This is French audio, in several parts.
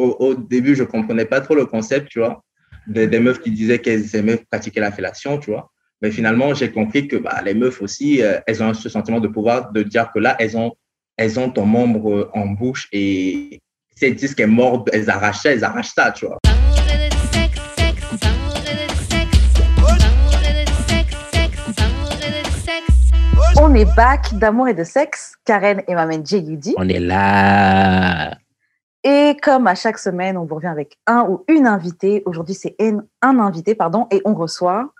au, début, je comprenais pas trop le concept, tu vois, des, meufs qui disaient qu'elles aimaient pratiquer la fellation, tu vois. Mais finalement, j'ai compris que bah, les meufs aussi, euh, elles ont ce sentiment de pouvoir de dire que là, elles ont, elles ont ton membre en bouche et si elles disent qu'elles mordent, elles arrachent elles arrachent ça, tu vois. On est back d'amour et de sexe. Karen et Mamen J.U.D. On est là. Et comme à chaque semaine, on vous revient avec un ou une invitée. Aujourd'hui, c'est un, invité, pardon, et on reçoit.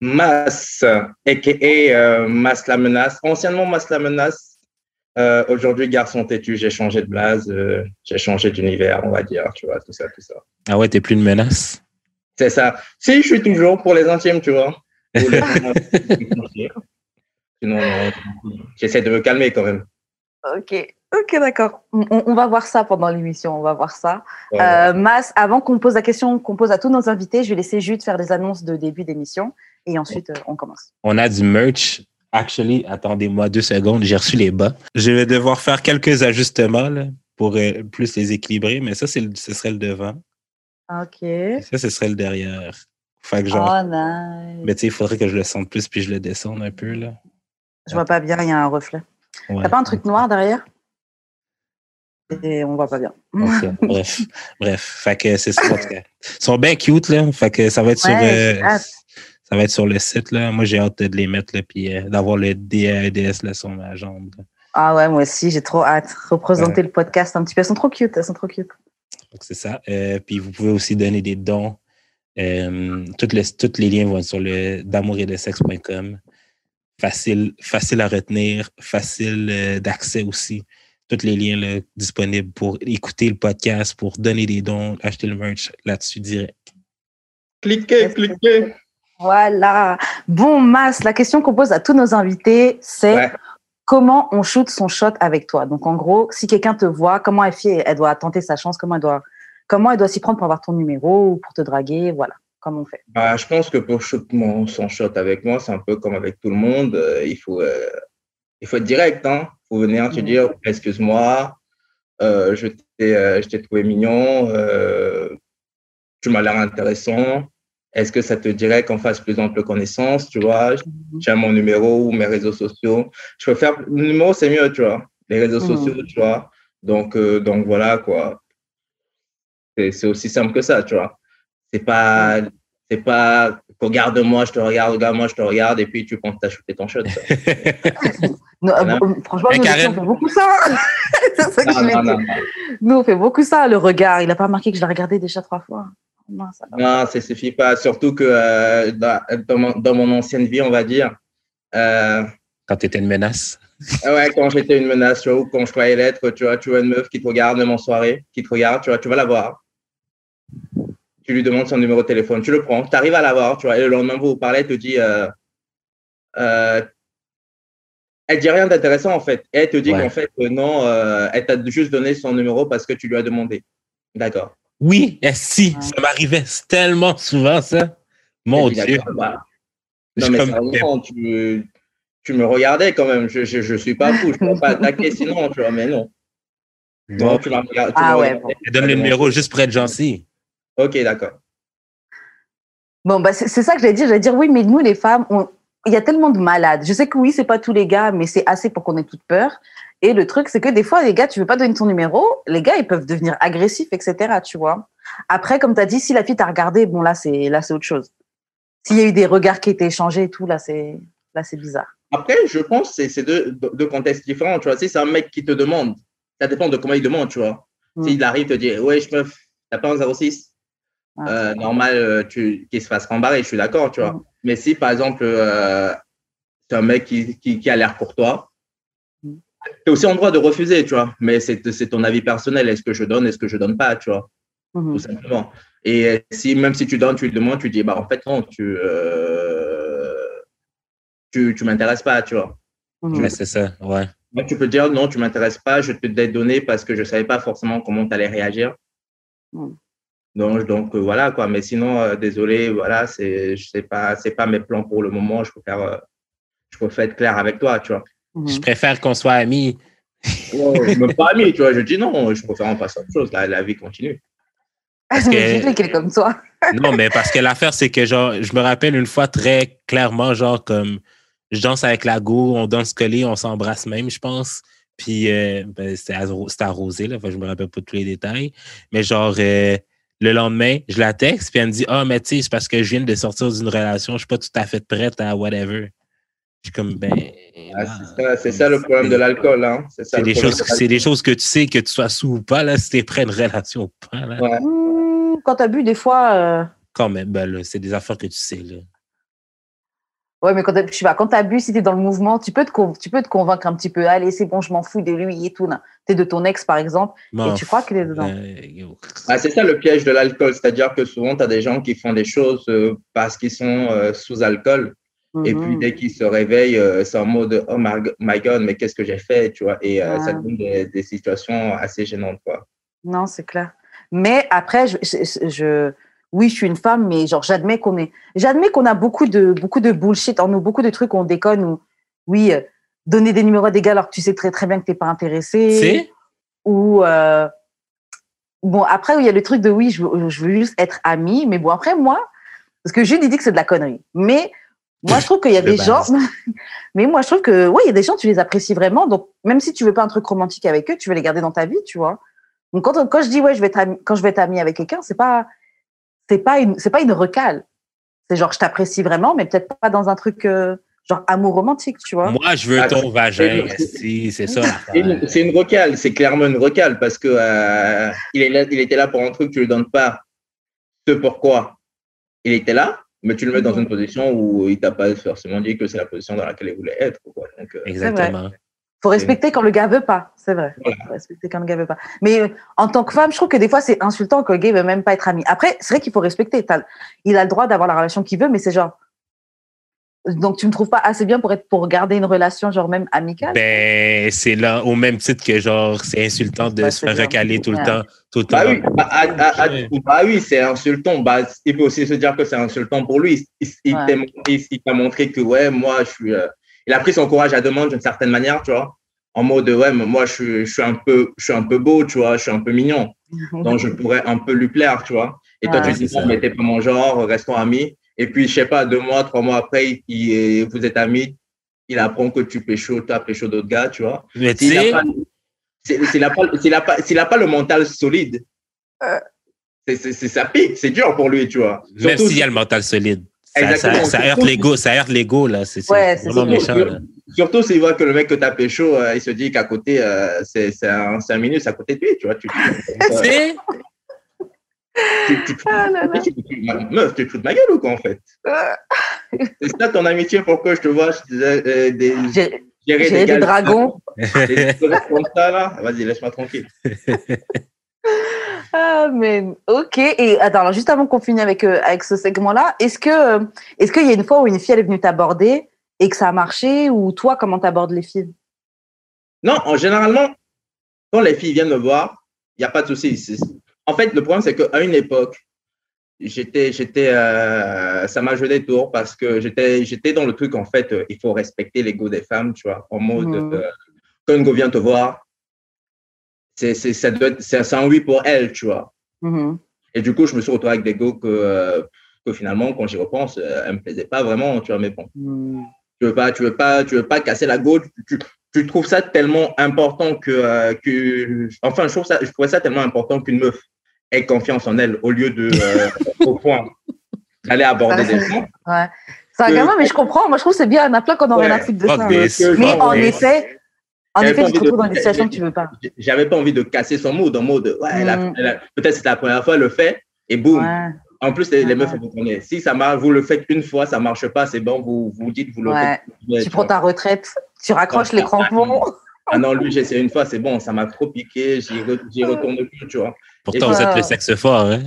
Mas, a.k.a. Euh, Mas la menace, anciennement Mas la menace. Euh, aujourd'hui, garçon têtu, j'ai changé de blase, euh, j'ai changé d'univers, on va dire, tu vois, tout ça, tout ça. Ah ouais, t'es plus une menace C'est ça. Si, je suis toujours pour les intimes, tu vois. Sinon, j'essaie de me calmer quand même. Ok, ok, d'accord. On, va voir ça pendant l'émission, on va voir ça. Euh, Mas, avant qu'on pose la question qu'on pose à tous nos invités, je vais laisser Jude faire des annonces de début d'émission et ensuite euh, on commence. On a du merch. Actually, attendez-moi deux secondes, j'ai reçu les bas. Je vais devoir faire quelques ajustements pour euh, plus les équilibrer, mais ça, ce serait le devant. OK. ça, ce serait le derrière. Fait que genre, oh, nice. Mais tu sais, il faudrait que je le sente plus puis je le descende un peu. là. Je vois pas bien, il y a un reflet. T'as pas un truc noir derrière? Et on voit pas bien. bref, bref, fait que c'est ça. Ils sont bien cute là, fait que ça va être sur euh, ça va être sur le site là. Moi j'ai hâte de les mettre là, puis euh, d'avoir le DAEDS là sur ma jambe. Ah ouais, moi aussi j'ai trop hâte. Représenter le podcast un petit peu, elles sont trop cute, elles sont trop cute. C'est ça. Euh, puis vous pouvez aussi donner des dons. toutes les, tous les liens vont être sur le d'amour et de sexe.com facile, facile à retenir, facile euh, d'accès aussi. Tous les liens disponibles pour écouter le podcast, pour donner des dons, acheter le merch là-dessus direct. Cliquez, cliquez. Voilà. Bon, Mas, la question qu'on pose à tous nos invités, c'est comment on shoot son shot avec toi? Donc, en gros, si quelqu'un te voit, comment elle, fait, elle doit tenter sa chance, comment elle doit, comment elle doit s'y prendre pour avoir ton numéro ou pour te draguer, voilà. Comment on fait? Bah, Je pense que pour shoot mon, son shot avec moi, c'est un peu comme avec tout le monde. Euh, il, faut, euh, il faut être direct. Hein. Venir te dire Excuse-moi, euh, je t'ai trouvé mignon, tu m'as l'air intéressant. Est-ce que ça te dirait qu'on fasse plus ample connaissance Tu vois, mhm. j'ai mon numéro ou mes réseaux sociaux. Je faire. Le numéro, c'est mieux, tu vois. Les réseaux mhm. sociaux, tu vois. Donc, donc voilà, quoi. C'est aussi simple que ça, tu vois. C'est pas, c'est pas regarde-moi, je te regarde, regarde-moi, je te regarde, et puis tu penses t'acheter ton shot. non, franchement, nous, on fait beaucoup ça. ça que non, non, nous, on fait beaucoup ça, le regard. Il n'a pas remarqué que je l'ai regardé déjà trois fois. Non, ça ne suffit pas. Surtout que euh, dans, mon, dans, mon, ancienne vie, on va dire. Euh, quand tu étais une menace. ouais, quand j'étais une menace, ou quand je croyais l'être, tu vois, tu vois une meuf qui te regarde même en soirée, qui te regarde, tu vois, tu vas la voir tu lui demandes son numéro de téléphone, tu le prends, tu arrives à l'avoir, tu vois, et le lendemain, vous vous parlez, elle te dit, euh, euh, elle dit rien d'intéressant en fait. Et elle te dit qu'en fait, euh, non, euh, elle t'a juste donné son numéro parce que tu lui as demandé. D'accord. Oui, et si, ça m'arrivait tellement souvent, ça. Mon Dieu. Bah, non, mais comme... tu, tu, me regardais quand même. Je ne suis pas fou, je ne peux pas attaquer sinon, tu vois, mais non. Non, tu m'as regardé. Ah, ouais, Elle donne le numéro juste pour être gentil. Ok, d'accord. Bon, bah, c'est ça que j'allais dire. J'allais dire, oui, mais nous, les femmes, il y a tellement de malades. Je sais que oui, c'est pas tous les gars, mais c'est assez pour qu'on ait toute peur. Et le truc, c'est que des fois, les gars, tu veux pas donner ton numéro, les gars, ils peuvent devenir agressifs, etc., tu vois. Après, comme tu as dit, si la fille t'a regardé, bon, là, c'est, là, c'est autre chose. S'il y a eu des regards qui étaient échangés et tout, là, c'est, là, c'est bizarre. Après, je pense que c'est deux, deux contextes différents, tu vois. Si c'est un mec qui te demande, ça dépend de comment il demande, tu vois. Mm. S'il arrive te dire, ouais, je meuf, t'as pas un 06 euh, normal euh, tu, qu'il se fasse rembarrer, je suis d'accord, tu vois. Mm. Mais si, par exemple, euh, c'est un mec qui, qui, a l'air pour toi, tu es aussi en droit de refuser, tu vois. Mais c'est, c'est ton avis personnel. Est-ce que je donne, est-ce que je donne pas, tu vois. Mm-hmm. Tout simplement. Et si, même si tu donnes, tu lui demandes, tu dis, bah, en fait, non, tu, tu, tu m'intéresses pas, tu vois. Mm-hmm. Mais c'est ça, ouais. tu peux dire, non, tu m'intéresses pas, je te l'ai donné parce que je savais pas forcément comment tu allais réagir. Donc, donc euh, voilà quoi. Mais sinon, euh, désolé, voilà, c'est sais pas, c'est pas mes plans pour le moment. Je préfère, euh, je préfère être clair avec toi, tu vois. Je préfère qu'on soit amis. Ouais, même pas ami, tu vois. Je dis non, je préfère en passer à autre chose. La, la vie continue. Parce que- comme toi. Non, mais parce que l'affaire, c'est que, genre, je me rappelle une fois très clairement, genre, comme, je danse avec la go, on danse collé, on s'embrasse même, je pense. Puis, euh, ben, c'était arro- c'était arrosé, là, que je me rappelle pas tous les détails. Mais, genre, euh, le lendemain, je la texte, puis elle me dit, ah, mais tu sais, c'est parce que je viens de sortir d'une relation, je suis pas tout à fait prête à whatever. Je suis comme, ben. Ah, c'est ça, le problème de l'alcool. Hein. C'est ça C'est le des, problème choses, de c'est des choses que tu sais, que tu sois sous ou pas, là, si t'es prêt à une relation ou pas, là. Ouais. Hmm, Quand t'as bu, des fois. euh, Quand même, ben, là, c'est des affaires que tu sais, là. Ouais, mais quand t'as- je sais pas, quand t'as bu, si t'es dans le mouvement, tu peux, te con- tu peux te convaincre un petit peu. Allez, c'est bon, je m'en fous de lui et tout. T'es de ton ex, par exemple, et tu crois qu'il est dedans. Euh. Ah, c'est ça le piège de l'alcool, c'est-à-dire que souvent, tu as des gens qui font des choses euh, parce qu'ils sont euh, sous alcool, et puis Mhm. dès qu'ils se réveillent, euh, c'est en mode Oh my go- my God, mais qu'est-ce que j'ai fait, tu vois, et euh, ça donne des, des situations assez gênantes, quoi. Non, c'est clair. Mais après, je, je- je- oui, je suis une femme, mais genre, j'admets qu'on est, j'admets qu'on a beaucoup de, beaucoup de bullshit en nous, beaucoup de trucs où on déconne ou, oui, euh, donner des numéros à des gars alors que tu sais très, très bien que t'es pas intéressé. C'est? Ou, euh, bon, après, il y a le truc de oui, je, veux- je veux juste être amie, mais bon, après, moi, parce que Jules, il dit que c'est de la connerie. Mais moi, je trouve qu'il y a De des base. gens, mais moi, je trouve que, ouais, il y a des gens, tu les apprécies vraiment. Donc, même si tu veux pas un truc romantique avec eux, tu veux les garder dans ta vie, tu vois. Donc, quand, quand je dis, ouais, je vais être ami- quand je vais être amie avec quelqu'un, c'est pas, c'est pas une, c'est pas une recale. C'est genre, je t'apprécie vraiment, mais peut-être pas dans un truc, euh, genre, amour romantique, tu vois. Moi, je veux Ah, ton vagin, c'est- si, c'est ça. C'est une, c'est une recale, c'est clairement une recale, parce que euh, il, est là, il était là pour un truc, tu lui donnes pas ce pourquoi il était là, mais tu le mets dans une position où il t'a pas forcément dit que c'est la position dans laquelle il voulait être. Quoi. Donc, euh, Exactement. Faut respecter quand le gars veut pas, c'est vrai. Voilà. Faut respecter quand le gars veut pas. Mais euh, en tant que femme, je trouve que des fois c'est insultant que le gars veut même pas être ami. Après, c'est vrai qu'il faut respecter. Il a le droit d'avoir la relation qu'il veut, mais c'est genre. Donc tu me trouves pas assez bien pour être pour garder une relation genre même amicale? Ben, c'est là, au même titre que genre, c'est insultant de Ouais, se faire bien. recaler tout le Ouais. temps. Tout le Bah temps. oui, bah, à- à- bah oui, c'est insultant. Bah, il peut aussi se dire que c'est insultant pour lui. Il, il Ouais. t'a montré- il t'a montré que, ouais, moi, je suis. euh, il a pris son courage à deux mains d'une certaine manière, tu vois. En mode, ouais, mais moi, je suis, je, suis un peu, je suis un peu beau, tu vois, je suis un peu mignon. Donc, je pourrais un peu lui plaire, tu vois. Et toi, Ouais, tu dis, non, mais t'es pas mon genre, restons amis. Et puis, je sais pas, deux mois, trois mois après, il, est- vous êtes amis, il apprend que tu pécho, tu as pécho d'autres gars, tu vois. Mais tu S'il n'a pas, s'il- s'il a pas, s'il a pas, s'il a pas le mental solide, Euh. c'est, c'est, c'est- ça pique, c'est dur pour lui, tu vois. même s'il y a le mental solide, ça, ça, ça heurte l'ego, ça heurte l'ego, là. C'est Ouais, c'est vraiment sûr. méchant, là. Surtout s'il voit que le mec que tu as pécho, euh, il se dit qu'à côté, euh, c'est, un, c'est un minus à côté de lui, tu vois. Tu, Ah meuf, tu te fous de ma gueule ou quoi, en fait? C'est ça ton amitié, pourquoi je te vois je disais, euh, des, J'ai gérer des dragons. des trucs comme ça, là. Vas-y, laisse-moi tranquille. Ah, mais ok. Et attends, alors juste avant qu'on finisse avec, euh, avec ce segment-là, est-ce que euh, est-ce qu'il y a une fois où une fille elle est venue t'aborder et que ça a marché ou toi comment t'abordes les filles? Non, en généralement, quand les filles viennent me voir, il n'y a pas de souci. C'est- En fait, le problème, c'est qu'à une époque, j'étais, j'étais, euh, ça m'a joué des tours parce que j'étais, j'étais dans le truc, en fait, il faut respecter l'ego des femmes, tu vois, en mode, euh, quand une go vient te voir, c'est, c'est, ça doit être- c'est un oui pour elle, tu vois. Mhm. Et du coup, je me suis retrouvé avec des go que, euh, que finalement, quand j'y repense, euh, elles me plaisaient pas vraiment, tu vois, mais bon Mhm. tu veux pas, tu veux pas, tu veux pas casser la go. Tu, tu trouves ça tellement important que, euh, que, enfin, je trouve ça, je trouvais ça tellement important qu'une meuf ait confiance en elle au lieu de, euh, au point d'aller aborder des gens. Ouais. C'est un gamin, mais je comprends. Moi, je trouve que c'est bien. Il y en a plein qu'on en Ouais. rien à foutre de Fuck ça. Mais que- en effet, en effet, tu te de- retrouves dans des situations que tu veux pas. J'avais pas envie de casser son mood en mode, ouais, Mm. peut-être c'est la première fois, elle le fait, et boum. Ouais. En plus, les, les Ouais. meufs, vous connaissez. Si ça marche, vous le faites une fois, ça marche pas, c'est bon, vous vous dites, vous le Ouais. faites. Tu prends ta retraite, tu raccroches les crampons. Ah non, lui, j'ai essayé une fois, c'est bon, ça m'a trop piqué, j'y re- j'y retourne plus, tu vois. pourtant, Et vous êtes le sexe fort, hein?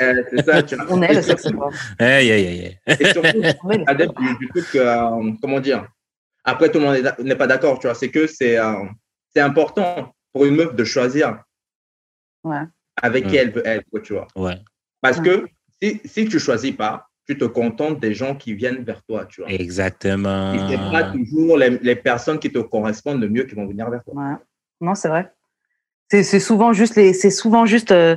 Euh, c'est ça, tu vois. On est le sexe fort. Aïe, aïe, aïe. Et surtout, adepte du, du truc, euh, comment dire, après tout le monde n'est pas d'accord, tu vois, c'est que c'est euh, c'est important pour une meuf de choisir Ouais. avec qui Mm. elle veut être, tu vois. Ouais, Parce Ouais. que si, si tu choisis pas, tu te contentes des gens qui viennent vers toi, tu vois. exactement. Et c'est pas toujours les, les personnes qui te correspondent le mieux qui vont venir vers toi. Ouais. Non, c'est vrai. C'est c'est souvent juste les, c'est souvent juste euh,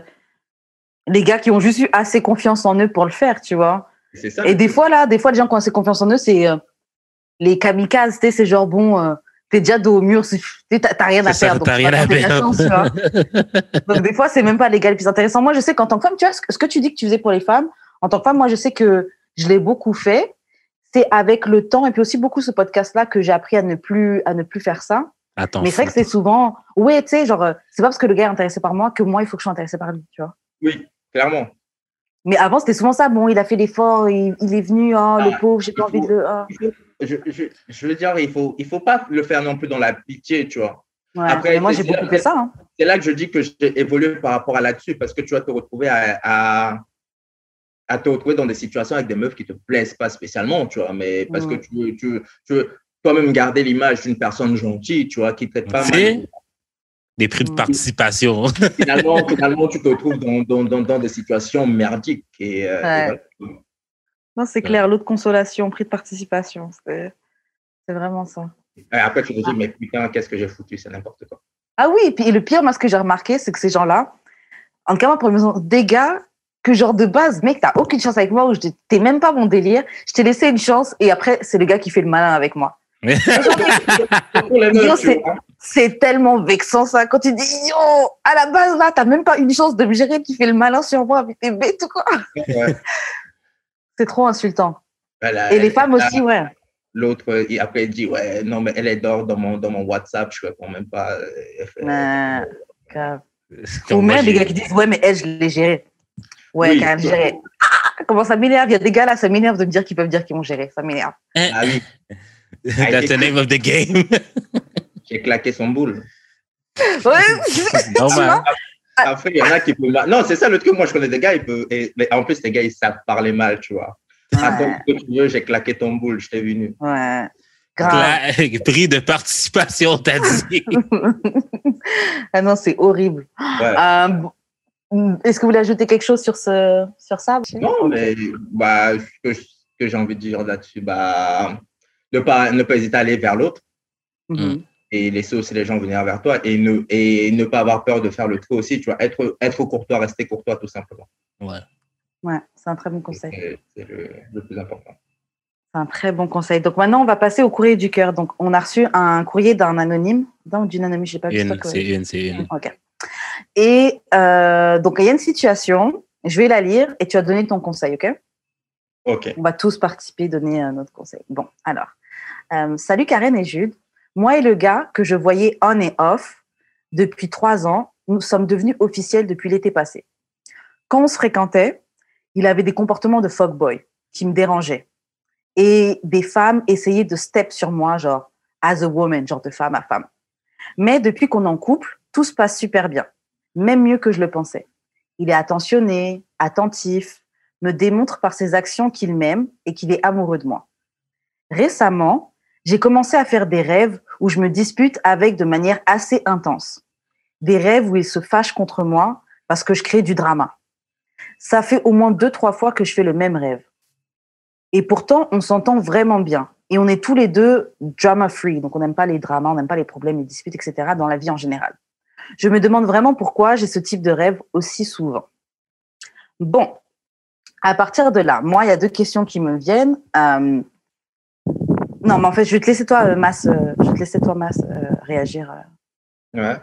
les gars qui ont juste eu assez confiance en eux pour le faire, tu vois. C'est ça. Et des fois là, des fois les gens qui ont assez confiance en eux, c'est euh, les kamikazes, tu sais, c'est genre bon, euh, t'es déjà dos au mur, c'est- tu sais, t'as rien à ça, perdre. t'as donc rien à perdre. chance. Donc des fois, c'est même pas les gars les plus intéressants. Moi, je sais qu'en tant que femme, tu vois, ce que, tu dis que tu faisais pour les femmes, en tant que femme, moi, je sais que je l'ai beaucoup fait. C'est avec le temps et puis aussi beaucoup ce podcast-là que j'ai appris à ne plus à ne plus faire ça. Attends. Mais c'est vrai que c'est souvent, ouais, tu sais, genre, euh, c'est pas parce que le gars est intéressé par moi que moi, il faut que je sois intéressée par lui, tu vois. Oui, clairement. Mais avant, c'était souvent ça. Bon, il a fait l'effort, il, il est venu, oh, le Ah, pauvre, j'ai pas envie de le. ah. Je, je, je veux dire, il faut, il faut pas le faire non plus dans la pitié, tu vois. Ouais, Après, mais moi, c'est- j'ai beaucoup fait ça. hein. C'est là que je dis que j'ai évolué par rapport à là-dessus, parce que tu vas te retrouver à, à, à te retrouver dans des situations avec des meufs qui te plaisent pas spécialement, tu vois, mais parce que tu veux, tu, veux- tu veux toi-même garder l'image d'une personne gentille, tu vois, qui traite pas mal. Des prix de Mm. participation. Finalement, finalement, tu te retrouves dans, dans, dans, dans des situations merdiques. Et, euh, et Ouais. voilà. Non, c'est clair, l'autre consolation, prix de participation. C'est vraiment ça. Et après, tu te dis, mais putain, qu'est-ce que j'ai foutu, c'est n'importe quoi. Ah oui, et puis le pire, moi, ce que j'ai remarqué, c'est que ces gens-là, en tout cas, moi, pour les maisons, des gars que, genre, de base, mec, t'as aucune chance avec moi, ou t'es même pas mon délire, je t'ai laissé une chance, et après, c'est le gars qui fait le malin avec moi. C'est- tellement vexant, ça, quand tu dis, yo, à la base, là, t'as même pas une chance de me gérer, tu fais le malin sur moi, mais t'es bête ou quoi Ouais. C'est trop insultant. Voilà. Et les femmes aussi, ouais. L'autre, euh, il- après, il dit, ouais, non, mais elle est dehors dans mon, dans mon WhatsApp, je réponds même pas. euh, grave. Comme Ou même des gars qui disent Ouais, mais elle, je l'ai géré. Ouais, Oui. quand même géré. Ah, comment ça m'énerve? Il y a des gars là, ça m'énerve de me dire qu'ils peuvent dire qu'ils m'ont géré. Ça m'énerve. Ah oui, That's the name of the game. j'ai claqué son boule. Ouais, Normal. Après, il y en a qui peuvent. mal- Non, c'est ça le truc. Moi, je connais des gars, ils peuvent. et- mais en plus, les gars, ils savent parler mal, tu vois. Attends, que tu veux, j'ai claqué ton boule, je t'ai venu. ouais. Grave. Prix de participation, t'as dit. ah non, c'est horrible. Ouais. Euh, bon, Est-ce que vous voulez ajouter quelque chose sur, ce, sur ça Non, mais bah, ce que, j'ai envie de dire là-dessus, bah, ne, pas, ne pas hésiter à aller vers l'autre Mhm. Et laisser aussi les gens venir vers toi et ne, et ne pas avoir peur de faire le trou aussi, tu vois. Être, être courtois, rester courtois, tout simplement. Ouais. Ouais, c'est un très bon conseil. C'est le, le plus important. C'est un très bon conseil. Donc maintenant, on va passer au courrier du cœur. Donc, on a reçu un courrier d'un anonyme. Non, d'une anonyme, je sais pas. je sais Une, pas c'est une, c'est une. Ok. Et euh, donc, il y a une situation. Je vais la lire et tu vas donner ton conseil, ok? OK. On va tous participer, donner euh, notre conseil. Bon, alors. Euh, salut Karen et Jude. Moi et le gars que je voyais on et off depuis trois ans, nous sommes devenus officiels depuis l'été passé. Quand on se fréquentait, il avait des comportements de fuckboy qui me dérangeaient. Et des femmes essayaient de step sur moi, genre as a woman, genre de femme à femme. Mais depuis qu'on en couple, tout se passe super bien, même mieux que je le pensais. Il est attentionné, attentif, me démontre par ses actions qu'il m'aime et qu'il est amoureux de moi. Récemment, j'ai commencé à faire des rêves où je me dispute avec de manière assez intense. Des rêves où il se fâche contre moi parce que je crée du drama. Ça fait au moins deux, trois fois que je fais le même rêve. Et pourtant, on s'entend vraiment bien. Et on est tous les deux drama free. Donc, on n'aime pas les dramas, on n'aime pas les problèmes, les disputes, etc. dans la vie en général. Je me demande vraiment pourquoi j'ai ce type de rêve aussi souvent. Bon, à partir de là, moi, il y a deux questions qui me viennent. Euh, Non, mais en fait, je vais te laisser toi, euh, Mas, euh, je vais te laisser toi, Mas, euh, réagir. Ouais.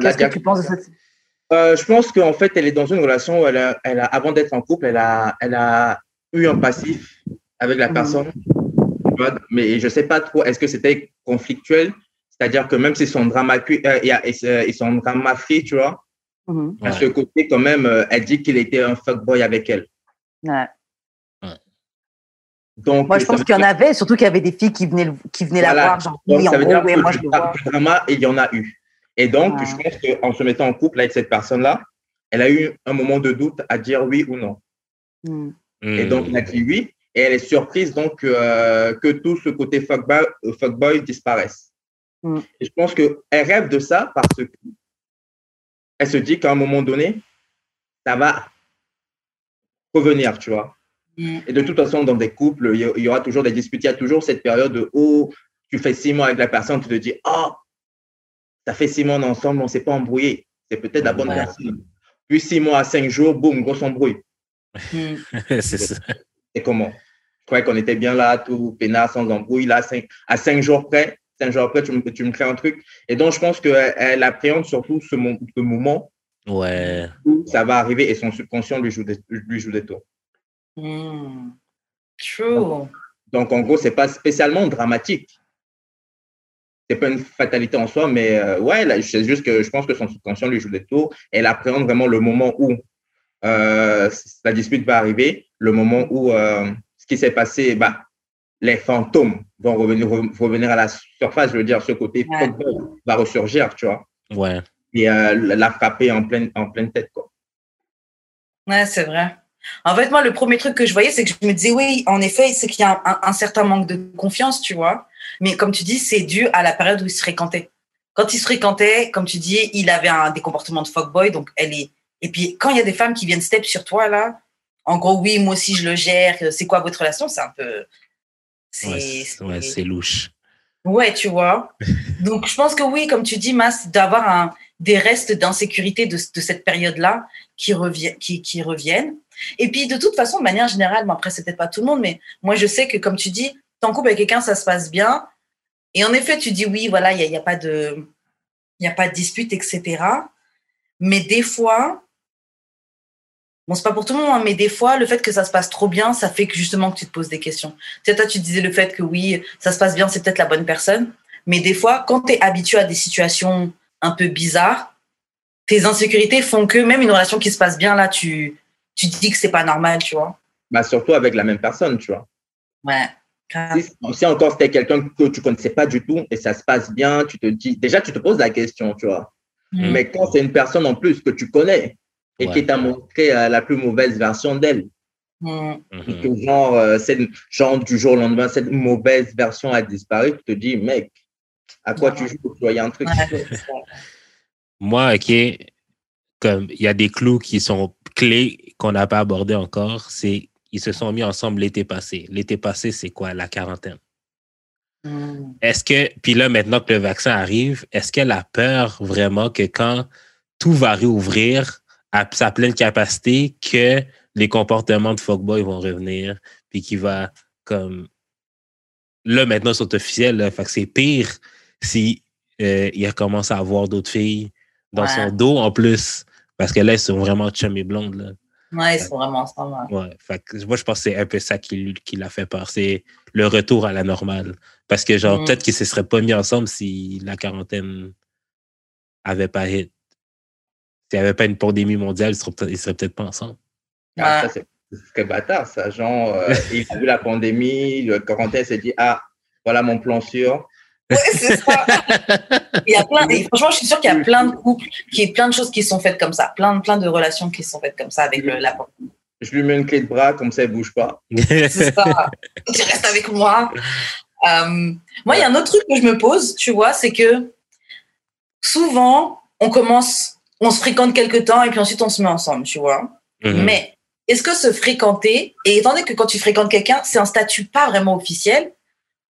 Qu'est-ce que tu penses de cette Euh, je pense qu'en fait, elle est dans une relation où elle a, elle a avant d'être en couple, elle a, elle a eu un passif avec la Mhm. personne. Mais je ne sais pas trop, est-ce que c'était conflictuel? C'est-à-dire que même si son drama, euh, et son drama free, tu vois, Mhm. à Ouais. ce côté, quand même, elle dit qu'il était un fuckboy avec elle. Ouais. Donc, Moi, je pense qu'il y en avait, surtout qu'il y avait des filles qui venaient, qui venaient la voir, genre, Donc, oui, ça en veut gros, dire oui, que moi, je du le vois. drama, il y en a eu. Et donc, je pense qu'en se mettant en couple avec cette personne-là, elle a eu un moment de doute à dire oui ou non. Mhm. Et Hmm. donc, elle a dit oui. Et elle est surprise donc euh, que tout ce côté fuckboy, euh, fuckboy disparaisse. Mm. Et je pense qu'elle rêve de ça parce que elle se dit qu'à un moment donné, ça va revenir, tu vois. Mm. Et de toute façon, dans des couples, il y, aura toujours des disputes. Il y a toujours cette période de, oh, tu fais six mois avec la personne, tu te dis, oh, ça fait six mois ensemble, on ne s'est pas embrouillé. C'est peut-être la bonne Ouais. personne. Puis six mois à cinq jours, boum, grosse embrouille. Hmm. c'est ça. Et comment? Je croyais qu'on était bien là, tout peinard, sans embrouille. Là, cinq- à cinq jours près, cinq jours après, tu me, tu me crées un truc. Et donc, je pense qu'elle elle appréhende surtout ce, mo- ce moment Ouais. où ça va arriver et son subconscient lui joue des, lui joue des tours. Hmm. True. Donc, en gros, c'est pas spécialement dramatique. C'est pas une fatalité en soi, mais euh, ouais, là, c'est juste que je pense que son subconscient lui joue des tours. Elle appréhende vraiment le moment où euh, la dispute va arriver, le moment où euh, ce qui s'est passé, bah, les fantômes vont revenir, re- revenir à la surface, je veux dire, ce côté Ouais. va ressurgir, tu vois, Ouais. et euh, la frapper en pleine, en pleine tête, quoi. Ouais, c'est vrai. En fait, moi, le premier truc que je voyais, c'est que je me disais, oui, en effet, c'est qu'il y a un, un certain manque de confiance, tu vois. Mais comme tu dis, c'est dû à la période où ils se fréquentaient. Quand ils se fréquentaient, comme tu dis, il avait un, des comportements de fuckboy, donc elle est. Et puis, quand il y a des femmes qui viennent step sur toi, là, en gros, oui, moi aussi, je le gère, c'est quoi votre relation? C'est un peu. C'est. Ouais, ouais, louche. Ouais, tu vois. Donc, je pense que oui, comme tu dis, Mas, d'avoir des restes d'insécurité de, de cette période-là qui, revient, qui, qui reviennent. Et puis, de toute façon, de manière générale, bon, après, c'est peut-être pas tout le monde, mais moi, je sais que, comme tu dis, t'es en couple avec quelqu'un, ça se passe bien. Et en effet, tu dis oui, voilà, il n'y a, y a pas de, y a pas de dispute, etc. Mais des fois, bon, c'est pas pour tout le monde, hein, mais des fois, le fait que ça se passe trop bien, ça fait que justement que tu te poses des questions. Tu sais, toi, tu disais le fait que oui, ça se passe bien, c'est peut-être la bonne personne. Mais des fois, quand tu es habitué à des situations un peu bizarres, tes insécurités font que même une relation qui se passe bien, là, tu, tu te dis que c'est pas normal, tu vois. Bah, surtout avec la même personne, tu vois. Ouais. Si, si encore c'était quelqu'un que tu connaissais pas du tout et ça se passe bien, tu te dis, déjà, tu te poses la question, tu vois. Mm. Mais quand c'est une personne en plus que tu connais et Ouais. qui t'a montré euh, la plus mauvaise version d'elle, Mm. Mhm. que genre, euh, c'est genre du jour au lendemain, cette mauvaise version a disparu, tu te dis, mec, à quoi tu joues Tu vois, il y a un truc. Ouais. Moi, OK, comme il y a des clous qui sont clés qu'on n'a pas abordés encore, c'est ils se sont mis ensemble l'été passé. L'été passé, c'est quoi? La quarantaine. Mm. Est-ce que, puis là, maintenant que le vaccin arrive, est-ce qu'elle a peur vraiment que quand tout va réouvrir à sa pleine capacité, que les comportements de fuckboy vont revenir, puis qu'il va comme. Là, maintenant, sont officiels, là, fait que c'est pire si euh, il recommence à avoir d'autres filles dans Ouais. son dos en plus, parce que là, ils sont vraiment chum et blondes, là. Ouais, ils sont vraiment ensemble. ouais. Ouais, fait que moi je pense que c'est un peu ça qui, qui l'a fait peur, c'est le retour à la normale. Parce que genre Mm. peut-être qu'ils se seraient pas mis ensemble si la quarantaine avait pas hit. S'il n'y avait pas une pandémie mondiale, ils seraient seraient peut-être pas ensemble. Ah, Ouais. ça, c'est bâtard, ça. Genre, euh, il a vu la pandémie, le quarantaine s'est dit, ah, voilà mon plan sûr. Ouais, c'est ça. Il y a plein, et franchement, je suis sûre qu'il y a plein de couples, y a plein de choses qui sont faites comme ça, plein, plein de relations qui sont faites comme ça avec le, la Je lui mets une clé de bras, comme ça, il bouge pas. C'est ça. Tu restes avec moi. Euh, moi, il y a un autre truc que je me pose, tu vois, c'est que souvent, on commence, on se fréquente quelque temps et puis ensuite on se met ensemble, tu vois. Mhm. Mais est-ce que se fréquenter, et étant donné que quand tu fréquentes quelqu'un, c'est un statut pas vraiment officiel,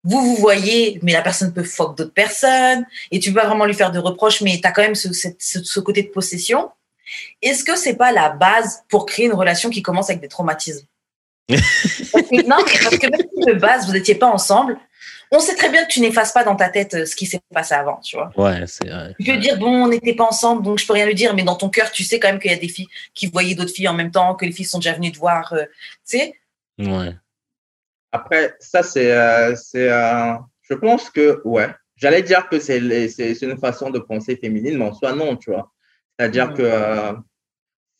vous vous voyez, mais la personne peut fuck d'autres personnes, et tu peux pas vraiment lui faire de reproches, mais tu as quand même ce, cette- ce, ce côté de possession. Est-ce que c'est pas la base pour créer une relation qui commence avec des traumatismes? Non, mais parce que même si de base, vous n'étiez pas ensemble, on sait très bien que tu n'effaces pas dans ta tête euh, ce qui s'est passé avant, tu vois. Ouais, c'est vrai. Tu peux dire, bon, on n'était pas ensemble, donc je peux rien lui dire, mais dans ton cœur, tu sais quand même qu'il y a des filles qui voyaient d'autres filles en même temps, que les filles sont déjà venues te voir, euh, tu sais. Ouais. Après, ça, c'est. euh, euh, je pense que, ouais. J'allais dire que c'est une façon de penser féminine, mais en soi, non, tu vois. C'est-à-dire que euh,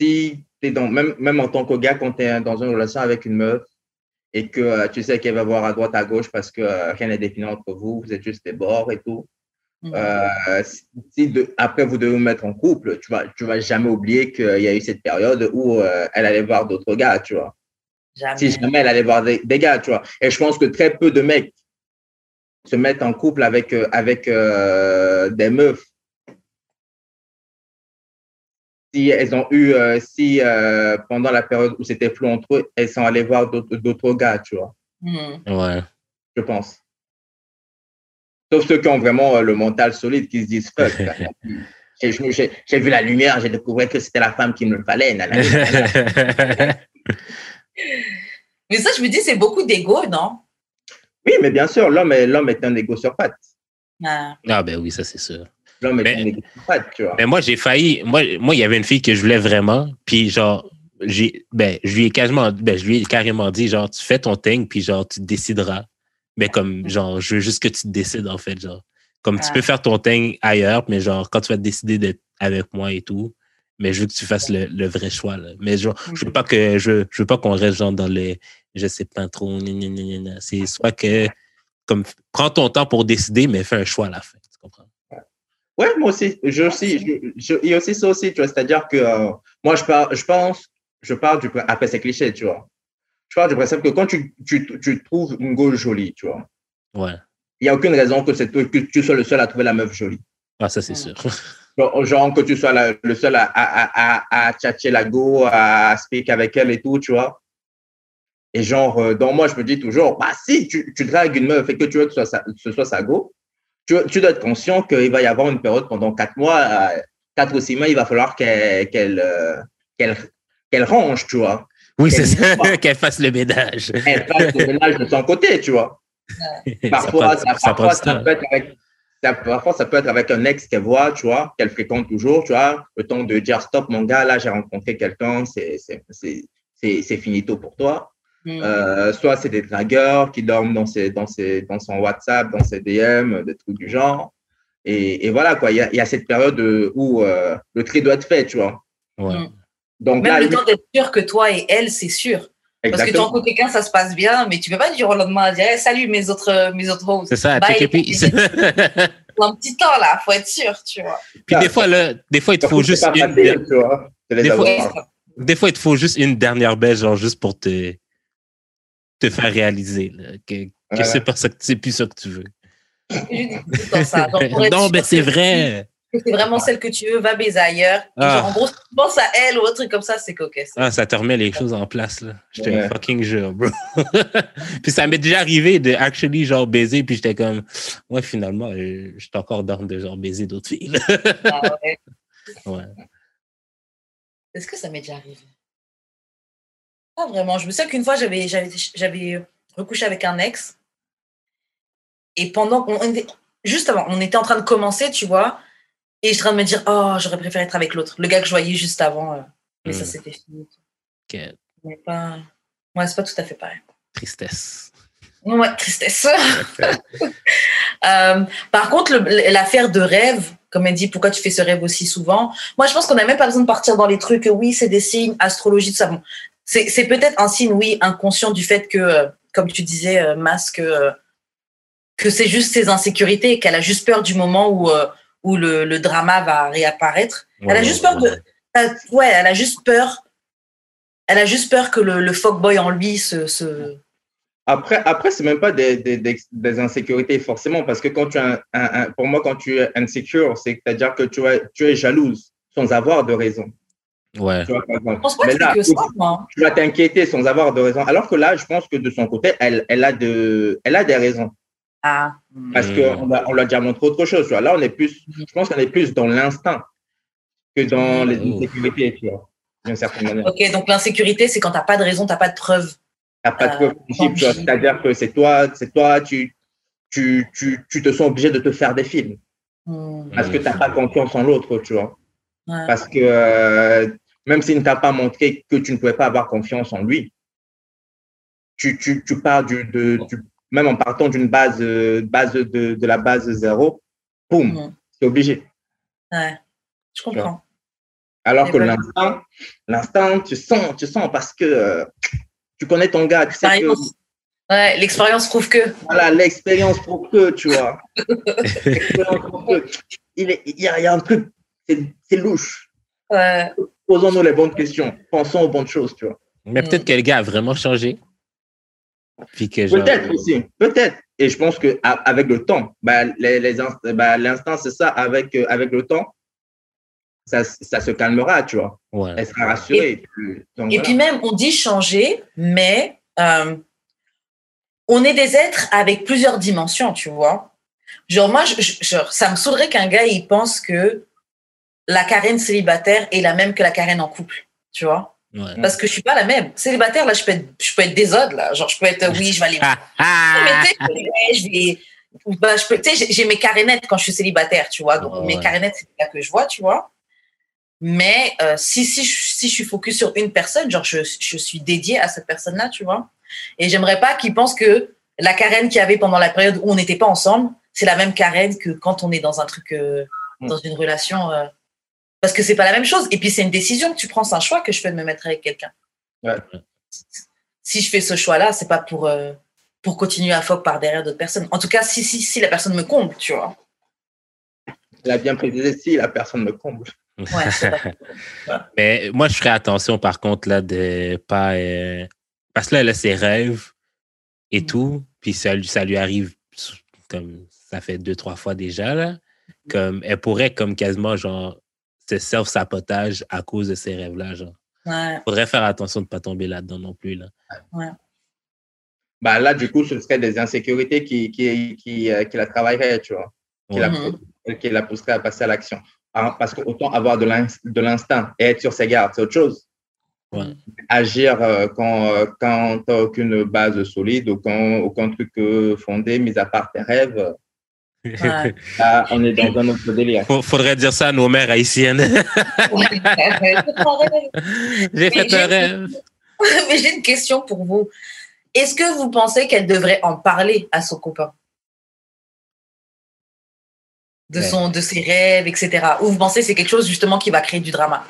si tu es dans. Même, même en tant que gars, quand tu es dans une relation avec une meuf et que tu sais qu'elle va voir à droite, à gauche parce que rien n'est défini entre vous, vous êtes juste des bords et tout. Euh, si de- après vous devez vous mettre en couple, tu vas, tu vas jamais oublier qu'il y a eu cette période où elle allait voir d'autres gars, tu vois. Jamais. Si jamais elle allait voir des, des gars, tu vois. Et je pense que très peu de mecs se mettent en couple avec, euh, avec euh, des meufs. Si elles ont eu, euh, si euh, pendant la période où c'était flou entre eux, elles sont allées voir d'autres gars, tu vois, Mhm. Ouais. je pense. Sauf ceux qui ont vraiment euh, le mental solide, qui se disent fuck. j'ai, vu la lumière, j'ai découvert que c'était la femme qu'il me fallait. mais ça, je me dis, c'est beaucoup d'ego, non? Oui, mais bien sûr, l'homme est, l'homme est un égo sur pattes. Ah. ah, ben oui, ça, c'est sûr. L'homme est un égo sur pattes, tu vois. Mais moi, j'ai failli. Moi, moi, il y avait une fille que je voulais vraiment, puis genre, j'ai, ben, je lui ai carrément, ben, je lui ai carrément dit, genre, tu fais ton thing, puis genre, tu décideras. Mais comme, genre, je veux juste que tu te décides, en fait, genre. Comme tu peux faire ton thing ailleurs, mais genre, quand tu vas décider d'être avec moi et tout, mais je veux que tu fasses le, vrai choix, là. Mais genre, je veux pas que, je, je veux pas qu'on reste, genre, dans les, je sais pas trop, c'est soit que, comme, prends ton temps pour décider, mais fais un choix à la fin, tu comprends? Ouais, moi aussi, je aussi, il y a aussi ça aussi, tu vois, c'est-à-dire que euh, moi, je, je pense je parle du, après c'est cliché, tu vois. Je parle du principe que quand tu, tu, tu trouves une gauche jolie, tu vois. Ouais. Il n'y a aucune raison que, que tu sois le seul à trouver la meuf jolie. Ah, ça, c'est sûr. Genre, que tu sois le seul à, à, à, à tchatcher la go, à speak avec elle et tout, tu vois. Et genre, euh, dans moi, je me dis toujours, bah, si tu, tu dragues une meuf et que tu veux que ce soit sa, ce soit sa go, tu, tu dois être conscient qu'il va y avoir une période pendant quatre mois, euh, quatre ou six mois, il va falloir qu'elle qu'elle euh, range, tu vois. Oui, c'est ça, qu'elle fasse le ménage. Elle fasse le ménage de son côté, tu vois. Parfois, ça, parfois, ça, peut être avec, parfois, ça peut être avec un ex qu'elle voit, tu vois, qu'elle fréquente toujours, tu vois, le temps de dire stop, mon gars, là, j'ai rencontré quelqu'un, c'est finito pour toi. Mm. Euh, soit c'est des dragueurs qui dorment dans, ses, dans, ses, dans son WhatsApp, dans ses DM, des trucs du genre. Et, et voilà, quoi, il y a, y a, cette période où euh, le tri doit être fait, tu vois. Ouais. Mm. Donc, Même le temps d'être sûr que toi et elle, c'est sûr. Parce que ton côté quelqu'un, ça se passe bien, mais tu peux pas dire au lendemain, dire salut mes autres, mes autres hosts. C'est ça, take un petit temps là, faut être sûr, tu vois. Puis des fois, là, des fois, il te faut juste une. des, fois, des fois, il te faut juste une dernière baisse, genre juste pour te, te faire réaliser que, que c'est pas ça que c'est plus ça que tu veux. non, mais c'est vrai c'est vraiment celle que tu veux, va baiser ailleurs. Ah. Genre, en gros, pense à elle ou autre truc comme ça, c'est coquet. Ah, ça te remet les choses en place, là. J'étais un fucking jeu, bro. puis ça m'est déjà arrivé de actually, genre, baiser, puis j'étais comme, ouais, finalement, j'étais encore dans de, genre, baiser d'autres filles. ah ouais. ouais. Est-ce que ça m'est déjà arrivé? Pas vraiment. Je me souviens qu'une fois, j'avais, j'avais, recouché avec un ex. Et pendant qu'on était, juste avant, on était en train de commencer, tu vois, et je suis en train de me dire, oh, j'aurais préféré être avec l'autre, le gars que je voyais juste avant. Euh, mais ça, hmm. c'était fini. Okay. Mais pas... Ouais, c'est pas tout à fait pareil. Tristesse. Ouais, tristesse. euh, par contre, l'affaire de rêve, comme elle dit, pourquoi tu fais ce rêve aussi souvent? Moi, je pense qu'on n'a même pas besoin de partir dans les trucs. Oui, c'est des signes, astrologie, tout ça. Bon, c'est peut-être un signe, oui, inconscient du fait que, euh, comme tu disais, euh, Masque, que c'est juste ses insécurités qu'elle a juste peur du moment où où le, le drama va réapparaître. elle a juste peur de. Euh, ouais, elle a juste peur. Elle a juste peur que le, le fuckboy en lui se. se... Après, après c'est même pas des, des, des, insécurités forcément, parce que quand tu as un, pour moi, quand tu es insecure, c'est-à-dire que tu, es, tu es jalouse sans avoir de raison. Ouais. Tu vois, Mais là, que ça, tu vas t'inquiéter sans avoir de raison. Alors que là, je pense que de son côté, elle, elle, a, de, elle a des raisons. Ah. Parce qu'on on l'a déjà montré autre chose. Là, on est plus, je pense qu'on est plus dans l'instinct que dans les insécurités, tu vois, d'une certaine manière. Ok, donc l'insécurité, c'est quand tu n'as pas de raison, tu n'as pas de preuve. Tu n'as pas de preuve euh, C'est-à-dire que c'est toi, c'est toi, tu, tu, tu, tu, te sens obligé de te faire des films. Hmm. Parce que tu n'as pas confiance en l'autre, tu vois. Parce que euh, même s'il ne t'a pas montré que tu ne pouvais pas avoir confiance en lui, tu, tu, tu pars du, de, du, même en partant d'une base, euh, base de, de, la base zéro, boum, c'est obligé. Ouais, je comprends. Alors que l'instant, l'instant, tu sens, tu sens parce que euh, tu connais ton gars, tu sais que. Ouais, l'expérience prouve que. Voilà, l'expérience prouve que, tu vois. Il, il, y a, il y a un truc, c'est louche. Ouais. Posons-nous les bonnes questions, pensons aux bonnes choses, tu vois. Mais peut-être mm. que le gars a vraiment changé. Peut-être aussi, peut-être. Et je pense qu'avec le temps, bah, les, les bah, l'instant, c'est ça, avec, euh, avec le temps, ça, ça, se calmera, tu vois. Ouais. Elle sera rassurée. Et, puis, et puis même, on dit changer, mais euh, on est des êtres avec plusieurs dimensions, tu vois. Genre, moi, je, je- genre, ça me saoulerait qu'un gars, il pense que la Karen célibataire est la même que la Karen en couple, tu vois. Ouais. Parce que je suis pas la même. Célibataire, là, je peux être, je peux être désode, là. Genre, je peux être, euh, oui, je vais aller. Ah, Non, mais je vais. Bah, je peux, tu sais, j'ai- mes carénettes quand je suis célibataire, tu vois. Donc, mes ouais. carénettes, c'est là que je vois, tu vois. Mais euh, si, si, je- si je suis focus sur une personne, genre, je, je suis dédiée à cette personne-là, tu vois. Et j'aimerais pas qu'ils pensent que la Karen qu'il y avait pendant la période où on n'était pas ensemble, c'est la même Karen que quand on est dans un truc, euh, Mm. dans une relation. euh, parce que c'est pas la même chose. Et puis, c'est une décision que tu prends, c'est un choix que je fais de me mettre avec quelqu'un. Ouais. Si je fais ce choix-là, c'est pas pour. euh, pour continuer à fuck par derrière d'autres personnes. En tout cas, si, si, si la personne me comble, tu vois. Il a bien précisé si la personne me comble. Ouais. Mais moi, je ferais attention, par contre, là, de pas. euh, Parce que là, elle a ses rêves et Mm. tout, puis ça, lui- ça lui arrive comme ça fait deux, trois fois déjà, là. Comme elle pourrait, comme quasiment, genre, se self-sabotage à cause de ces rêves-là, genre. Ouais. Faudrait faire attention de pas tomber là-dedans non plus, là. Bah, là, du coup, ce serait des insécurités qui, qui, qui, euh, qui la travailleraient, tu vois, qui, la, qui la pousseraient à passer à l'action. Hein, parce que autant avoir de l'in- de l'instinct et être sur ses gardes, c'est autre chose. Ouais. Agir euh, quand, euh, quand tu n'as aucune base solide, aucun, aucun truc euh, fondé, mis à part tes rêves, euh, Ouais. Là, on est dans un autre délire. Faudrait dire ça à nos mères haïtiennes. J'ai fait j'ai- un rêve. Mais j'ai une question pour vous. Est-ce que vous pensez qu'elle devrait en parler à son copain? De, Ouais. son, de ses rêves, etc. Ou vous pensez que c'est quelque chose justement qui va créer du drama?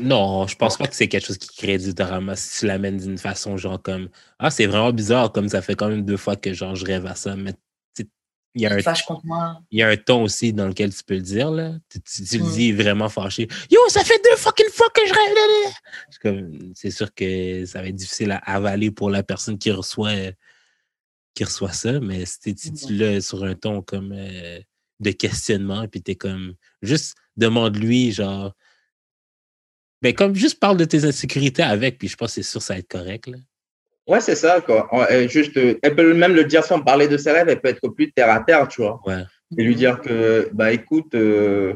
Non, je pense pas que c'est quelque chose qui crée du drama si tu l'amènes d'une façon genre comme Ah, c'est vraiment bizarre, comme ça fait quand même deux fois que genre je rêve à ça, mais il y a un Fâche contre moi. il y a un ton aussi dans lequel tu peux le dire. Là. Tu, tu- tu le Mm. dis vraiment fâché. Yo, ça fait deux fucking fois que je rêve. C'est sûr que ça va être difficile à avaler pour la personne qui reçoit, euh, qui reçoit ça, mais si, tu- tu l'as sur un ton comme euh, de questionnement, puis tu es comme juste demande-lui, genre. Ben, comme juste parle de tes insécurités avec, puis je pense que c'est sûr que ça va être correct. Là. Ouais, c'est ça, quoi. Juste, euh, elle peut même le dire sans parler de ses rêves, elle peut être plus terre à terre, tu vois. Ouais. Et lui dire que, bah écoute, euh,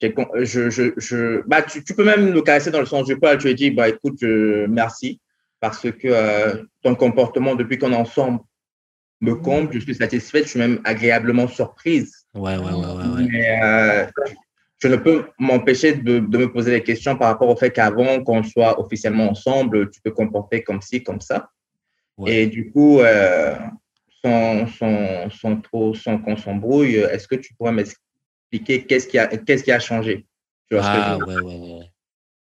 je, je, je, bah, tu, tu peux même le caresser dans le sens du poil. Tu lui dis, bah écoute, je, merci, parce que euh, ton comportement depuis qu'on est ensemble me comble, je suis satisfaite, je suis même agréablement surprise. Ouais, ouais, ouais, ouais. ouais. Mais euh, je ne peux m'empêcher de, de me poser des questions par rapport au fait qu'avant qu'on soit officiellement ensemble, tu te comportais comme ci, comme ça. Ouais. Et du coup, euh, sans, sans, sans trop, sans qu'on s'embrouille, est-ce que tu pourrais m'expliquer qu'est-ce qui a, qu'est-ce qui a changé? Tu vois ce que je Ah, ouais, ouais, ouais.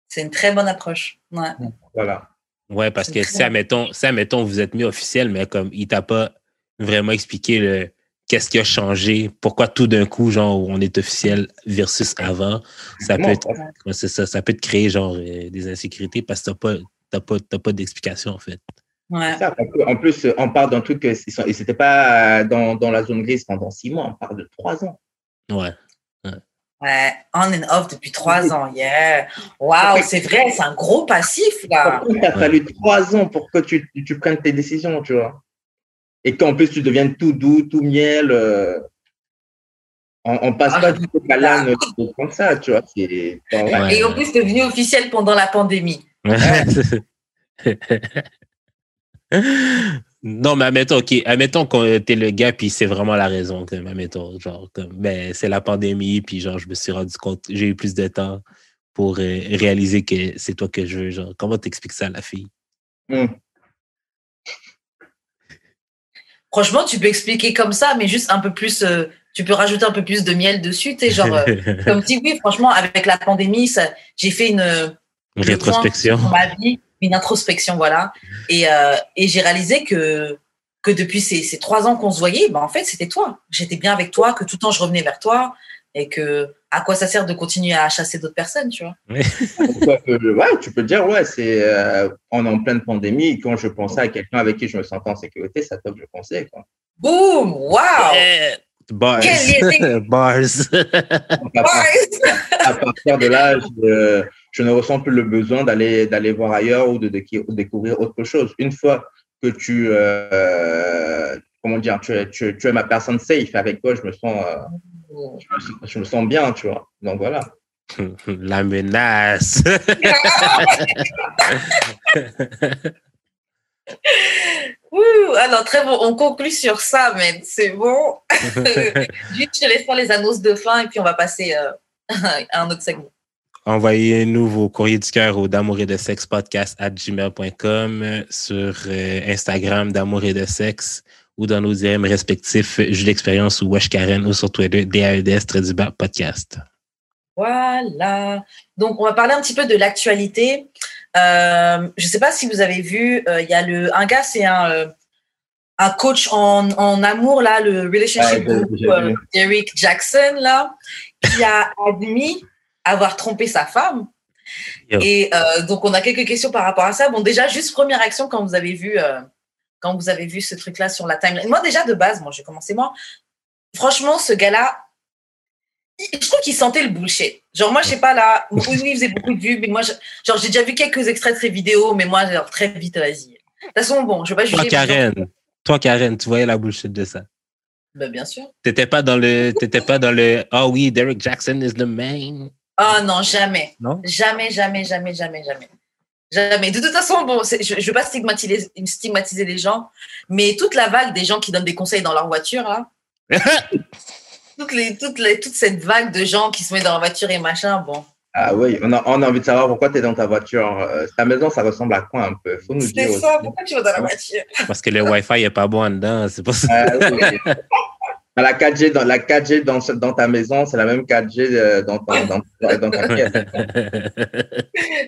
C'est une très bonne approche. Ouais. Voilà. Ouais, parce que si, admettons, si, admettons, vous êtes mis officiel, mais comme il t'a pas vraiment expliqué le qu'est-ce qui a changé, pourquoi tout d'un coup, genre, on est officiel versus avant, ça peut être, ouais, c'est ça, ça peut te créer, genre, euh, des insécurités parce que t'as pas, t'as pas, t'as pas d'explication, en fait. Ouais. Ça, en plus, on parle d'un truc, sont- ils n'étaient pas dans, dans la zone grise pendant six mois, on parle de trois ans. Ouais. Ouais, on and off depuis trois ans, yeah. Waouh, c'est vrai, c'est un gros passif, là. Pourquoi il a fallu trois ans pour que tu, tu prennes tes décisions, tu vois Et qu'en plus, tu deviennes tout doux, tout miel. euh, on, on passe Ah, pas du tout à l'âne comme ça, tu vois. c'est- bon, ouais. Ouais. Et en plus, t'es venu officiel pendant la pandémie. non, mais admettons, OK, admettons que t'es le gars, puis c'est vraiment la raison, comme, admettons, genre, comme, ben, c'est la pandémie, puis genre, je me suis rendu compte, j'ai eu plus de temps pour euh, réaliser que c'est toi que je veux, genre, comment t'expliques ça à la fille? Hum. Franchement, tu peux expliquer comme ça, mais juste un peu plus. euh, tu peux rajouter un peu plus de miel dessus, tu genre. euh, comme si, oui, franchement, avec la pandémie, ça, j'ai fait une. Une le rétrospection. ma vie, une introspection, voilà. Et, euh, et j'ai réalisé que, que depuis ces, ces trois ans qu'on se voyait, ben, en fait, c'était toi. J'étais bien avec toi, que tout le temps, je revenais vers toi. Et que à quoi ça sert de continuer à chasser d'autres personnes, tu vois. Ouais, tu peux dire, ouais, c'est euh, on est en pleine pandémie. Quand je pensais à quelqu'un avec qui je me sentais en sécurité, c'est à toi que je pensais. Quoi. Boum! Waouh! Eh, Bars. Bars. Donc, à, part- à partir de là, je, je ne ressens plus le besoin d'aller d'aller voir ailleurs ou de, de- de découvrir autre chose. Une fois que tu euh, comment dire, tu es, tu, tu es ma personne safe. Avec toi, je me sens, euh, je, me sens je me sens bien, tu vois. Donc voilà. La menace. Ouh, alors très bon, on conclut sur ça, mais c'est bon. Juste, je te laisse faire les annonces de fin et puis on va passer euh, à un autre segment. Envoyez-nous vos courriers du cœur au d'amour et de sexe podcast à gmail.com sur euh, Instagram d'amour et de sexe ou dans nos DM respectifs Jules Expérience ou Wesh Karen ou sur Twitter DAEDS Tradibar Podcast. Voilà. Donc, on va parler un petit peu de l'actualité. Euh, je ne sais pas si vous avez vu, euh, il y a le, un gars, c'est un, euh, un coach en, en amour, là, le relationship euh, Eric Jackson, là, qui a admis avoir trompé sa femme. Yo. Et euh, donc, on a quelques questions par rapport à ça. Bon, déjà, juste première réaction quand vous avez vu, euh, quand vous avez vu ce truc-là sur la timeline. Moi, déjà, de base, moi, j'ai commencé moi. Franchement, ce gars-là, je trouve qu'il sentait le bullshit. Genre, moi, je sais pas, là, oui, oui, il faisait beaucoup de vues, mais moi, je- genre, j'ai déjà vu quelques extraits de ses vidéos, mais moi, genre, très vite, vas-y. De toute façon, bon, je vais pas juger. Toi, Karen, toi, Karen, tu voyais la bullshit de ça? Ben, bien sûr. T'étais pas dans le, t'étais pas dans le, ah oui, Derek Jackson is the man. Ah non, jamais. Non? Jamais, jamais, jamais, jamais, jamais. Jamais. De toute façon, bon, je ne veux pas stigmatiser, stigmatiser les gens, mais toute la vague des gens qui donnent des conseils dans leur voiture, là, toute, les, toute, les, toute cette vague de gens qui se mettent dans leur voiture et machin, bon. Ah oui, on a, on a envie de savoir pourquoi tu es dans ta voiture. Euh, Ta maison, ça ressemble à quoi un peu? Faut nous dire. C'est ça, aussi. pourquoi tu vas dans la voiture? Parce que le Wi-Fi est pas bon en dedans, c'est pour ça. Ah oui. La 4G dans, la 4G dans, dans ta maison, c'est la même 4G euh, dans, ton- dans, dans ta pièce.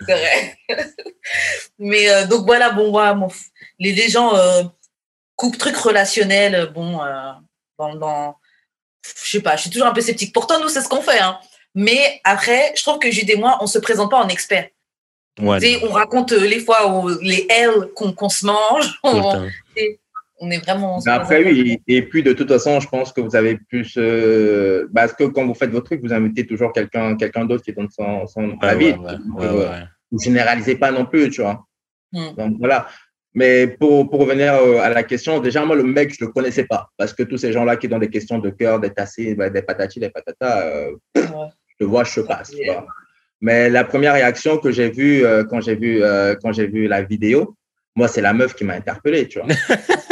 C'est vrai. Mais euh, donc voilà, bon, voilà, bon, les, les gens, euh, coupe trucs relationnels, bon, euh, dans, dans, je sais pas, je suis toujours un peu sceptique. Pourtant, nous, c'est ce qu'on fait. Hein. Mais après, je trouve que Jude et moi, on se présente pas en expert. Ouais, on raconte euh, les fois où les L qu'on qu'on se mange. On. On est vraiment. Mais après, oui, et puis de toute façon, je pense que vous avez plus. Euh, parce que quand vous faites vos trucs, vous invitez toujours quelqu'un quelqu'un d'autre qui donne son, son Ouais, avis. ouais, ouais, euh, ouais. Vous généralisez pas non plus, tu vois. Hmm. Donc voilà. Mais pour, pour revenir euh, à la question, déjà, moi, le mec, je le connaissais pas. Parce que tous ces gens-là qui donnent des questions de cœur, des tassés, bah, des patatis, des patatas, euh, Ouais. je te vois, je passe. tu vois. Mais la première réaction que j'ai vue euh, quand j'ai vu, euh, quand j'ai vu la vidéo, moi, c'est la meuf qui m'a interpellé, tu vois.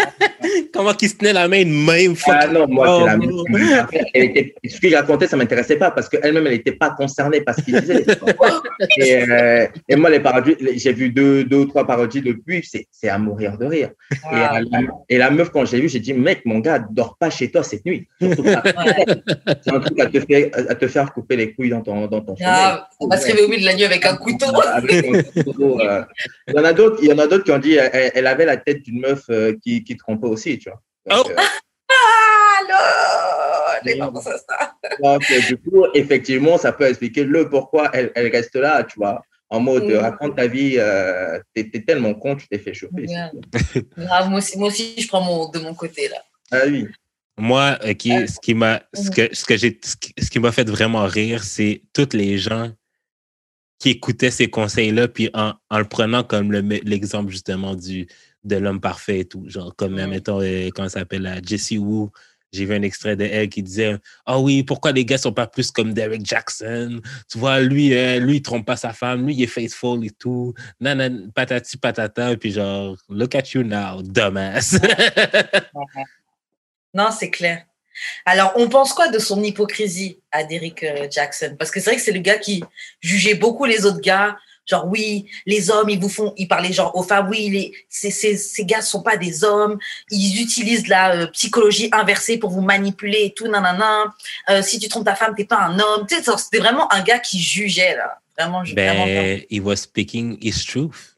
Comment qu'il se tenait la main de même? Ah non, moi, Oh, c'est la interpellé. Elle était- Ce qu'il racontait, ça m'intéressait pas parce qu'elle-même, elle n'était pas concernée par ce qu'il disait. et, euh, et moi, les parodies, j'ai vu deux, deux ou trois parodies depuis, c'est c'est à mourir de rire. Et, Ah, la, et la meuf, quand j'ai vu, j'ai dit, mec, mon gars, dors pas chez toi cette nuit. C'est un truc à te, faire, à te faire couper les couilles dans ton, dans ton. Ah, on va se réveiller au milieu de la nuit avec un couteau. Avec un couteau, euh. Il y en a d'autres, il y en a d'autres qui ont dit, elle, elle avait la tête d'une meuf euh, qui, qui trompait aussi, tu vois. Donc, Oh. euh, Ah, non, j'ai pas pensé à ça. donc, euh, du coup, effectivement, ça peut expliquer le pourquoi elle, elle reste là, tu vois. En mode, Mm. raconte ta vie, euh, t'es tellement con, tu t'es fait choper. Ouais. Grave, moi, aussi, moi aussi, je prends mon, de mon côté, là. Ah oui. Moi, ce qui m'a, ce que, ce que j'ai, ce qui- ce qui m'a fait vraiment rire, c'est tous les gens qui écoutaient ces conseils-là, puis en, en le prenant comme le- l'exemple justement du de l'homme parfait et tout, genre comme Mm. mettons euh, comment ça s'appelle la Jessie Wu. J'ai vu un extrait de elle qui disait Ah oui, pourquoi les gars sont pas plus comme Derek Jackson? Tu vois, lui, euh, lui, il trompe pas sa femme, lui, il est faithful et tout. Nanan, patati patata, puis genre, look at you now, dumbass. Non, c'est clair. Alors, on pense quoi de son hypocrisie à Derrick euh, Jackson? Parce que c'est vrai que c'est le gars qui jugeait beaucoup les autres gars. Genre, oui, les hommes, ils vous font. Il parlait genre aux femmes, oui, les, ces, ces, ces gars ne sont pas des hommes. Ils utilisent la euh, psychologie inversée pour vous manipuler et tout, nanana. Euh, si tu trompes ta femme, t'es pas un homme. Tu sais, c'était vraiment un gars qui jugeait, là. Vraiment, ben, he was speaking his truth.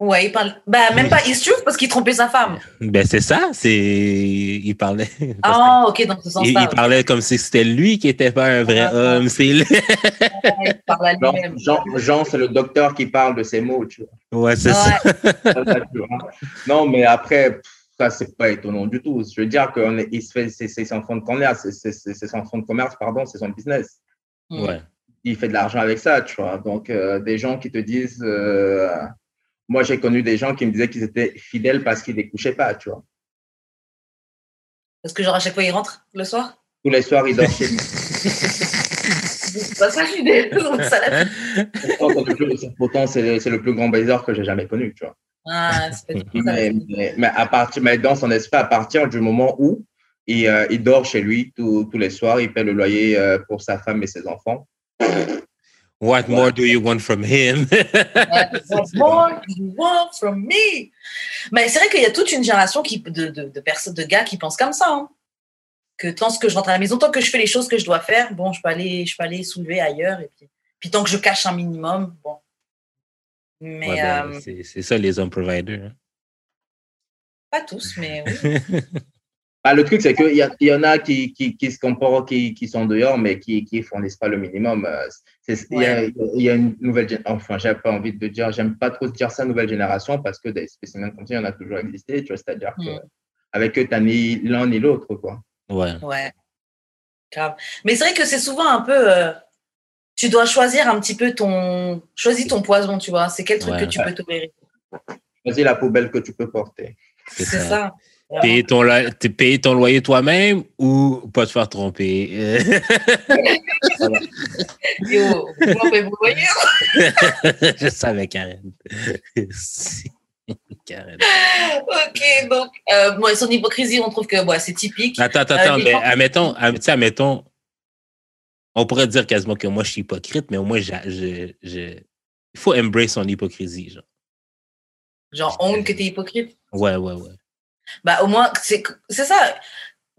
Ouais, il parle. Bah, même pas It's Truth parce qu'il trompait sa femme. Ben, c'est ça, c'est. Il parlait. Ah, ok, dans ce il, sens-là. il parlait comme si c'était lui qui était pas un vrai Ah, homme. C'est lui. Il parle à Jean, lui-même. Jean, Jean, c'est le docteur qui parle de ces mots, tu vois. Ouais, c'est ça. Ouais. Non, mais après, pff, ça, c'est pas étonnant du tout. Je veux dire qu'il se fait, c'est c'est son fonds de commerce, c'est- c'est c'est- c'est son fonds de commerce, pardon, c'est son business. Ouais. il fait de l'argent avec ça, tu vois. Donc, euh, des gens qui te disent, euh, moi, j'ai connu des gens qui me disaient qu'ils étaient fidèles parce qu'ils ne couchaient pas, tu vois. Parce que genre à chaque fois il rentre le soir? Tous les soirs, il dort chez lui. C'est pas ça, l'a- Pourtant, c'est le plus- le, grand baiser que j'ai jamais connu, tu vois. Ah, c'est pas du tout ça. Mais, mais, mais à partir, mais dans son esprit, à partir du moment où il, euh, il dort chez lui tous tous les soirs, il paie le loyer euh, pour sa femme et ses enfants. What more do you want from him? What more do you want from me? Mais c'est vrai qu'il y a toute une génération qui, de, de, de personnes, de gars qui pensent comme ça. hein. Que tant que je rentre à la maison, tant que je fais les choses que je dois faire, bon, je peux aller, je peux aller soulever ailleurs. Et puis, puis tant que je cache un minimum, bon. Mais Ouais, ben, euh, c'est- c'est ça les hommes providers. hein. pas tous, mais oui. Bah, le truc, c'est qu'il y, a- il y en a qui, qui, qui se comportent, qui, qui sont dehors, mais qui ne fournissent pas le minimum. Euh, Il y, a, il y a une nouvelle gén- Enfin, j'ai pas envie de dire, j'aime pas trop dire ça, nouvelle génération, parce que des spécimens comme ça, il y en a toujours existé. Tu vois, c'est-à-dire Mm. qu'avec eux, tu n'as ni l'un ni l'autre. quoi. Ouais. Ouais. Grave. Mais c'est vrai que c'est souvent un peu. euh, tu dois choisir un petit peu ton. Choisis ton poison, tu vois. C'est quel truc Ouais. que tu peux tolérer. Choisis la poubelle que tu peux porter. C'est C'est ça. ça. Payer ton, lo- t'es- payer ton loyer toi-même ou pas te faire tromper? Euh, Yo, voyez Je savais, Karen. Karen. Ok, donc, euh, bon, son hypocrisie, on trouve que c'est typique. Attends, attends, Euh, attends. les mais gens- admettons, admettons, on pourrait dire quasiment que moi, je suis hypocrite, mais au moins, je, il faut embrace son hypocrisie. Genre. Genre, own que t'es hypocrite? Ouais, ouais, ouais. Bah, au moins, c'est c'est ça.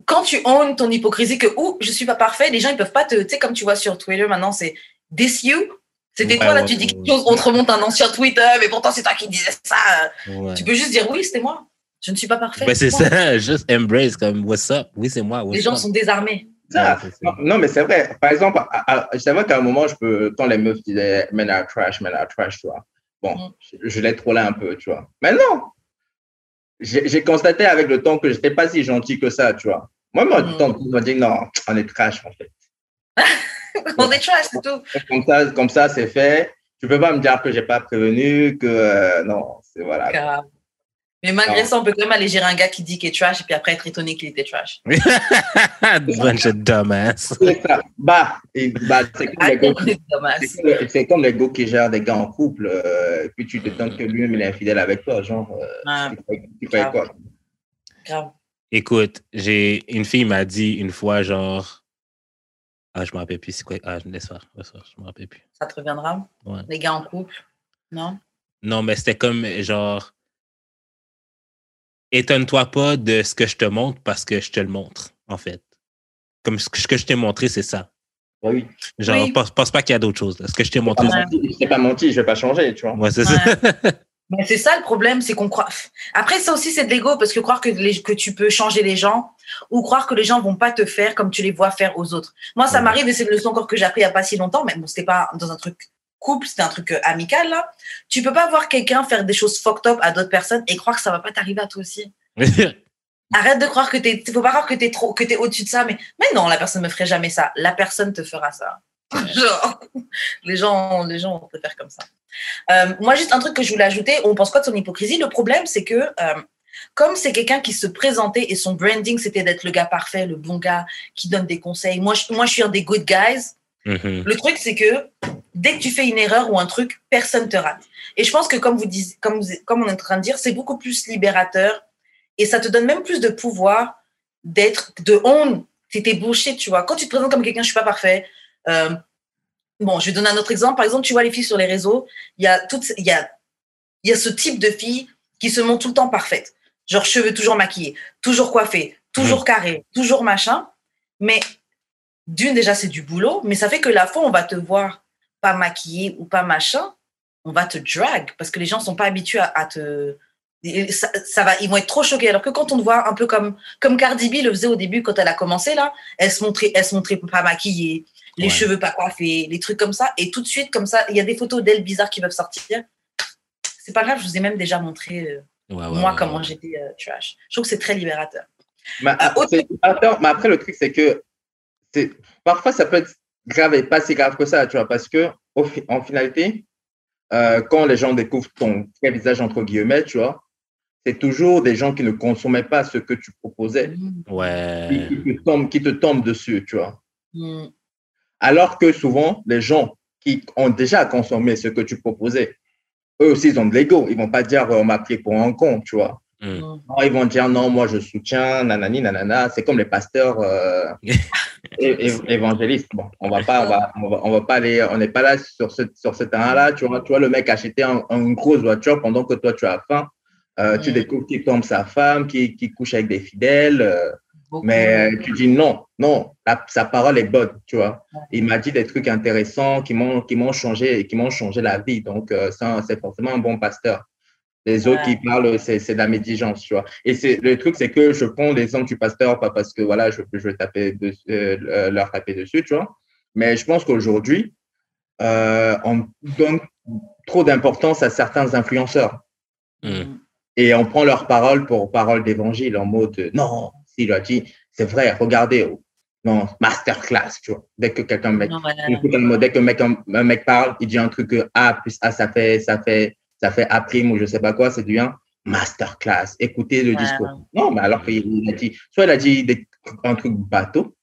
Quand tu own ton hypocrisie, que ou je suis pas parfait, les gens ils peuvent pas te. Tu sais, comme tu vois sur Twitter maintenant, c'est this you? C'était Ouais, toi, là, ouais, tu dis quelque chose, on te remonte un ancien Twitter, mais pourtant c'est toi qui disais ça. ouais. Tu peux juste dire oui, c'était moi. Je ne suis pas parfait. Ben, c'est ça, juste embrace comme what's up? Oui, c'est moi. what's Les gens up? sont désarmés. Ça, non, non, mais c'est vrai. Par exemple, à- à- c'est vrai qu'à un moment, je peux, quand les meufs disaient men are trash, men are trash, tu vois. Bon, Mm. je, je les trollais un peu, tu vois. Mais non! J'ai constaté avec le temps que j'étais pas si gentil que ça, tu vois. Moi, moi, du temps, on m'a dit non, on est trash, en fait. on est trash, c'est tout. Comme ça, comme ça c'est fait. Tu peux pas me dire que j'ai pas prévenu, que euh, non, c'est voilà. Mais malgré ça, on peut quand même aller gérer un gars qui dit qu'il est trash et puis après être étonné qu'il était trash. Bunch of dumbass. C'est ça. Bah, bah, c'est comme, Ah, les gars- qui gèrent des gars en couple, euh, et puis tu te donnes que lui-même il est infidèle avec toi, genre, euh, Ouais, tu fais- tu fais quoi? grave. Écoute, j'ai une fille m'a dit une fois, genre. Ah, je me rappelle plus. C'est quoi? Ah, laisse faire. laisse faire, Je me rappelle plus. Ça te reviendra? Ouais. Les gars en couple. Non? Non, mais c'était comme genre. Étonne-toi pas de ce que je te montre parce que je te le montre, en fait. Comme ce que je t'ai montré, c'est ça. Oui. Genre, Oui. pense, pense pas qu'il y a d'autres choses. là. Ce que je t'ai montré, Je t'ai pas menti, je vais pas changer, tu vois. c'est- ouais, c'est ça. Mais c'est ça le problème, c'est qu'on croit. Après, ça aussi, c'est de l'ego, parce que croire que, les... que tu peux changer les gens ou croire que les gens vont pas te faire comme tu les vois faire aux autres. Moi, ça Ouais. m'arrive et c'est une leçon encore que j'ai appris il y a pas si longtemps, mais bon, c'était pas dans un truc couple, c'était un truc euh, amical, là. Tu peux pas voir quelqu'un faire des choses fucked up à d'autres personnes et croire que ça va pas t'arriver à toi aussi. Arrête de croire que t'es, faut pas croire que t'es trop, que t'es au-dessus de ça, mais, mais non, la personne me ferait jamais ça. La personne te fera ça. Genre, les gens, les gens faire comme ça. Euh, moi, juste un truc que je voulais ajouter, on pense quoi de son hypocrisie? Le problème, c'est que euh, comme c'est quelqu'un qui se présentait et son branding, c'était d'être le gars parfait, le bon gars qui donne des conseils. Moi, je, moi, je suis un des good guys. Mhm. Le truc, c'est que dès que tu fais une erreur ou un truc, personne te rate. Et je pense que comme vous comme, vous- comme on est en train de dire, c'est beaucoup plus libérateur et ça te donne même plus de pouvoir d'être, de honte. C'était bullshit, tu vois. Quand tu te présentes comme quelqu'un, je suis pas parfait. Euh, bon, je vais donner un autre exemple. Par exemple, tu vois les filles sur les réseaux, il y a toutes, il y a, il y a ce type de filles qui se montrent tout le temps parfaites. Genre cheveux toujours maquillés, toujours coiffés, toujours carrés, toujours machin. Mais d'une, déjà, c'est du boulot, mais ça fait que la fois, on va te voir pas maquillée ou pas machin, on va te drag parce que les gens sont pas habitués à, à te. Ça, ça va, ils vont être trop choqués. Alors que quand on te voit un peu comme, comme Cardi B le faisait au début quand elle a commencé là, elle se montrait, elle se montrait pas maquillée, les Ouais. cheveux pas coiffés, les trucs comme ça. Et tout de suite, comme ça, il y a des photos d'elle bizarres qui peuvent sortir. C'est pas grave, je vous ai même déjà montré, euh, Ouais, ouais, moi, comment j'étais euh, trash. Je trouve que c'est très libérateur. Mais après, autre- c'est- après- mais après, le truc, c'est que parfois, ça peut être grave et pas si grave que ça, tu vois, parce que au fi- en finalité, euh, quand les gens découvrent ton vrai visage, entre guillemets, tu vois, c'est toujours des gens qui ne consommaient pas ce que tu proposais, Ouais. qui, qui te tombent, qui te tombent dessus, tu vois. Mm. Alors que souvent, les gens qui ont déjà consommé ce que tu proposais, eux aussi, ils ont de l'ego. Ils vont pas dire, on m'a pris pour un con, tu vois. Mm. Non, ils vont dire, non, moi, je soutiens, nanani, nanana. C'est comme les pasteurs euh, évangélistes. Bon, on va pas, on va, on va, on va pas aller, on n'est pas là sur ce, sur ce terrain-là. Tu vois, tu vois, le mec acheter un- une grosse voiture pendant que toi, tu as faim. Euh, Tu Mm. découvres qu'il tombe sa femme, qui, qui couche avec des fidèles. euh, mais euh, tu dis non, non, la- sa parole est bonne, tu vois. Il m'a dit des trucs intéressants qui m'ont changé et qui m'ont changé la vie. Donc, c'est forcément un bon pasteur. Les autres Ouais. qui parlent, c'est c'est de la médigence, tu vois. Et c'est le truc, c'est que je prends l'exemple du pasteur, pas parce que voilà, je, je veux taper dessus, euh, leur taper dessus, tu vois. Mais je pense qu'aujourd'hui, euh, on donne trop d'importance à certains influenceurs Mm. et on prend leur parole pour parole d'évangile en mode non, s'il a dit, c'est vrai, regardez, non, masterclass, tu vois. Dès que quelqu'un, mec, Non, voilà. écoute un mot, dès que mec, un, un mec parle, il dit un truc que A plus A, ça fait, ça fait, ça fait A prime ou je sais pas quoi, c'est du un masterclass. Écoutez le discours. Non, mais alors qu'il il a dit, soit il a dit des- un truc bateau,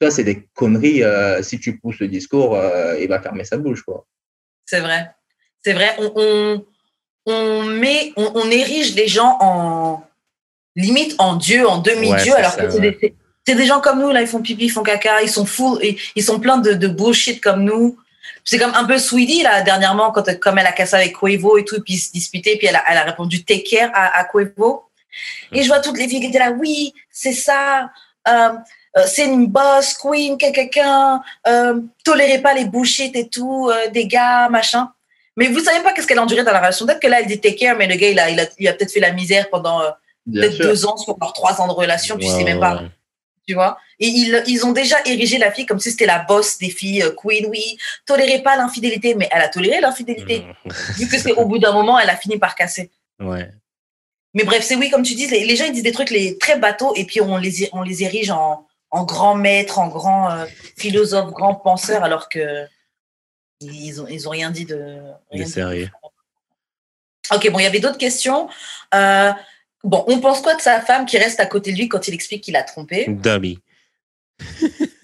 soit c'est des conneries. euh, si tu pousses le discours, euh, il va fermer sa bouche, quoi. C'est vrai. C'est vrai. On, on, on met, on, on érige les gens en limite en Dieu, en demi-dieu, Ouais, alors ça, que c'est ouais. des, gens comme nous, là, ils font pipi, ils font caca, ils sont fous, et, ils sont pleins de, de bullshit comme nous. C'est comme un peu Sweetie, là, dernièrement, quand, comme elle a cassé avec Quavo et tout, puis ils se disputaient, puis elle a, elle a répondu take care à, à. Et je vois toutes les filles qui étaient là, oui, c'est ça, euh, euh, c'est une boss, queen, quelqu'un, euh, tolérez pas les bullshit et tout, euh, des gars, machin. Mais vous savez pas qu'est-ce qu'elle a enduré dans la relation. Peut-être que là, elle dit take care, mais le gars, il a, il a, il a peut-être fait la misère pendant euh, Bien peut-être sûr. deux ans leurs trois ans de relation, tu sais même pas. Tu vois. Et ils, ils ont déjà érigé la fille comme si c'était la boss des filles, euh, queen, oui, tolérez pas l'infidélité, mais elle a toléré l'infidélité. Mm. Vu que c'est au bout d'un moment, elle a fini par casser. Ouais. Mais bref, c'est oui, comme tu dis, les, les gens ils disent des trucs les, très bateaux et puis on les, on les érige en, en grands maîtres, en grands euh, philosophes, grands penseurs, alors que ils ont, ils ont rien dit de. Rien sérieux. Ok, bon, il y avait d'autres questions. Euh, bon, on pense quoi de sa femme qui reste à côté de lui quand il explique qu'il a trompé Dummy.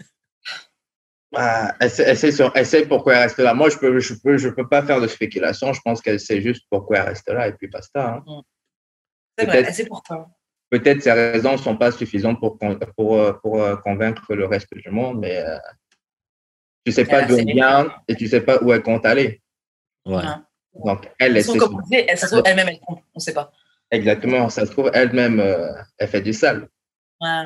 Ah, elle, sait, elle, sait sur- elle sait pourquoi elle reste là. Moi, je peux, je peux, je peux pas faire de spéculation. Je pense qu'elle sait juste pourquoi elle reste là et puis basta. hein. C'est vrai, Peut-être. elle sait pourquoi. Peut-être ces raisons ne sont pas suffisantes pour, euh, pour convaincre le reste du monde, mais euh, tu sais pas d'où elle ses vient et tu sais pas où elle compte aller. Ouais. Donc, elle, elle sait comme on disait, elle, elle-même, elle trompe, on ne sait pas. Exactement. Ça se trouve, elle-même, euh, elle fait du sale. Ouais.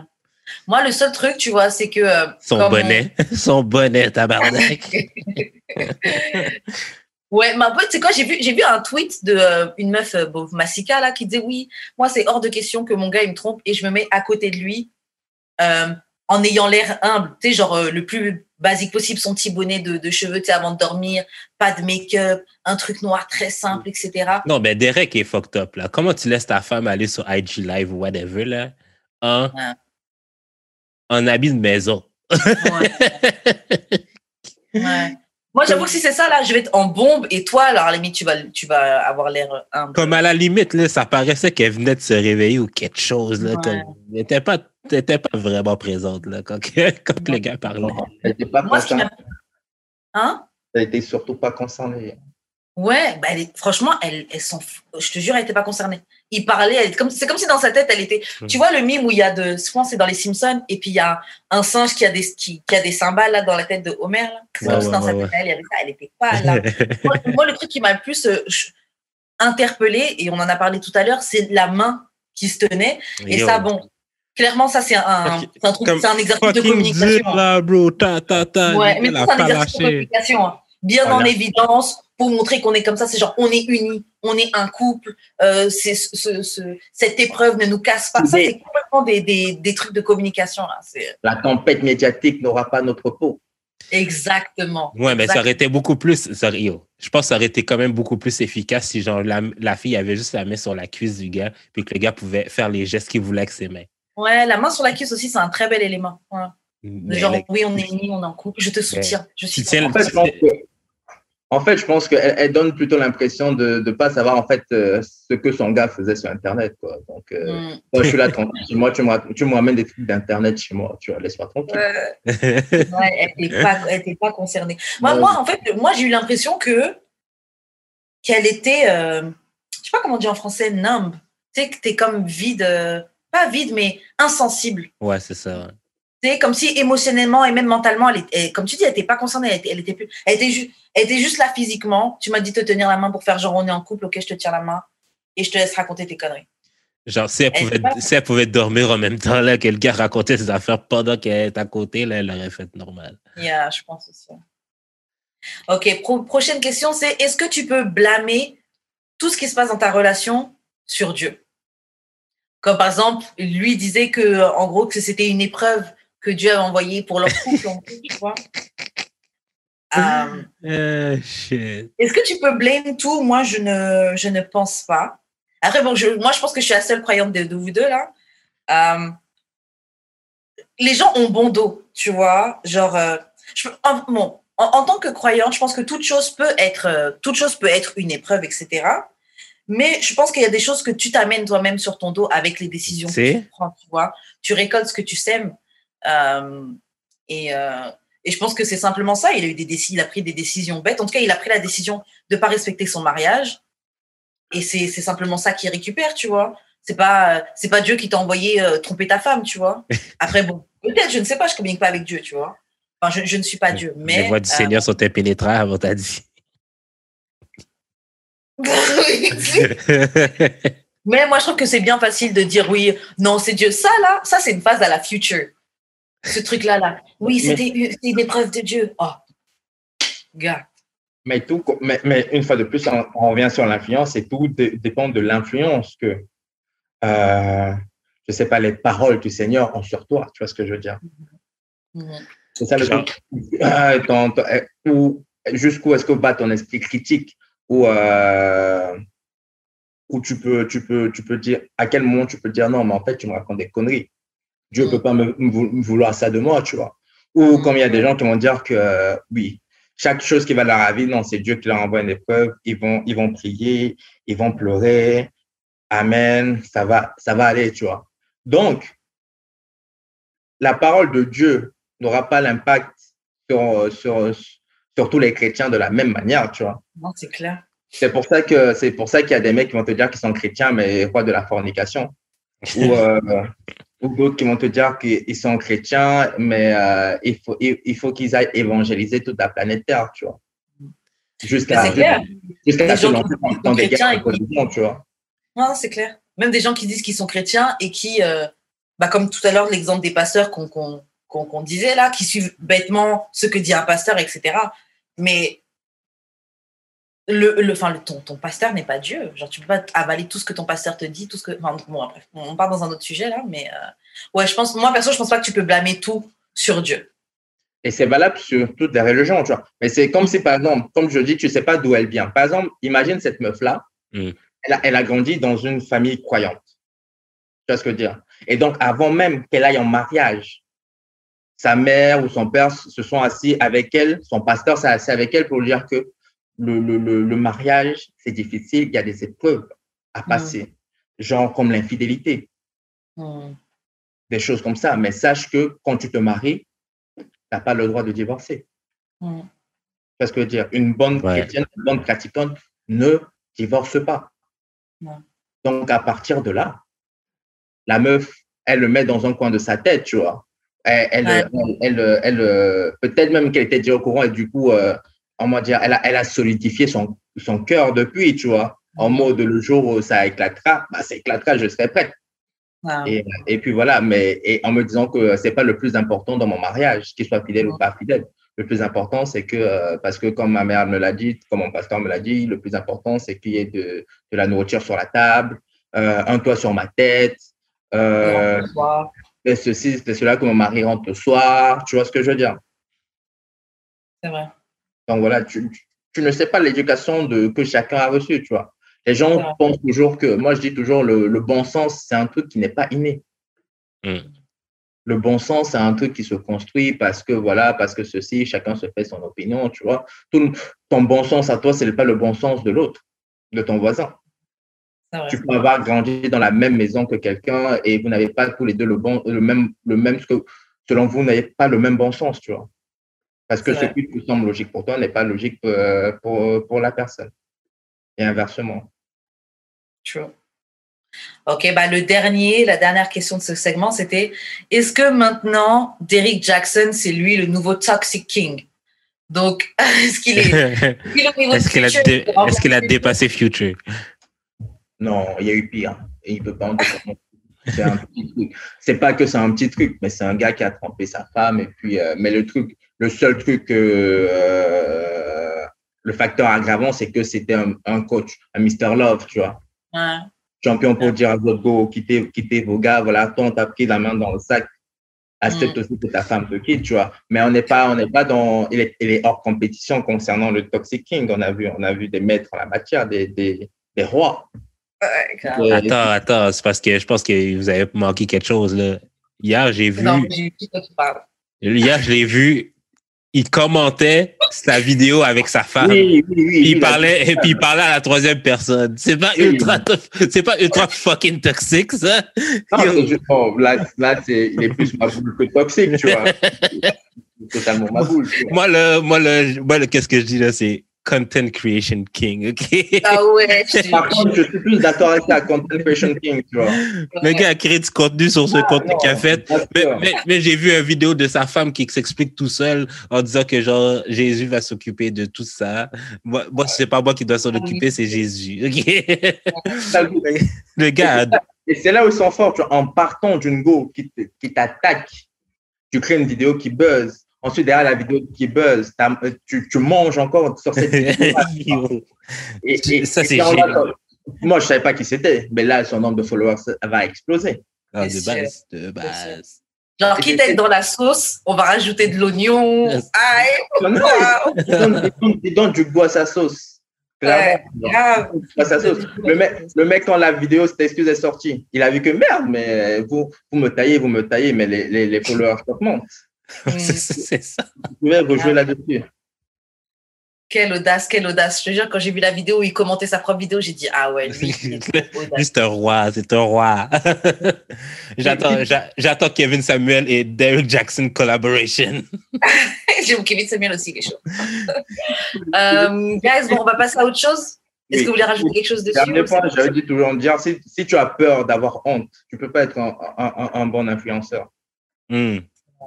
Moi, le seul truc, tu vois, c'est que. euh, Son on- bonnet. Son bonnet, tabarnak. Ouais, ma pote, c'est quoi J'ai vu, j'ai vu un tweet de euh, une meuf, euh, Massika, là, qui disait oui, moi, c'est hors de question que mon gars, il me trompe et je me mets à côté de lui euh, en ayant l'air humble, tu sais, genre euh, le plus basique possible, son petit bonnet de, de cheveux, tu sais, avant de dormir, pas de make-up, un truc noir très simple, etc. Non, mais Derek est fucked up, là. Comment tu laisses ta femme aller sur IG Live ou whatever, là, en, Ouais. en habit de maison? Ouais. Ouais. Moi, j'avoue que si c'est ça, là, je vais être en bombe et toi, alors, à la limite, tu vas, tu vas avoir l'air humble. Comme à la limite, là, ça paraissait qu'elle venait de se réveiller ou quelque chose, là. Ouais. Comme, elle n'était pas, pas vraiment présente, là, quand, quand le gars parlait. Elle n'était pas Moi, concernée. Hein? Elle n'était surtout pas concernée. Ouais, bah elle est, franchement, elle, elle s'en. Je te jure, elle n'était pas concernée. Il parlait, elle, comme, c'est comme si dans sa tête, elle était. Mhm. Tu vois le mime où il y a de. Souvent, c'est dans les Simpsons, et puis il y a un singe qui a des, qui, qui a des cymbales là, dans la tête de Homer. là. C'est comme si ouais, dans sa ouais, tête, elle, il y avait ça, elle n'était pas là. moi, moi, le truc qui m'a le plus euh, interpellé, et on en a parlé tout à l'heure, c'est la main qui se tenait. Et ça, bon, clairement, ça, c'est un, Ok, c'est un, truc, c'est un exercice de communication. zip, là, bro. Ta, ta, ta. Ouais, mais c'est un exercice de communication. hein. Bien Voilà. en évidence pour montrer qu'on est comme ça. C'est genre, on est unis, on est un couple. Euh, c'est ce, ce- ce- cette épreuve ne nous casse pas. Ça, c'est complètement des, des, des trucs de communication. Là. C'est La tempête médiatique n'aura pas notre peau. exactement. Ouais, mais ça aurait été beaucoup plus. ça yo, je pense que ça aurait été quand même beaucoup plus efficace si genre la, la fille avait juste la main sur la cuisse du gars, puis que le gars pouvait faire les gestes qu'il voulait avec ses mains. Ouais, la main sur la cuisse aussi, c'est un très bel élément. Ouais. Mais Genre, oui, on est unis, on est en couple. Je te soutiens. Je tu suis tiens En fait, je pense que En fait, je pense qu'elle elle donne plutôt l'impression de ne pas savoir en fait euh, ce que son gars faisait sur Internet. Quoi. Donc, euh, Mm. moi, je suis là tranquille. Moi, tu me, ra- tu me ramènes des trucs d'Internet chez moi. Tu vois, laisse-moi tranquille. Ouais, elle n'était pas, elle était pas concernée. Moi, Ouais. moi, en fait, moi, j'ai eu l'impression que qu'elle était, euh, je sais pas comment dire en français, numb. Tu sais, que t'es comme vide, euh, pas vide, mais insensible. Ouais, c'est ça. ouais. Sais, comme si émotionnellement et même mentalement, elle était, comme tu dis, elle était pas concernée. Elle était, elle était, plus, elle était, ju- elle était juste là physiquement. Tu m'as dit de te tenir la main pour faire genre on est en couple, ok, je te tiens la main et je te laisse raconter tes conneries. Genre, si elle, Elle pouvait, si elle pouvait dormir en même temps, là, que le gars racontait ses affaires pendant qu'elle est à côté, là, elle aurait fait normal. Yeah, je pense aussi. Ok, pro- prochaine question, c'est est-ce que tu peux blâmer tout ce qui se passe dans ta relation sur Dieu? Comme par exemple, lui disait que, en gros, que c'était une épreuve que Dieu avait envoyée pour leur couple, tu vois. Shit. est-ce que tu peux blâmer tout? Moi, je ne, je ne pense pas. Après, bon, je, moi, je pense que je suis la seule croyante de, de vous deux, là. Euh, les gens ont bon dos, tu vois. Genre, euh, je, en, bon, en, en tant que croyante, je pense que toute chose peut être, euh, toute chose peut être une épreuve, etc. Mais je pense qu'il y a des choses que tu t'amènes toi-même sur ton dos avec les décisions que tu prends, tu vois. Tu récoltes ce que tu sèmes. Euh, et, euh, et je pense que c'est simplement ça. Il a, eu des il a pris des décisions bêtes. En tout cas, il a pris la décision de ne pas respecter son mariage. Et c'est simplement ça qu'il récupère, tu vois. C'est pas, c'est pas Dieu qui t'a envoyé euh, tromper ta femme, tu vois. Après, bon, peut-être, je ne sais pas, je communique pas avec Dieu, tu vois. Enfin, je, je ne suis pas Dieu, mais. Les voix du euh, Seigneur sont impénétrables, on t'a dit. mais moi, je trouve que c'est bien facile de dire oui, non, c'est Dieu. Ça, là, ça, c'est une phase à la future. Ce truc-là, là. Oui, c'était une, épreuve de Dieu. Oh, gars. Mais, tout, mais, mais une fois de plus, on, on revient sur l'influence et tout dé- dépend de l'influence que, euh, je sais pas, les paroles du Seigneur ont sur toi. Tu vois ce que je veux dire? C'est ça le truc. Euh, euh, jusqu'où est-ce que va ton esprit critique? Ou euh, où tu peux, tu peux, tu peux dire à quel moment tu peux dire non, mais en fait tu me racontes des conneries. Dieu Mm. peut pas me, me vou- me vouloir ça de moi, tu vois. Ou comme il y a des gens qui vont dire que euh, oui, chaque chose qui va leur arriver, non, c'est Dieu qui leur envoie une épreuve. Ils vont, ils vont prier, ils vont pleurer. Amen, ça va, ça va aller, tu vois. Donc, la parole de Dieu n'aura pas l'impact sur, sur, sur tous les chrétiens de la même manière, tu vois. Non, c'est clair. C'est pour ça que c'est pour ça qu'il y a des mecs qui vont te dire qu'ils sont chrétiens, mais roi de la fornication? Ou, euh, ou d'autres qui vont te dire qu'ils sont chrétiens, mais euh, il faut, il, il faut qu'ils aillent évangéliser toute la planète Terre, tu vois. Jusqu'à c'est clair. jusqu'à gens qui dans, sont dans des guerres et qui- tu vois. Non, c'est clair. Même des gens qui disent qu'ils sont chrétiens et qui, euh, bah, comme tout à l'heure, l'exemple des pasteurs qu'on qu'on qu'on qu'on disait là, qui suivent bêtement ce que dit un pasteur, etc. Mais le, le, enfin, le, ton, ton pasteur n'est pas Dieu. Genre, tu peux pas avaler tout ce que ton pasteur te dit, tout ce que. Enfin, bon, après, on part dans un autre sujet là, mais euh, ouais, je pense, moi perso, je pense pas que tu peux blâmer tout sur Dieu. Et c'est valable sur toutes les religions, tu vois. Mais c'est comme si, par exemple, comme je dis, tu sais pas d'où elle vient. Par exemple, imagine cette meuf-là, Mm. elle, a, elle a grandi dans une famille croyante. Tu vois ce que je veux dire? Et donc, avant même qu'elle aille en mariage, sa mère ou son père se sont assis avec elle, son pasteur s'est assis avec elle pour lui dire que le, le, le, le mariage, c'est difficile, il y a des épreuves à passer, genre comme l'infidélité, Hmm. des choses comme ça. Mais sache que quand tu te maries, tu n'as pas le droit de divorcer. Hmm. Tu vois ce que je veux dire? Une bonne Ouais. chrétienne, une bonne pratiquante ne divorce pas. Donc, à partir de là, la meuf, elle le met dans un coin de sa tête, tu vois. Elle, elle, Ouais. elle, elle, elle, euh, peut-être même qu'elle était déjà au courant et du coup, euh, on va dire, elle a, elle a solidifié son, son cœur depuis, tu vois. En mode, le jour où ça éclatera, bah, ça éclatera, je serai prête. Et, et puis voilà, mais et en me disant que c'est pas le plus important dans mon mariage, qu'il soit fidèle ou pas fidèle. Le plus important, c'est que, euh, parce que comme ma mère me l'a dit, comme mon pasteur me l'a dit, le plus important, c'est qu'il y ait de, de la nourriture sur la table, euh, un toit sur ma tête, euh, c'est ceci, c'est cela que mon mari rentre le soir. Tu vois ce que je veux dire? C'est vrai. Donc voilà, tu, tu- tu ne sais pas l'éducation que chacun a reçue, tu vois. Les gens Ouais. pensent toujours que, moi je dis toujours, le, le bon sens, c'est un truc qui n'est pas inné. Mm. le bon sens, c'est un truc qui se construit parce que voilà, parce que ceci, chacun se fait son opinion, tu vois. Tout, ton bon sens à toi, ce n'est pas le bon sens de l'autre, de ton voisin. Tu peux avoir grandi dans la même maison que quelqu'un et vous n'avez pas tous les deux le bon, le même, le même, selon vous, n'avez pas le même bon sens, tu vois. Parce que ce qui te semble logique pour toi n'est pas logique euh, pour, pour, la personne. Et inversement. Vois. Ok, bah le dernier, la dernière question de ce segment, c'était est-ce que maintenant, Derrick Jackson, c'est lui le nouveau Toxic King? Donc, est-ce qu'il est. Est-ce qu'il a, a, dépassé Future? Non, il y a eu pire. Et il peut pas en C'est un petit truc. C'est pas que c'est un petit truc, mais c'est un gars qui a trompé sa femme. Et puis, euh, mais le truc, le seul truc, euh, le facteur aggravant, c'est que c'était un, un, coach, un Mr. Love, tu vois. Ouais champion pour dire à votre go, quittez, quittez vos gars, voilà, toi, on t'a pris la main dans le sac. Accepte mm. aussi que ta femme te quitte, tu vois. Mais on n'est pas, on n'est pas dans, il est, il est, hors compétition concernant le Toxic King. On a vu, on a vu des maîtres en la matière, des, des, des rois. attends, attends, c'est parce que je pense que vous avez manqué quelque chose, là. Hier, j'ai vu. Non, j'ai Hier, je l'ai vu il commentait sa vidéo avec sa femme. Oui, oui, oui, il parlait et puis il parlait à la troisième personne. C'est pas ultra, c'est pas ultra fucking toxique ça. Non, là, là c'est, il est plus ma boule que toxique, tu vois. totalement ma boule. Moi le, moi le, moi le, qu'est-ce que je dis là, c'est content creation king, ok? Ah ouais. Par contre, je suis plus d'accord avec la content creation king, tu vois. Le gars a créé du contenu sur ce ah, contenu qu'il a fait. Mais, mais, j'ai vu une vidéo de sa femme qui s'explique tout seul en disant que genre Jésus va s'occuper de tout ça. Moi, moi c'est pas moi qui dois s'en occuper, c'est Jésus, ok? le gars. Et c'est là où ils sont forts, tu vois, en partant d'une go qui t'attaque, tu crées une vidéo qui buzz Ensuite, derrière la vidéo qui buzz, euh, tu, tu, manges encore sur cette vidéo. et, ça, c'est Moi, je ne savais pas qui c'était, mais là, son nombre de followers va exploser. Ah, de base, de base. Genre, quitte à être dans la sauce, on va rajouter de l'oignon. Ah, il donne du goût à sa sauce. Clairement. sa sauce. Le, mec, le mec, quand la vidéo, cette excuse est sortie, il a vu que merde, mais vous, vous me taillez, vous me taillez, mais les, les, les followers augmentent. c'est ça. Je vais rejouer là-dessus. Quelle audace, quelle audace. Je te jure, quand j'ai vu la vidéo où il commentait sa propre vidéo, j'ai dit Ah ouais, lui, c'est un roi, c'est un roi. j'attends, j'attends Kevin Samuel et Derek Jackson collaboration. J'aime Kevin Samuel aussi, quelque chose. euh, guys, bon, on va passer à autre chose. Est-ce que vous voulez rajouter quelque chose dessus J'avais dit toujours dire si, si, tu as peur d'avoir honte, tu ne peux pas être un, un, un bon influenceur. Hmm.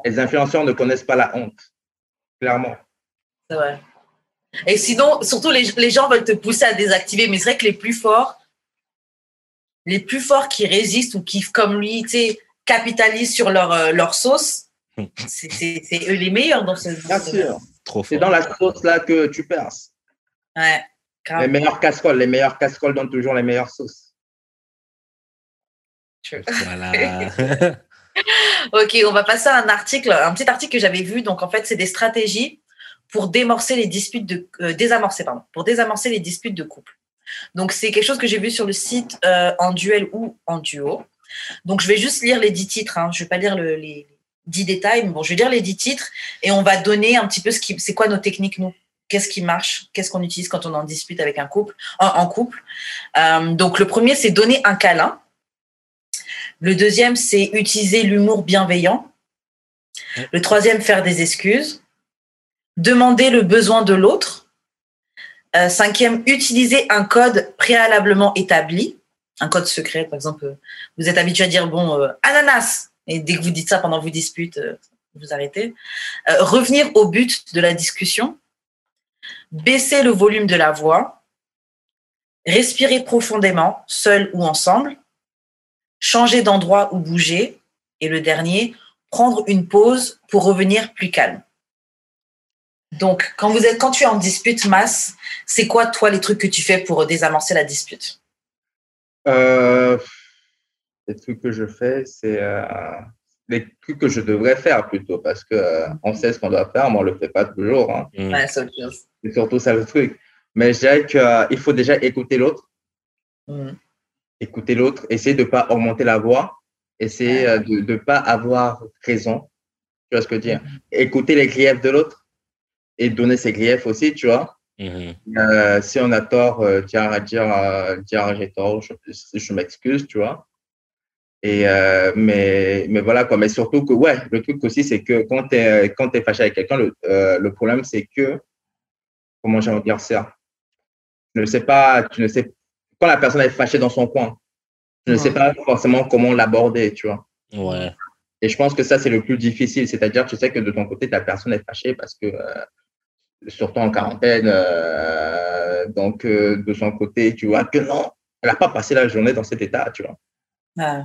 Les influenceurs ne connaissent pas la honte, clairement. C'est vrai. Et sinon, surtout, les, les, gens veulent te pousser à désactiver, mais c'est vrai que les plus forts, les plus forts qui résistent ou qui, comme lui, capitalisent sur leur, euh, leur sauce, c'est eux les meilleurs dans ce Bien sûr. C'est dans la sauce là que tu perces. Ouais. Les meilleures casseroles, les meilleures casseroles donnent toujours les meilleures sauces. Voilà. ok, on va passer à un article, un petit article que j'avais vu. Donc, en fait, c'est des stratégies pour démorcer les disputes de, euh, désamorcer, pardon, pour désamorcer les disputes de couple. Donc, c'est quelque chose que j'ai vu sur le site euh, en duel ou en duo. Donc, je vais juste lire les dix titres. Hein. Je ne vais pas lire les dix détails, mais bon, je vais lire les dix titres et on va donner un petit peu ce qui, c'est quoi nos techniques, nous? Qu'est-ce qui marche, qu'est-ce qu'on utilise quand on en dispute avec un couple, en, couple? Euh, donc le premier, c'est donner un câlin. Le deuxième, c'est utiliser l'humour bienveillant. Le troisième, faire des excuses. Demander le besoin de l'autre. Euh, cinquième, utiliser un code préalablement établi, un code secret, par exemple. Vous êtes habitué à dire bon euh, ananas, et dès que vous dites ça pendant vos disputes, euh, vous arrêtez. revenir au but de la discussion. Baisser le volume de la voix. Respirer profondément, seul ou ensemble changer d'endroit ou bouger. Et le dernier, prendre une pause pour revenir plus calme. Donc, quand, vous êtes, quand tu es en dispute masse, c'est quoi, toi, les trucs que tu fais pour désamorcer la dispute? Euh, Les trucs que je fais, c'est euh, les trucs que je devrais faire plutôt, parce qu'on euh, on sait ce qu'on doit faire, mais on ne le fait pas toujours. Hein. Mm. c'est surtout ça le truc. Mais je dirais qu'il faut déjà écouter l'autre. Mm écouter l'autre, essayer de ne pas augmenter la voix Essayer euh, de ne pas avoir raison. Tu vois ce que je veux dire? Écouter les griefs de l'autre et donner ses griefs aussi, tu vois? Mhm. Euh, si on a tort, euh, dire, dire, euh, dire j'ai tort, je, je m'excuse, tu vois? Et euh, mais, mais voilà quoi. Mais surtout que, ouais, le truc aussi, c'est que quand tu es, quand es fâché avec quelqu'un, le, le problème, c'est que, comment j'ai envie de dire ça? Tu ne sais pas, tu ne sais, quand la personne est fâchée dans son coin, tu ne sais pas forcément comment l'aborder, tu vois. Ouais. Et je pense que ça, c'est le plus difficile. C'est-à-dire, tu sais que de ton côté, ta personne est fâchée parce que, euh, surtout en quarantaine, euh, donc euh, de son côté, tu vois que non, elle n'a pas passé la journée dans cet état, tu vois. Ouais.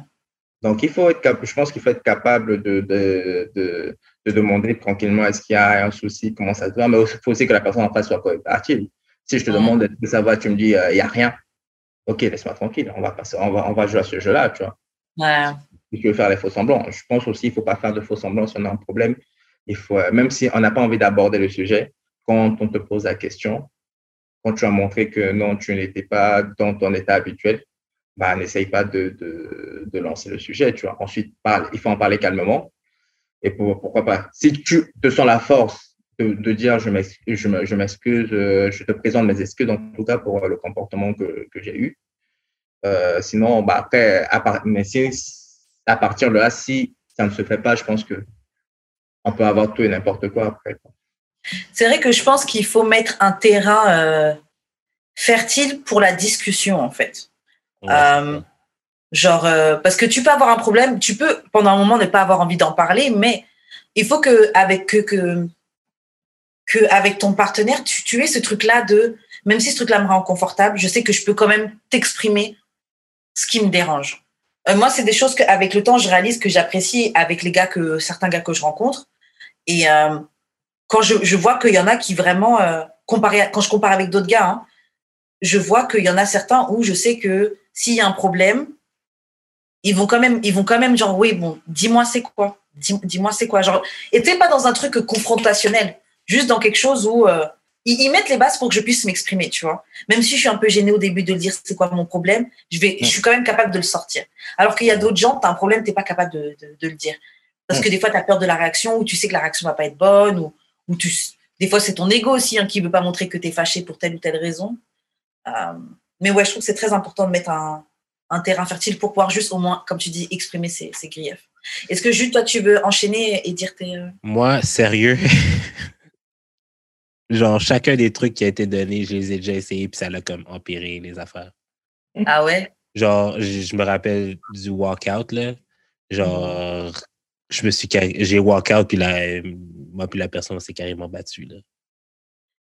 Donc, il faut être cap- je pense qu'il faut être capable de, de, de, de demander tranquillement est-ce qu'il y a un souci, comment ça se va, mais il faut aussi que la personne en face soit coopérative. Si je te Ouais. demande est-ce que ça va, tu me dis il n'y a rien. Ok, laisse-moi tranquille, on va, passer, on, va, on va jouer à ce jeu-là, tu vois. Ouais. Si tu veux faire les faux semblants. Je pense aussi qu'il ne faut pas faire de faux semblants si on a un problème. Il faut, euh, même si on n'a pas envie d'aborder le sujet, quand on te pose la question, quand tu as montré que non, tu n'étais pas dans ton état habituel, bah, n'essaye pas de, de, de lancer le sujet, tu vois. Ensuite, parle, il faut en parler calmement. Et pour, pourquoi pas, si tu te sens la force de, de dire je m'excuse, je me- je m'excuse, euh, je te présente mes excuses, en tout cas pour euh, le comportement que, que j'ai eu. Euh, sinon, bah, après, à part, mais si, à partir de là, si ça ne se fait pas, je pense que on peut avoir tout et n'importe quoi après. C'est vrai que je pense qu'il faut mettre un terrain euh, fertile pour la discussion, en fait. Ouais. Euh, Genre, euh, parce que tu peux avoir un problème, tu peux pendant un moment ne pas avoir envie d'en parler, mais il faut que avec que, que, que avec ton partenaire, tu, aies ce truc-là de, même si ce truc-là me rend confortable, je sais que je peux quand même t'exprimer ce qui me dérange. Euh, moi, c'est des choses qu'avec le temps, je réalise que j'apprécie avec les gars que certains gars que je rencontre. Et euh, quand je, vois qu'il y en a qui vraiment, euh, quand je compare avec d'autres gars, hein, je vois qu'il y en a certains où je sais que s'il y a un problème, ils vont quand même, ils vont quand même genre, oui, bon, dis-moi c'est quoi, Dis- dis-moi c'est quoi, genre, et t'es pas dans un truc confrontationnel, juste dans quelque chose où euh, ils, ils mettent les bases pour que je puisse m'exprimer, tu vois. Même si je suis un peu gênée au début de le dire c'est quoi mon problème, je vais, je suis quand même capable de le sortir. Alors qu'il y a d'autres gens, t'as un problème, t'es pas capable de, de, de le dire, parce que des fois t'as peur de la réaction ou tu sais que la réaction va pas être bonne ou, ou tu, des fois c'est ton ego aussi hein, qui veut pas montrer que t'es fâché pour telle ou telle raison. Euh, mais ouais, je trouve que c'est très important de mettre un, un terrain fertile pour pouvoir juste au moins, comme tu dis, exprimer ses, ses griefs. Est-ce que juste toi, tu veux enchaîner et dire tes... euh, Moi, sérieux? Genre, chacun des trucs qui a été donné, je les ai déjà essayés, puis ça l'a comme empiré les affaires. Ah ouais? Genre, je, je me rappelle du walkout, là. Genre, je me suis j'ai walkout, puis la, moi, puis la personne, on s'est carrément battu, là.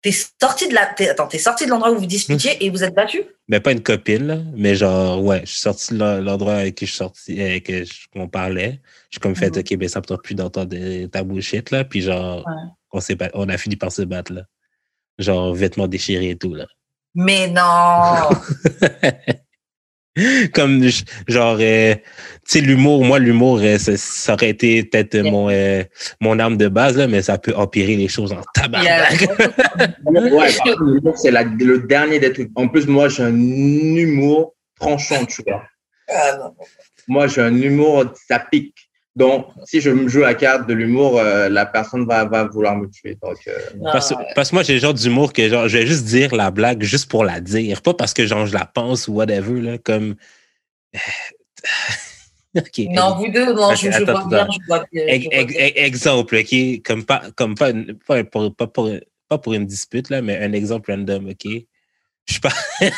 T'es sorti de la... Attends, t'es sorti de l'endroit où vous disputiez et vous êtes battu? Mais pas une copine, là, mais genre, ouais, je suis sorti de l'en- l'endroit avec qui je sorti, euh, que je- qu'on parlait. J'ai comme fait, Mhm. OK, ben, ça me tente plus d'entendre de- ta bullshit, là. Puis genre, Ouais. on, s'est on a fini par se battre, là. Genre, vêtements déchirés et tout, là. Mais non comme genre euh, tu sais l'humour moi l'humour euh, ça, ça aurait été peut-être Yeah. mon euh, mon arme de base là mais ça peut empirer les choses en tabarnak Ouais, par contre, l'humour, c'est la- le dernier des trucs. En plus, moi, j'ai un humour tranchant, tu vois. Ah, non. Moi, j'ai un humour, ça pique. Donc, si je me joue la carte de l'humour, euh, la personne va, va vouloir me tuer. Donc, euh, parce, Non, parce que moi j'ai le genre d'humour que genre je vais juste dire la blague juste pour la dire pas parce que genre je la pense ou whatever là comme Non, vous deux, non, je, je attends, vois bien, attends. je vois bien. Je vois exemple, OK? Comme pas, comme pas, pas, pour, pas, pour, pas pour une dispute, là, mais un exemple random, OK? Je suis pas.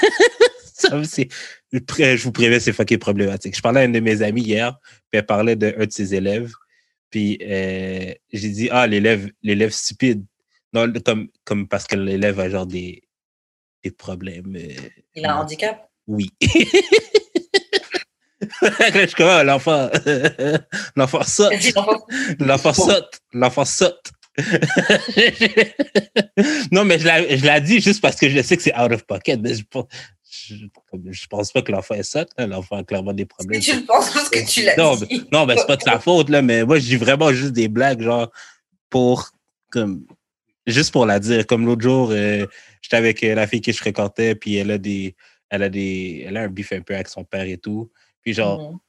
Ça, c'est- je vous préviens, c'est fucking problématique. Je parlais à une de mes amies hier, puis elle parlait d'un de ses élèves. Puis euh, j'ai dit, ah, l'élève, l'élève stupide. Non, comme, comme parce que l'élève a genre des, des problèmes. euh, Il a un handicap? Oui. je ah, l'enfant, l'enfant saute. L'enfant. Saute. L'enfant saute. non, mais je la, je la dis juste parce que je sais que c'est out of pocket. Mais je, je, je pense pas que l'enfant est hein. L'enfant a clairement des problèmes. tu le penses parce que tu l'as Non, dit? Non, ben, c'est pas de sa faute, là, mais moi, je dis vraiment juste des blagues, genre, pour, comme, juste pour la dire. Comme l'autre jour, euh, j'étais avec euh, la fille que je fréquentais, puis elle a des, elle a des, elle a un bif un peu avec son père et tout. Puis genre, Mhm.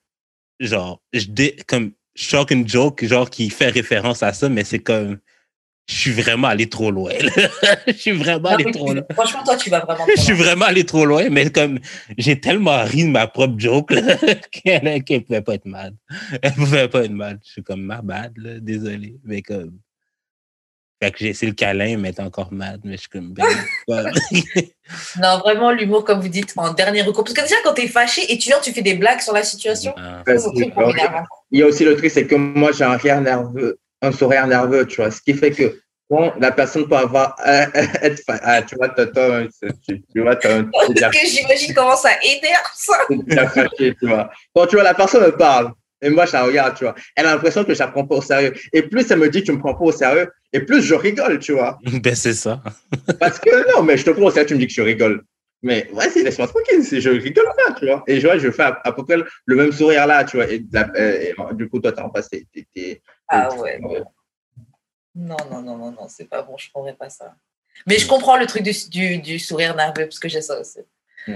genre, je dé, comme, je sors une joke, genre, qui fait référence à ça, mais c'est comme, je suis vraiment allé trop loin. je suis vraiment allé trop loin. Franchement, toi, tu vas vraiment. Je suis vraiment allé trop loin, mais comme j'ai tellement ri de ma propre joke qu'elle qu'elle pouvait pas être mad. Elle pouvait pas être mad. Je suis comme ma bad, là, désolé. Mais comme. Fait que j'ai essayé le câlin, mais t'es encore mad. Mais je suis comme. Ben. Non, vraiment, l'humour, comme vous dites, en dernier recours. Parce que déjà, quand t'es fâché et tu viens, tu fais des blagues sur la situation. Ah. Il y a aussi le truc, c'est que moi, j'ai un rire nerveux, un sourire nerveux, tu vois. Ce qui fait que quand la personne peut avoir, euh, être, ah, tu vois, t'as, t'as- tu, tu vois, t'as un Parce que j'imagine comment ça énerve ça. tu vois. Quand tu vois, la personne me parle, et moi, je la regarde, tu vois. Elle a l'impression que je la prends pas au sérieux. Et plus elle me dit que tu me prends pas au sérieux, et plus je rigole, tu vois. ben, c'est ça. Parce que non, mais je te prends au sérieux, tu me dis que je rigole. Mais vas-y, laisse-moi tranquille, si je rigole pas, tu vois. Et je vois, je fais à, à peu près le, même sourire là, tu vois. Et, la- euh, et, du coup, toi, t'es en face, t'es- Ah ouais. Non, non, non, non, non, c'est pas bon, je prendrais pas ça. Mais je comprends le truc du, du, du sourire nerveux, parce que j'ai ça aussi. Mm.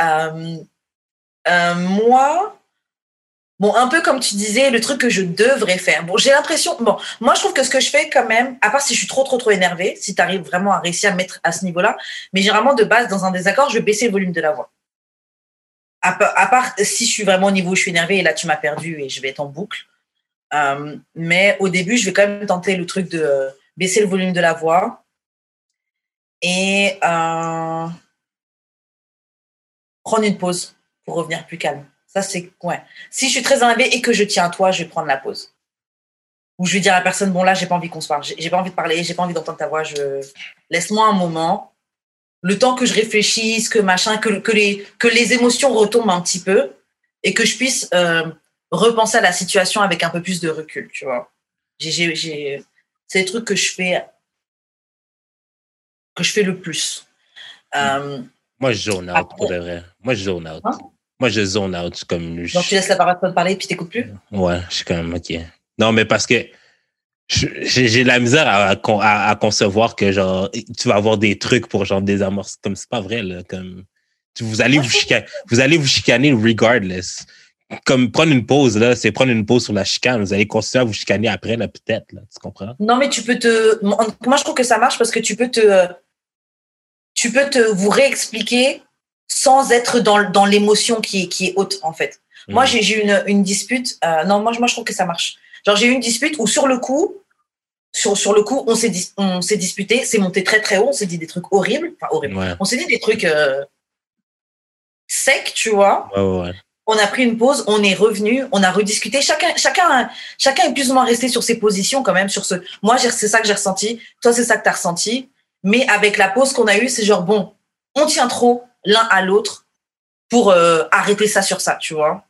Euh, euh, moi, bon, un peu comme tu disais, le truc que je devrais faire. Bon, j'ai l'impression, bon, moi je trouve que ce que je fais quand même, à part si je suis trop, trop, trop énervée, si tu arrives vraiment à réussir à me mettre à ce niveau-là, mais généralement de base, dans un désaccord, je vais baisser le volume de la voix. À part si je suis vraiment au niveau où je suis énervée et là tu m'as perdu et je vais être en boucle. Euh, mais au début, je vais quand même tenter le truc de euh, baisser le volume de la voix et euh, prendre une pause pour revenir plus calme. Ça, c'est ouais. Si je suis très énervée et que je tiens à toi, je vais prendre la pause. Ou je vais dire à la personne bon là, j'ai pas envie qu'on se parle, j'ai pas envie de parler, j'ai pas envie d'entendre ta voix. Je laisse-moi un moment, le temps que je réfléchisse, que machin, que, les que les émotions retombent un petit peu et que je puisse repenser à la situation avec un peu plus de recul, tu vois. J'ai, c'est des trucs que je fais que je fais le plus. Euh, Moi, je zone out, pour de vrai. Moi, je zone out. Hein? Moi, je zone out. Comme je- donc tu laisses la personne parler puis t'écoutes plus? Ouais, je suis quand même OK. Non, mais parce que j'ai de la misère à, à con- à- à concevoir que genre tu vas avoir des trucs pour genre désamorcer. Comme c'est pas vrai, là. Comme tu- vous allez vous chicaner, vous allez vous chicaner regardless. Comme prendre une pause, là, c'est prendre une pause sur la chicane. Vous allez continuer à vous chicaner après, là, peut-être, là. Tu comprends? Non, mais tu peux te. Moi, je trouve que ça marche parce que tu peux te. Tu peux te vous réexpliquer sans être dans, dans l'émotion qui est, qui est haute, en fait. Moi, Mm. j'ai eu une, une dispute. euh, non, moi, je- moi, je trouve que ça marche. Genre, j'ai eu une dispute où, sur le coup, sur, sur le coup, on s'est dis- on s'est disputé, c'est monté très, très haut, on s'est dit des trucs horribles. Enfin, horribles. Ouais, On s'est dit des trucs euh, secs, tu vois. ouais, ouais. On a pris une pause, on est revenu, on a rediscuté. Chacun, chacun, chacun est plus ou moins resté sur ses positions quand même. Sur ce, moi, c'est ça que j'ai ressenti. Toi, c'est ça que tu as ressenti. Mais avec la pause qu'on a eue, c'est genre bon, on tient trop l'un à l'autre pour euh, arrêter ça sur ça, tu vois.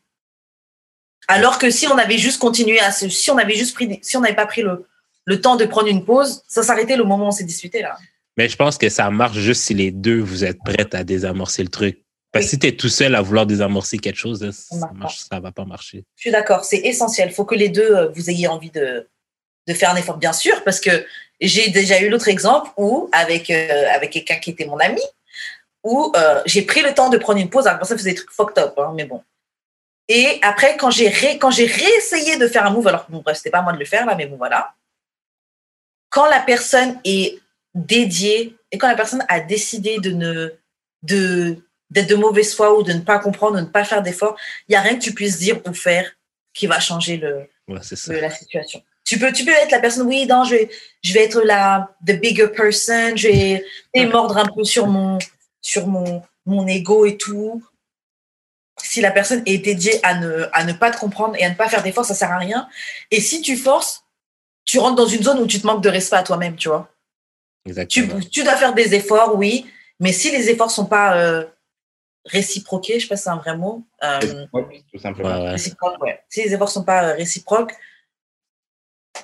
Alors que si on avait juste continué à se, si on avait juste pris, si on n'avait pas pris le, le temps de prendre une pause, ça s'arrêtait le moment où on s'est disputé là. Mais je pense que ça marche juste si les deux, vous êtes prêtes à désamorcer le truc. Parce que si tu es tout seul à vouloir désamorcer quelque chose, là, Ça ça va pas marcher. Je suis d'accord, c'est essentiel. Il faut que les deux, euh, vous ayez envie de, de faire un effort, bien sûr, parce que j'ai déjà eu l'autre exemple où, avec, euh, avec quelqu'un qui était mon ami, où euh, j'ai pris le temps de prendre une pause. Alors, ça faisait des trucs fucked up, hein, mais bon. Et après, quand j'ai ré, quand j'ai réessayé de faire un move, alors bon, bref, c'était pas à moi de le faire là, mais bon, voilà. Quand la personne est dédiée et quand la personne a décidé de ne, de, d'être de mauvaise foi ou de ne pas comprendre, de ne pas faire d'efforts, il n'y a rien que tu puisses dire ou faire qui va changer le, Ouais, c'est ça. le- la situation. Tu peux, tu peux être la personne, oui, non, je vais, je vais être la the bigger person, je vais et mordre un peu sur mon, sur mon, mon ego et tout. Si la personne est dédiée à ne, à ne pas te comprendre et à ne pas faire d'efforts, ça sert à rien. Et si tu forces, tu rentres dans une zone où tu te manques de respect à toi-même, tu vois. Tu, Exactement. tu dois faire des efforts, oui, mais si les efforts sont pas euh, réciproqués, je sais pas si c'est un vrai mot, euh, tout simplement. Ouais, ouais. réciproques, ouais. Si les efforts sont pas euh, réciproques,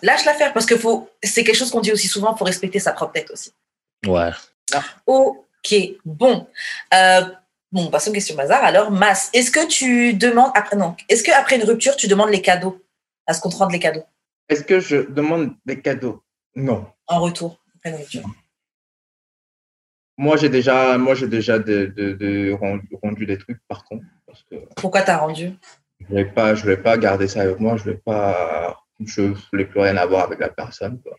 lâche l'affaire parce que faut, c'est quelque chose qu'on dit aussi souvent, il faut respecter sa propre tête aussi. Ouais. Ok, bon. Euh, bon, passons aux questions bazar. Alors, Mas, est-ce que tu demandes, après, non, est-ce qu'après une rupture, tu demandes les cadeaux? À ce qu'on te rende les cadeaux Est-ce que je demande des cadeaux? Non. en retour après une rupture Moi, j'ai déjà, moi, j'ai déjà de, de- de rendu, des trucs, par contre. Parce que, Pourquoi t'as rendu Je ne vais, pas- je vais pas garder ça avec moi. Je vais pas. Je voulais plus rien avoir avec la personne. Quoi.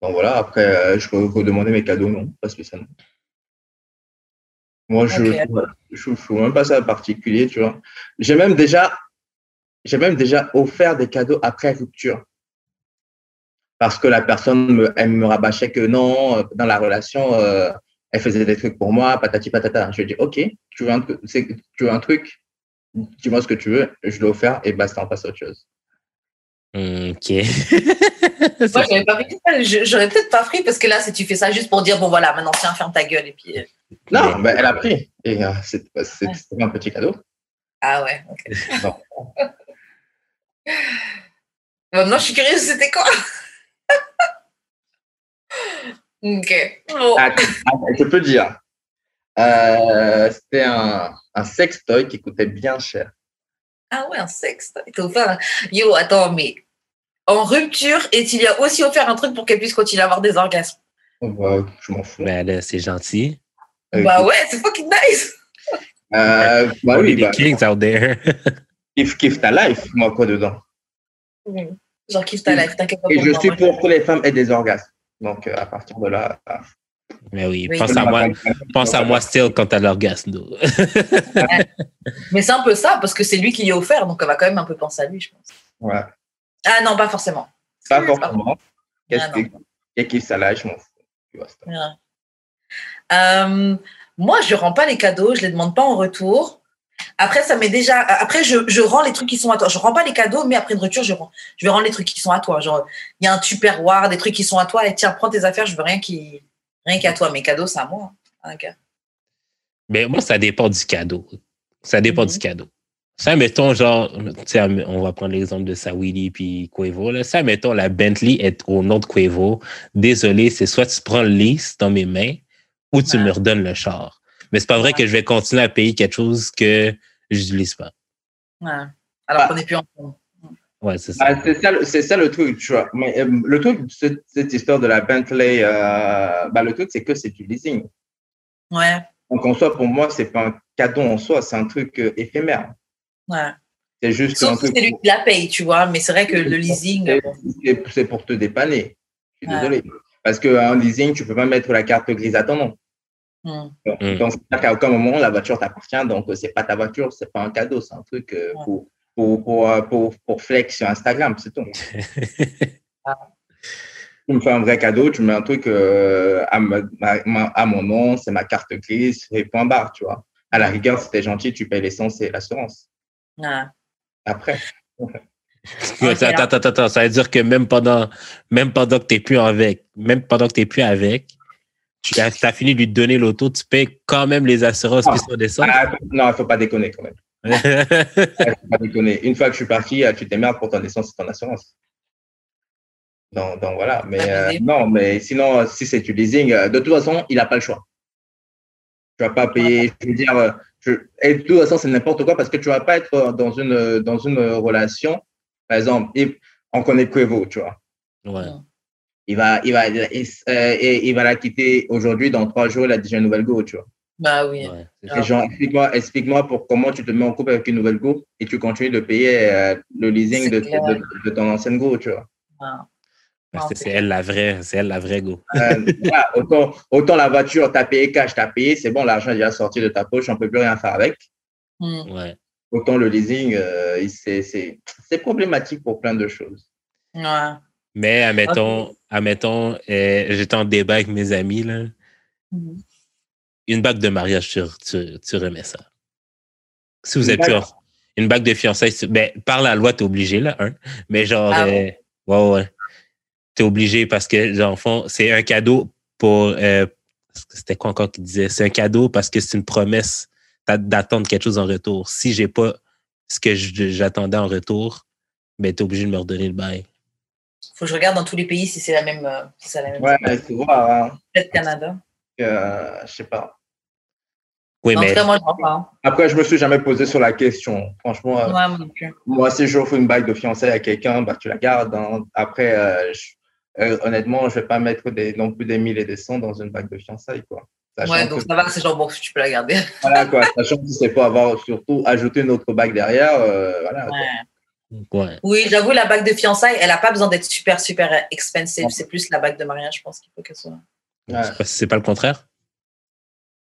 Donc voilà, après, euh, je peux redemander mes cadeaux, non, pas spécialement. Moi, je Ok. voilà, je ne trouve même pas ça particulier, tu vois. J'ai même déjà, j'ai même déjà offert des cadeaux après rupture. Parce que la personne, me, elle me rabâchait que non, euh, dans la relation, euh, elle faisait des trucs pour moi, patati patata. Je lui ai dit, OK, tu veux un, truc- c'est- tu veux un truc, dis-moi ce que tu veux, je l'ai offert et basta, on passe à autre chose. Ok. Moi, j'avais pas pris ça. Je- J'aurais peut-être pas pris parce que là, si tu fais ça juste pour dire, bon voilà, maintenant tiens, ferme ta gueule et puis. euh, Non, ben, elle a pris. Et euh, c'était un petit cadeau. Ah ouais, ok. Non. Maintenant, je suis curieuse, c'était quoi? Ok. Bon. Ah, ah, je peux dire. Euh, C'était un, un sextoy qui coûtait bien cher. Ah ouais, un sexe. Il t'a offert un- Yo, attends, mais en rupture, et il lui a aussi offert un truc pour qu'elle puisse continuer à avoir des orgasmes? Oh, bah, je m'en fous. Ben là, c'est gentil. Euh, Bah ouais, c'est fucking nice. euh, bah oui, bah, kings out there. kiffe, kiffe ta life, moi, quoi dedans. Genre, kiffe ta life, t'inquiète pas Et je moi, suis moi. pour que les femmes aient des orgasmes. Donc, euh, à partir de là. euh, Mais oui, Oui. pense à moi, pense à moi still quand t'as l'orgasme. Mais c'est un peu ça, parce que c'est lui qui lui a offert, donc elle va quand même un peu penser à lui, je pense. Ouais. Ah non, pas forcément. Pas forcément. Qu'est-ce Ah, que sa life, je m'en fous. Ouais. Euh, moi, je rends pas les cadeaux, je les demande pas en retour. Après, ça m'est déjà. Après, je, je rends les trucs qui sont à toi. Je rends pas les cadeaux, mais après une rupture, je rends. Je vais rendre les trucs qui sont à toi. Genre, il y a un tupperware, des trucs qui sont à toi. Et tiens, prends tes affaires. Je veux rien qui, rien qu'à toi. Mes cadeaux, c'est à moi. hein. Mais moi, ça dépend du cadeau. Ça dépend Mhm. du cadeau. Ça, mettons, genre, on va prendre l'exemple de Sawili puis Quavo. Là. Ça, mettons, la Bentley est au nom de Quavo. Désolé, c'est soit tu prends le lease dans mes mains ou tu Ouais. me redonnes le char. Mais c'est pas vrai Ouais. que je vais continuer à payer quelque chose que j'utilise pas. Ouais. Alors Ah. qu'on n'est plus ensemble. Ouais, c'est ça. Bah, c'est ça, le- c'est ça le truc, tu vois. Mais euh, le truc, de cette, cette histoire de la Bentley, euh, bah, le truc, c'est que c'est du leasing. Ouais. Donc, en soi, pour moi, c'est pas un cadeau en soi, c'est un truc euh, éphémère. Ouais. C'est juste un Sauf que truc. c'est lui qui la paye, tu vois. Mais c'est vrai que le leasing. C'est- bon. c'est- C'est pour te dépanner. Je suis Ouais. désolé. Parce qu'un leasing, tu peux pas mettre la carte grise à ton nom. Hmm. Donc, Mm. donc, c'est-à-dire qu'à aucun moment, la voiture t'appartient. Donc, euh, c'est pas ta voiture, c'est pas un cadeau. C'est un truc euh, Ouais. pour, pour, pour, euh, pour, pour flex sur Instagram, c'est tout. Tu me fais un vrai cadeau, tu mets un truc euh, à, ma- à mon nom, c'est ma carte grise, et point barre, tu vois. À la rigueur, si t'es gentil, tu payes l'essence et l'assurance. Ouais. Après. attends, attends, attends, attends, ça veut dire que même pendant, même pendant que t'es plus avec, même pendant que t'es plus avec, tu as, as fini de lui donner l'auto, tu payes quand même les assurances Ah. qui sont descendent. Ah, non, il faut pas déconner quand même. Il faut pas déconner. Une fois que je suis parti, euh, tu t'émerdes pour ton essence et ton assurance. Donc, donc voilà. Mais Ah, euh, non, mais sinon, euh, si c'est du leasing, de toute façon, il n'a pas le choix. Tu vas pas payer, je veux dire, je- et de toute façon, c'est n'importe quoi parce que tu vas pas être dans une, dans une relation. Par exemple, on connaît Quavo, tu vois. ouais. Il va, il va, il, euh, il va la quitter aujourd'hui. Dans trois jours, il a déjà une nouvelle go, tu vois. Bah oui. ouais, Ah. genre, explique-moi, explique-moi pour comment tu te mets en couple avec une nouvelle go et tu continues de payer euh, le leasing de, clair. de, de ton ancienne go, tu vois. Ah. Parce que Non, c'est elle la vraie, c'est elle la vraie go. Euh, autant, autant la voiture, t'as payé cash, t'as payé, c'est bon, l'argent est déjà sorti de ta poche, on peut plus rien faire avec. Hmm. Ouais. Autant le leasing, euh, c'est, c'est problématique pour plein de choses. Ouais. Mais admettons, admettons euh, j'étais en débat avec mes amis, là. Mhm. Une bague de mariage, tu, tu, tu remets ça. Si vous êtes plus une bague de fiançailles, ben, par la loi, t'es obligé, là, hein. Mais genre, Ah euh, ouais, ouais. T'es obligé parce que, le fond, c'est un cadeau pour, euh, c'était quoi encore qui disait? C'est un cadeau parce que c'est une promesse d'a- d'attendre quelque chose en retour. Si j'ai pas ce que j'attendais en retour, ben, t'es obligé de me redonner le bail. Faut que je regarde dans tous les pays si c'est la même. euh, Si c'est la même. Ouais, tu vois, hein, Peut-être Canada. euh, je sais pas. Oui, en mais tout cas, moi, je pas. Après, je me suis jamais posé sur la question. Franchement, euh, Ouais, moi non plus. moi, si j'offre une bague de fiançailles à quelqu'un, bah, tu la gardes. hein. Après, euh, je- euh, honnêtement, je vais pas mettre des, non plus des mille et des cents dans une bague de fiançailles, quoi. Sachant Ouais, donc que- ça va, c'est genre, bon, tu peux la garder. Voilà, quoi. Sachant que c'est pour avoir surtout ajouté une autre bague derrière. euh, voilà. quoi. Ouais. Oui, j'avoue, la bague de fiançailles, elle n'a pas besoin d'être super, super expensive. C'est plus la bague de mariage, je pense qu'il faut qu'elle soit. Ouais. C'est pas- C'est pas le contraire?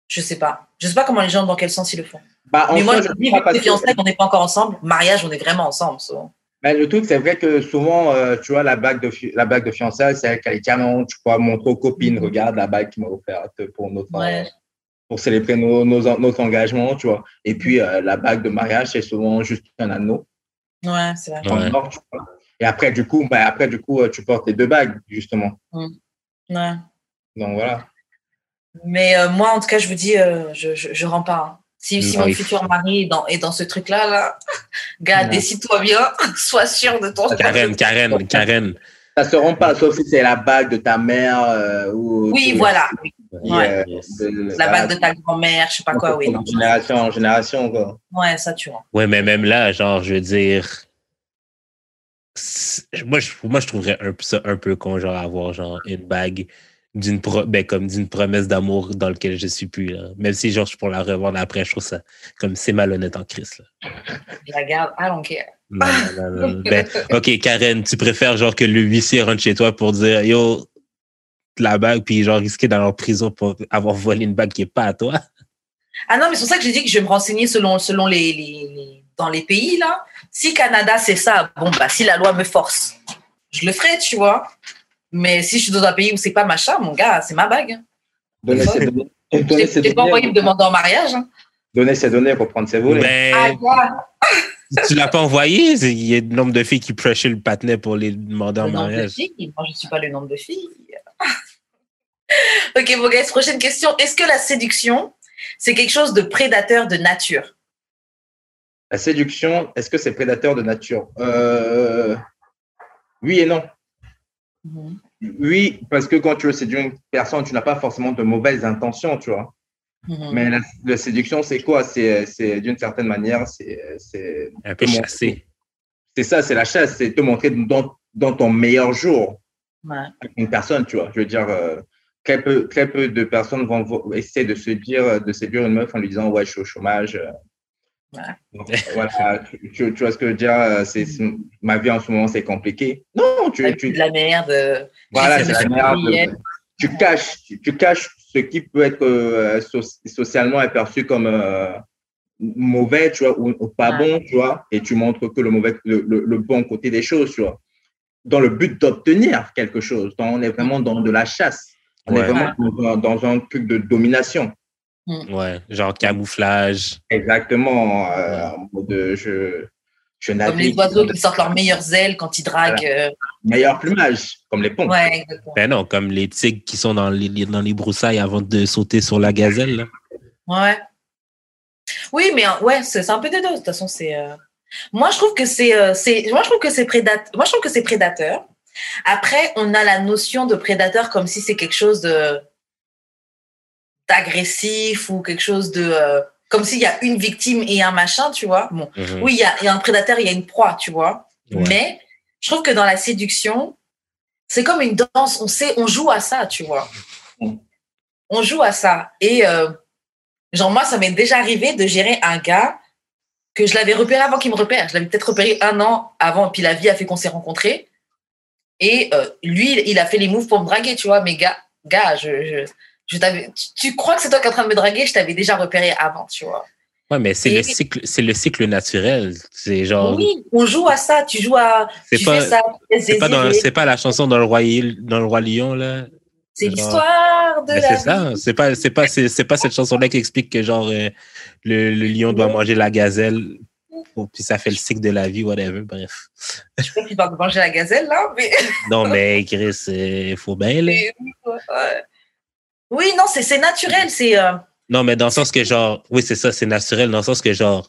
Je sais pas. Je sais pas comment les gens, dans quel sens ils le font. Bah, Mais moi, soi, je je dis, vu que fiançailles, on n'est pas encore ensemble. Mariage, on est vraiment ensemble. so. Ben, le truc, c'est vrai que souvent, euh, tu vois, la bague de, fi- la bague de fiançailles, c'est. Tu peux montrer aux copines, regarde la bague qu'il m'a offerte pour notre, Ouais. pour célébrer nos, nos, notre engagement, tu vois. Et puis, euh, la bague de mariage, c'est souvent juste un anneau. Ouais, c'est vrai. en Ouais. or, tu vois. Et après, du coup, ben, après, du coup, euh, tu portes les deux bagues, justement. Ouais. Donc, voilà. Mais euh, moi, en tout cas, je vous dis, euh, je, je, je rends pas. hein. Si, si mon futur mari est dans, est dans ce truc-là, là, gars, Ouais. décide-toi bien, sois sûr de ton. Karen, Karen, Karen. Ça se rend pas, sauf si c'est la bague de ta mère euh, ou. Oui, voilà. oui. Qui, Ouais. de- La voilà, bague de ta grand-mère, je sais pas quoi, oui. Non. Génération en génération, quoi. Ouais, ça, tu vois. Ouais, mais même là, genre, je veux dire. Moi je, moi, je trouverais un, peu ça un peu con, genre, avoir genre une bague d'une pro- ben, comme d'une promesse d'amour dans lequel je suis plus. Là. Même si, genre, je pour la revendre après, je trouve ça comme c'est malhonnête en crise. Là. Je la garde, I don't care. Non, non, non, non. Ben, ok, Karen, tu préfères genre que le huissier rentre chez toi pour dire yo, la bague, puis genre risquer d'aller en prison pour avoir volé une bague qui est pas à toi. Ah non, mais c'est pour ça que j'ai dit que je vais me renseigner selon, selon les, les, les- dans les pays, là. Si Canada, c'est ça, bon, bah, si la loi me force, je le ferai, tu vois. Mais si je suis dans un pays où c'est pas machin, mon gars, c'est ma bague. Donner ses données. Je pas envoyé me demander en mariage. hein. donner ses données pour prendre ses volets. Ah, Ben, gars, tu l'as pas envoyé, il y a le nombre de filles qui pressent le patinet pour les demander en de mariage. filles? Moi, je suis pas le nombre de filles. ok, bon, guys, prochaine question. Est-ce que la séduction, c'est quelque chose de prédateur de nature? La séduction, est-ce que c'est prédateur de nature? Euh, Oui et non. Mhm. Oui, parce que quand tu veux séduire une personne, tu n'as pas forcément de mauvaises intentions, tu vois. Mhm. Mais la, la séduction, c'est quoi? C'est c'est d'une certaine manière, c'est c'est Un peu chassé. c'est ça, c'est la chasse, c'est te montrer dans, dans ton meilleur jour Ouais. avec une personne, tu vois. Je veux dire, euh, très, peu, très peu de personnes vont vo- essayer de se dire, de séduire une meuf en lui disant, ouais, je suis au chômage. euh. Ouais. Donc, voilà, tu, vois ce que je veux dire euh, c'est, Ma vie en ce moment, c'est compliqué. Non, tu, tu, de la merde. euh, voilà, c'est de la me merde. Tu caches, tu, tu caches ce qui peut être euh, so- socialement aperçu comme euh, mauvais, tu vois, ou, ou pas bon, tu vois, et tu montres que le mauvais, le, le- le bon côté des choses, tu vois, dans le but d'obtenir quelque chose. Donc, on est vraiment dans de la chasse. On est vraiment dans, un- dans un truc de domination. Ouais, genre camouflage. Exactement. euh, de je, je Comme les oiseaux qui sortent leurs meilleures ailes quand ils draguent. euh, le meilleur plumage, comme les pompes. Ouais. Ben non, comme les tigres qui sont dans les, dans les broussailles avant de sauter sur la gazelle. là. Ouais. Oui, mais euh, ouais, c'est un peu des deux. De toute façon, c'est. euh, Moi, je trouve que c'est, euh, c'est, moi, je trouve que c'est prédateur. Moi, je trouve que c'est prédateur. Après, on a la notion de prédateur comme si c'est quelque chose de d'agressif ou quelque chose de, euh, comme s'il y a une victime et un machin, tu vois. Bon, Mhm. oui, il y a, il y a un prédateur, il y a une proie, tu vois. Ouais. Mais je trouve que dans la séduction, c'est comme une danse. On sait, on joue à ça, tu vois. On joue à ça. Et euh, genre, moi, ça m'est déjà arrivé de gérer un gars que je l'avais repéré avant qu'il me repère. Je l'avais peut-être repéré un an avant, puis la vie a fait qu'on s'est rencontrés. Et euh, lui, il a fait les moves pour me draguer, tu vois. Mais gars, gars je, je, je t'avais, tu, tu crois que c'est toi qui es en train de me draguer? Je t'avais déjà repéré avant, tu vois. Ouais, mais c'est Et- le cycle, c'est le cycle naturel. C'est genre, Oui, on joue à ça. Tu joues à. c'est tu pas, fais ça. c'est pas dans, désirer. c'est pas la chanson dans le roi, dans le roi lion là. C'est genre- l'histoire de la c'est ça. C'est pas, c'est pas, c'est, c'est pas cette chanson-là qui explique que genre euh, le, le lion doit manger la gazelle. Puis ça fait le cycle de la vie, whatever. Bref. Je pas qu'il va manger la gazelle, là, mais. Non, mais Chris, il faut bien. là. oui, non, c'est naturel. C'est. euh, Non, mais dans le sens que genre, oui, c'est ça, c'est naturel. Dans le sens que genre,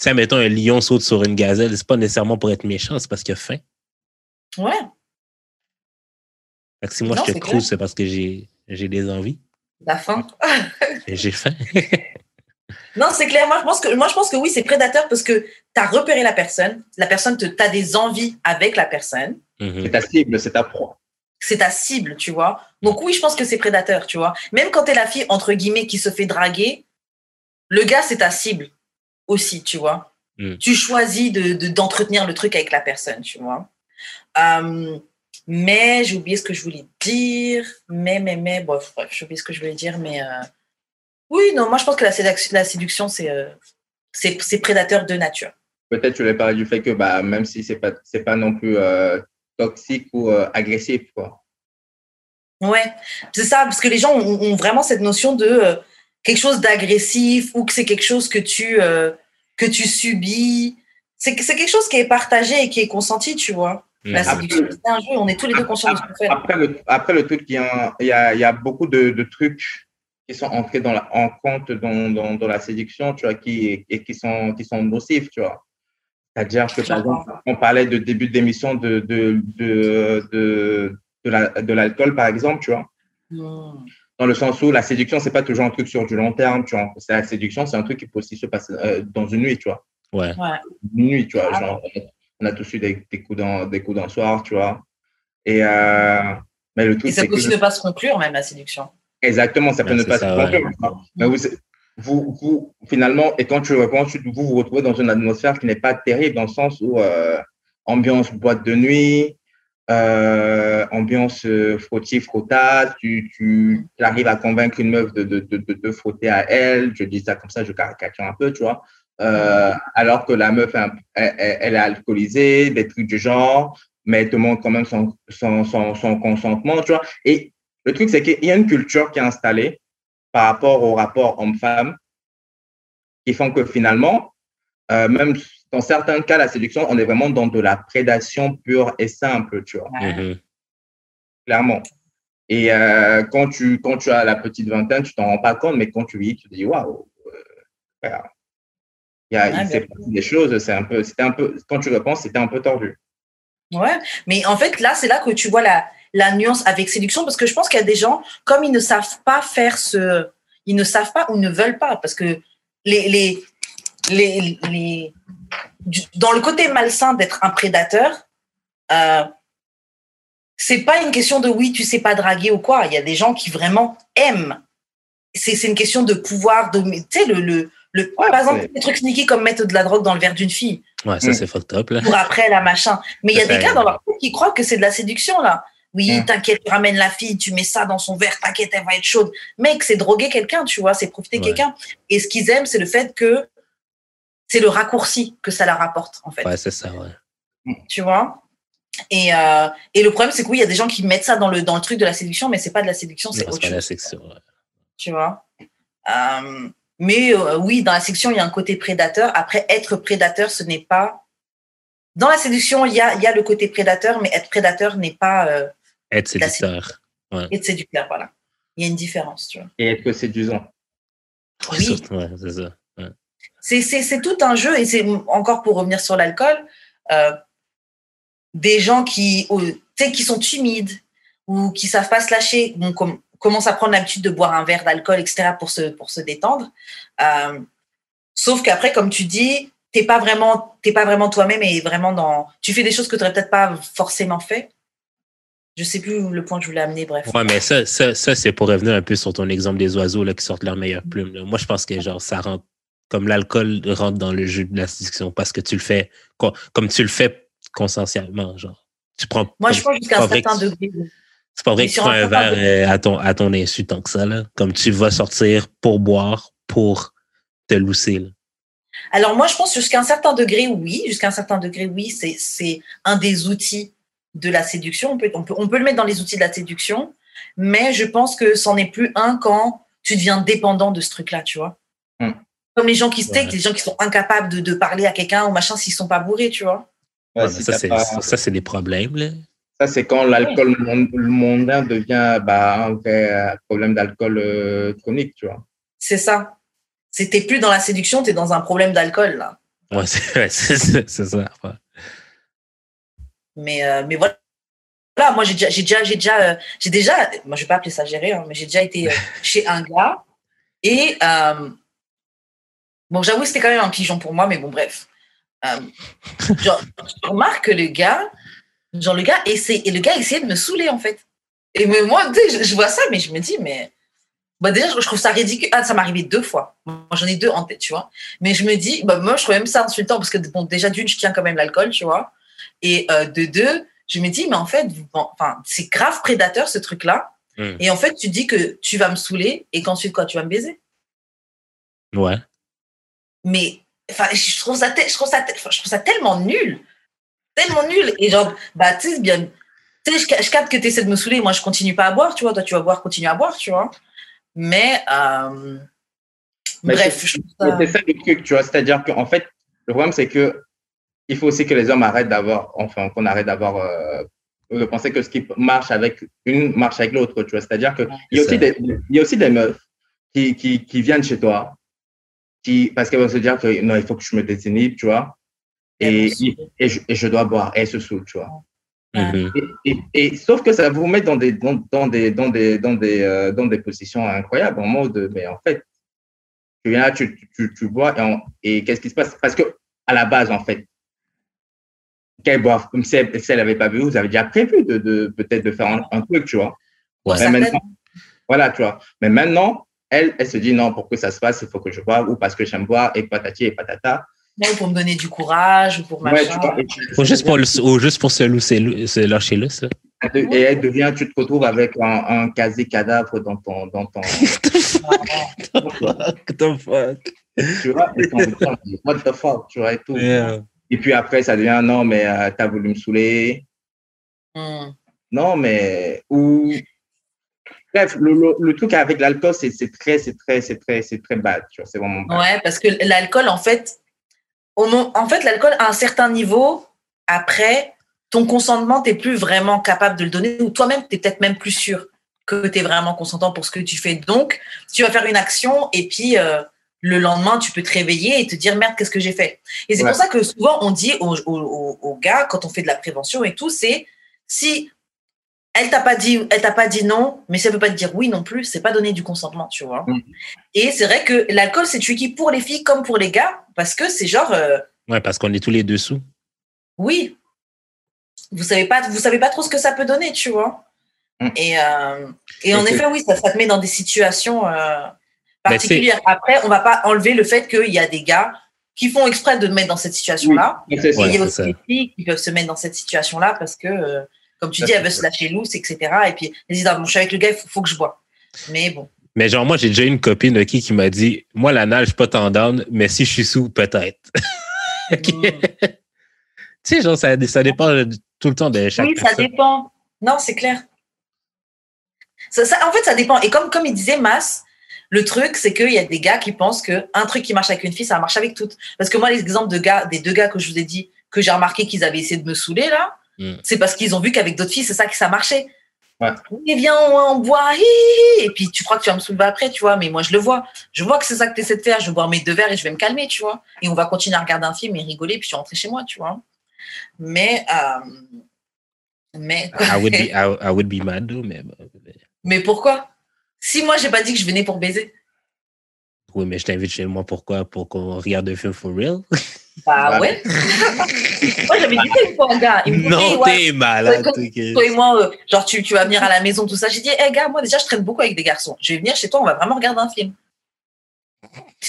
tu mettons un lion saute sur une gazelle, c'est pas nécessairement pour être méchant, c'est parce qu'il a faim. Ouais. Fait que si moi Non, je te clair. c'est parce que j'ai, des envies. La faim. J'ai faim. Non, c'est clair. Moi, je pense que, moi, je pense que oui, c'est prédateur parce que tu as repéré la personne. La personne, tu as des envies avec la personne. Mhm. C'est ta cible, c'est ta proie. c'est ta cible, tu vois. Donc oui, je pense que c'est prédateur, tu vois. Même quand tu es la fille, entre guillemets, qui se fait draguer, le gars, c'est ta cible aussi, tu vois. Mm. Tu choisis d'entretenir de, d'entretenir le truc avec la personne, tu vois. Euh, mais j'ai oublié ce que je voulais dire. Mais, mais, mais, bref, bref j'ai oublié ce que je voulais dire. Mais euh, oui, non, moi je pense que la séduction, la séduction c'est euh, c'est c'est prédateur de nature. Peut-être tu voulais parler du fait que bah, même si c'est pas, c'est pas non plus euh, toxique ou euh, agressif, quoi. Ouais, c'est ça, parce que les gens ont, ont vraiment cette notion de quelque chose d'agressif ou que c'est quelque chose que tu, que tu subis. C'est c'est quelque chose qui est partagé et qui est consenti, tu vois. La Mhm. séduction, c'est un jeu, on est tous les deux conscients de ce qu'on fait. Après le, après, le truc, il y a, y a, y a beaucoup de, de trucs qui sont entrés dans la, en compte dans, dans, dans la séduction, tu vois, qui, et qui sont, qui sont nocifs, tu vois. C'est-à-dire que, par exemple, on parlait de début d'émission de, de, de, de, de la- de l'alcool, par exemple, tu vois. Hmm. Dans le sens où la séduction, c'est pas toujours un truc sur du long terme, tu vois. C'est la séduction, c'est un truc qui peut aussi se passer euh, dans une nuit, tu vois. Ouais. Une nuit, tu vois. Ah. Genre, on a tous eu des, des coups d'un, des coups d'un soir, tu vois. Et, euh, mais le Et truc, ça c'est peut aussi que. ne pas se conclure, même la séduction. Exactement, ça peut ne pas ça, se ouais. Mais vous, vous, vous, finalement, et quand tu réponds, tu, vous vous retrouvez dans une atmosphère qui n'est pas terrible, dans le sens où euh, ambiance boîte de nuit, euh, ambiance euh, frottis, frottage, tu, tu arrives à convaincre une meuf de, de, de, de, frotter à elle, je dis ça comme ça, je caricature un peu, tu vois. Euh, alors que la meuf, elle est alcoolisée, des trucs du genre, mais elle te montre quand même son, son, son, son consentement, tu vois. Et le truc, c'est qu'il y a une culture qui est installée par rapport au rapport homme-femme qui font que finalement, euh, même dans certains cas, la séduction, on est vraiment dans de la prédation pure et simple, tu vois, Mhm. clairement. Et euh, quand, tu, quand tu as la petite vingtaine, tu t'en rends pas compte, mais quand tu vis, tu te dis, waouh, euh, il y a, Ouais, il s'est bien. passé des choses, c'est un peu, c'était un peu, quand tu repenses, c'était un peu tordu. Ouais, mais en fait, là, c'est là que tu vois la, la nuance avec séduction, parce que je pense qu'il y a des gens, comme ils ne savent pas faire ce. Ils ne savent pas ou ne veulent pas, parce que les. les, les, dans le côté malsain d'être un prédateur, euh, c'est pas une question de oui, tu sais pas draguer ou quoi. Il y a des gens qui vraiment aiment. C'est c'est une question de pouvoir, de, tu sais, le, le, le, Ouais, par exemple, des trucs sneaky comme mettre de la drogue dans le verre d'une fille Ouais, ça, Mm. c'est fucked up, là. pour après la machin. Mais il y a des gars dans leur tête qui croient que c'est de la séduction là. Oui, Mm. t'inquiète, tu ramènes la fille, tu mets ça dans son verre, t'inquiète, elle va être chaude. Mec, c'est droguer quelqu'un, tu vois, c'est profiter Ouais. quelqu'un. Et ce qu'ils aiment, c'est le fait que c'est le raccourci que ça leur apporte, en fait. Ouais, c'est ça, ouais. Tu vois? Et, euh, et le problème, c'est que oui, il y a des gens qui mettent ça dans le, dans le truc de la séduction, mais c'est pas de la séduction, c'est autre pas la chose. section. ouais. Tu vois? Euh, Mais euh, oui, dans la séduction, il y a un côté prédateur. Après, être prédateur, ce n'est pas. Dans la séduction, il y a, il y a le côté prédateur, mais être prédateur n'est pas Être séducteur. être séducteur. Voilà. Il y a une différence, tu vois. Et être séduisant. Oui. ouais, c'est ça. Ouais. C'est, c'est, c'est tout un jeu, et c'est encore pour revenir sur l'alcool, euh, des gens qui, tu sais, qui sont timides ou qui savent pas se lâcher, bon, com- commencent à prendre l'habitude de boire un verre d'alcool, etc., pour se, pour se détendre. Euh, sauf qu'après, comme tu dis, t'es pas vraiment, t'es pas vraiment toi-même et vraiment dans, tu fais des choses que tu n'aurais peut-être pas forcément fait. Je sais plus le point que je voulais amener, bref. Ouais, mais ça, ça, ça c'est pour revenir un peu sur ton exemple des oiseaux là, qui sortent leurs meilleures plumes. là. Moi, je pense que genre ça rentre comme l'alcool rentre dans le jeu de la séduction parce que tu le fais co- comme tu le fais consciemment. Genre, tu prends. Moi, je pense jusqu'à un certain degré. C'est pas vrai que tu prends un verre euh, à ton, à ton insu tant que ça, là. Comme tu vas sortir pour boire, pour te lousser, là. Alors moi, je pense jusqu'à un certain degré, oui. Jusqu'à un certain degré, oui, c'est un des outils de la séduction. On peut, on, peut, on peut le mettre dans les outils de la séduction, mais je pense que c'en est plus un quand tu deviens dépendant de ce truc-là, tu vois. Hmm. Comme les gens qui se Ouais. les gens qui sont incapables de, de parler à quelqu'un ou machin s'ils sont pas bourrés, tu vois. Ouais, Ouais, si mais ça, c'est, pas- ça, c'est des problèmes, là. Ça, c'est quand l'alcool mon- mondain devient bah, un vrai euh, problème d'alcool euh, chronique, tu vois. C'est ça. C'était plus dans la séduction, tu es dans un problème d'alcool, là. Ouais, c'est, ouais, c'est, c'est- c'est ça. Mais, euh, mais voilà. Voilà, moi j'ai déjà, j'ai déjà, j'ai déjà, euh, j'ai déjà, moi je vais pas appeler ça gérer, hein, mais j'ai déjà été euh, chez un gars et bon, j'avoue c'était quand même un pigeon pour moi, mais bon bref. Genre, je remarque que le gars, genre le gars essaie, et le gars essayait de me saouler en fait. Et mais moi, je, je vois ça, mais je me dis, mais. Bah déjà, je je trouve ça ridicule. Ah, ça m'est arrivé deux fois. Moi, j'en ai deux en tête, tu vois. Mais je me dis, bah, moi, je trouve même ça insultant parce que, bon, déjà, d'une, je tiens quand même l'alcool, tu vois. Et euh, de deux, je me dis, mais en fait, enfin, c'est grave prédateur, ce truc-là. Hmm. Et en fait, tu dis que tu vas me saouler et qu'ensuite, quoi, tu vas me baiser. Ouais. Mais, enfin, je trouve ça, je trouve ça, je trouve ça tellement nul. Tellement nul. Et genre, bah, tu sais, bien. Tu sais, je, ca- je capte que tu essaies de me saouler. Moi, je continue pas à boire, tu vois. Toi, tu vas boire, continue à boire, tu vois. Mais, euh, Mais bref, c'est- je trouve ça- C'est ça le truc, tu vois. C'est-à-dire qu'en fait, le problème, c'est que il faut aussi que les hommes arrêtent d'avoir, enfin, qu'on arrête d'avoir, euh, de penser que ce qui marche avec une marche avec l'autre, tu vois. C'est-à-dire qu'il y, a aussi des- il y a aussi des meufs qui, qui, qui viennent chez toi, qui, parce qu'elles vont se dire que non, il faut que je me désinhibe, tu vois. Et, et, je, et je dois boire. Et elles se saoulent, tu vois. Mhm. Et, et, et- sauf que ça vous met dans des, dans, dans des, dans des, dans des, euh, dans des positions incroyables en mode, mais en fait, tu viens là, tu, tu, tu, tu bois et, et qu'est-ce qui se passe? Parce que à la base, en fait, qu'elle boive, comme si elle, si elle n'avait pas bu, vous avez déjà prévu de, de peut-être de faire un, un truc, tu vois. Ouais. Mais maintenant, voilà, tu vois. Mais maintenant, elle, elle se dit non, pour que ça se passe, il faut que je boive ou parce que j'aime boire et patati et patata. Ouais, pour me donner du courage ou pour Ouais, machin. tu vois. Et, tu- Ou juste pour, le, ou juste pour se, lousser, se lâcher là, ça. et elle devient, tu te retrouves avec un, un quasi cadavre dans ton, dans ton, What the fuck? tu vois, et ton- what the fuck, tu vois, et tout. Yeah. Et puis après, ça devient non, mais euh, t'as voulu me saouler. Hmm. Non, mais. Ou. Bref, le, le, le truc avec l'alcool, c'est c'est très, c'est très, c'est très, c'est très bad, tu vois, c'est vraiment bad. Ouais, parce que l'alcool, en fait, au en fait, l'alcool, à un certain niveau, après, ton consentement, tu plus vraiment capable de le donner, ou toi-même, tu es peut-être même plus sûr que tu es vraiment consentant pour ce que tu fais. Donc, tu vas faire une action, et puis euh, le lendemain, tu peux te réveiller et te dire, merde, qu'est-ce que j'ai fait? Et c'est Ouais. pour ça que souvent, on dit aux, aux- aux- aux gars, quand on fait de la prévention et tout, c'est si elle t'a pas dit, elle t'a pas dit non, mais ça veut pas te dire oui non plus, c'est pas donner du consentement, tu vois. Mhm. Et c'est vrai que l'alcool, c'est tricky pour les filles comme pour les gars, parce que c'est genre, euh, Ouais, parce qu'on est tous les deux sous. oui, vous savez pas, vous savez pas trop ce que ça peut donner, tu vois. Mhm. Et, euh, et en effet, oui, ça, ça te met dans des situations euh, Mais c'est- particulières. Après, on va pas enlever le fait qu'il y a des gars qui font exprès de te mettre dans cette situation-là. Et il y a aussi des filles qui peuvent se mettre dans cette situation-là parce que, euh, comme tu Ça, dis, elles veulent se lâcher loose, etc. Et puis, elles disent, ah, bon, je suis avec le gars, il faut, faut que je bois. Mais bon. Mais genre, moi, j'ai déjà une copine qui m'a dit Moi, la nage, je suis pas tant down, mais si je suis sous, peut-être. Mm. Tu sais, genre, ça, ça dépend de- tout le temps de chaque Oui, ça dépend. Non, c'est clair. Ça, ça- en fait, ça dépend. Et comme, comme il disait Mas, le truc, c'est qu'il y a des gars qui pensent qu'un truc qui marche avec une fille, ça marche avec toutes. Parce que moi, l'exemple de gars, des deux gars que je vous ai dit, que j'ai remarqué qu'ils avaient essayé de me saouler, là, Mm. c'est parce qu'ils ont vu qu'avec d'autres filles, c'est ça que ça marchait. Ouais. Oui, viens, on, on boit, hi, hi, hi. et puis tu crois que tu vas me soulever après, tu vois, mais moi je le vois. Je vois que c'est ça que tu essaies de faire, je vais boire mes deux verres et je vais me calmer, tu vois. Et on va continuer à regarder un film et rigoler, puis je vais rentrer chez moi, tu vois. Mais, euh, mais, I would be, I, I would be mad, though, mais. mais pourquoi? Si moi j'ai pas dit que je venais pour baiser, Oui, mais je t'invite chez moi. Pourquoi? Pour qu'on regarde un film for real? Bah Ouais. ouais. moi j'avais dit ça une fois, un gars? Il me disait, Non, t'es malade. Ok. toi et moi, euh, genre tu, tu vas venir à la maison, tout ça. J'ai dit, hé gars, moi déjà je traîne beaucoup avec des garçons. Je vais venir chez toi, on va vraiment regarder un film.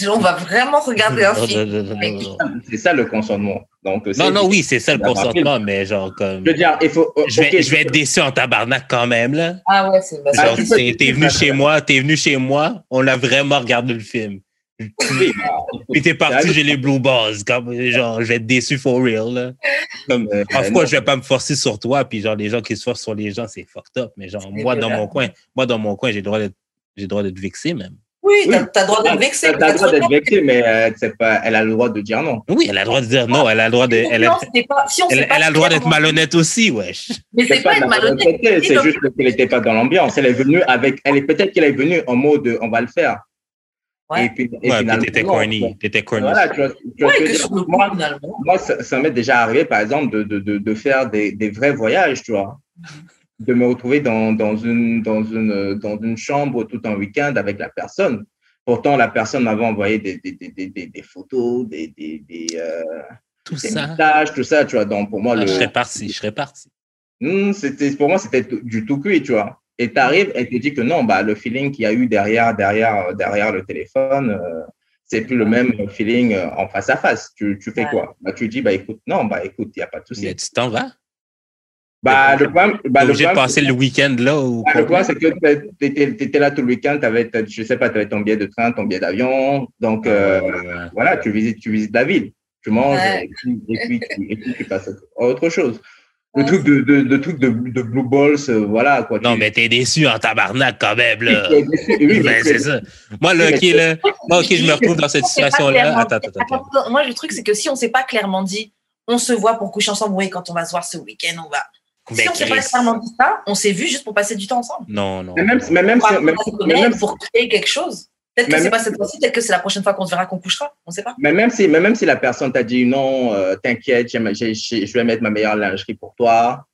On va vraiment regarder un film. C'est ça le consentement. Donc, Non, non, oui, c'est ça le consentement, mais genre, comme. Je veux dire, il faut. Je vais, je vais être déçu en tabarnak quand même, là. Ah ouais, c'est bah, Ah, Genre, t'es venu chez moi, t'es venu chez moi, on a vraiment regardé le film. oui, Puis t'es parti, j'ai les blue balls. Comme, genre, je vais être déçu for real, là. Comme, euh, of non. je vais pas me forcer sur toi, puis genre, les gens qui se forcent sur les gens, c'est fucked up. Mais genre, moi, dans vrai. mon coin, moi, dans mon coin, j'ai le droit d'être, j'ai le droit d'être vexé, même. Oui, t'as Oui. t'as le droit d'être vexé. T'as t'as le droit d'être vexé, mais euh, c'est pas, elle a le droit de dire non. Oui, elle a le droit de dire non, elle a le droit de, elle, Non, a- c'était pas- si on elle, sait pas elle a ce le droit qu'il y d'être malhonnête aussi, wesh. Mais c'est pas être malhonnête. c'est juste qu'elle n'était pas dans l'ambiance. Elle est venue avec. Elle est peut-être qu'elle est venue en mode on va le faire. Ouais. Et puis, et Ouais, finalement, t'étais corny, t'étais corny. Voilà, tu vois, tu Ouais, que dire. moi, finalement. moi, ça, ça m'est déjà arrivé, par exemple, de, de, de, de faire des, des vrais voyages, tu vois. De me retrouver dans, dans, une, dans, une, dans une chambre tout un week-end avec la personne. Pourtant, la personne m'avait envoyé des, des, des, des, photos, des, des, des, euh, Tout des ça. messages, tout ça, tu vois. Donc, pour moi, Ah, le, je serais parti, je serais parti. Hmm, c'était, pour moi, c'était du tout cuit, tu vois. Et tu arrives et tu dis que non, bah, le feeling qu'il y a eu derrière, derrière, derrière le téléphone, euh, c'est plus le même feeling euh, en face à face. Tu, tu fais Ouais. quoi? Bah, Tu dis, bah, écoute, non, bah, écoute, il n'y a pas de souci. Mais tu t'en vas? Bah, le problème, bah, le obligé de problème, passer le week-end là ou bah, le quoi? problème, c'est que tu étais là tout le week-end, tu avais, je sais pas, tu avais ton billet de train, ton billet d'avion. Donc, euh, Ouais. voilà, tu visites, tu visites la ville. Tu manges Ouais. et, puis, et, puis, tu, et puis tu passes à autre chose. Le truc de, de, de, truc de, de Blue Balls, euh, voilà. Quoi, Non, Tu- mais t'es déçu en tabarnak quand même, là. déçu. Oui, Ben, mais c'est ça. Moi, là, Oui, OK, mais- là, moi, OK, je me retrouve dans cette situation-là. clairement- Attends, attends, attends. Attends, Moi, le truc, c'est que si on s'est pas clairement dit, on se voit pour coucher ensemble, oui, quand on va se voir ce week-end, on va. Si on s'est pas clairement dit ça, on s'est vu juste pour passer du temps ensemble. Non, non. Mais même, mais même, Pour si, même, même, créer quelque chose. Peut-être que c'est pas cette fois-ci, peut-être que c'est la prochaine fois qu'on se verra qu'on couchera. On sait pas. mais même si, mais même si la personne t'a dit non, euh, t'inquiète, je vais mettre ma meilleure lingerie pour toi.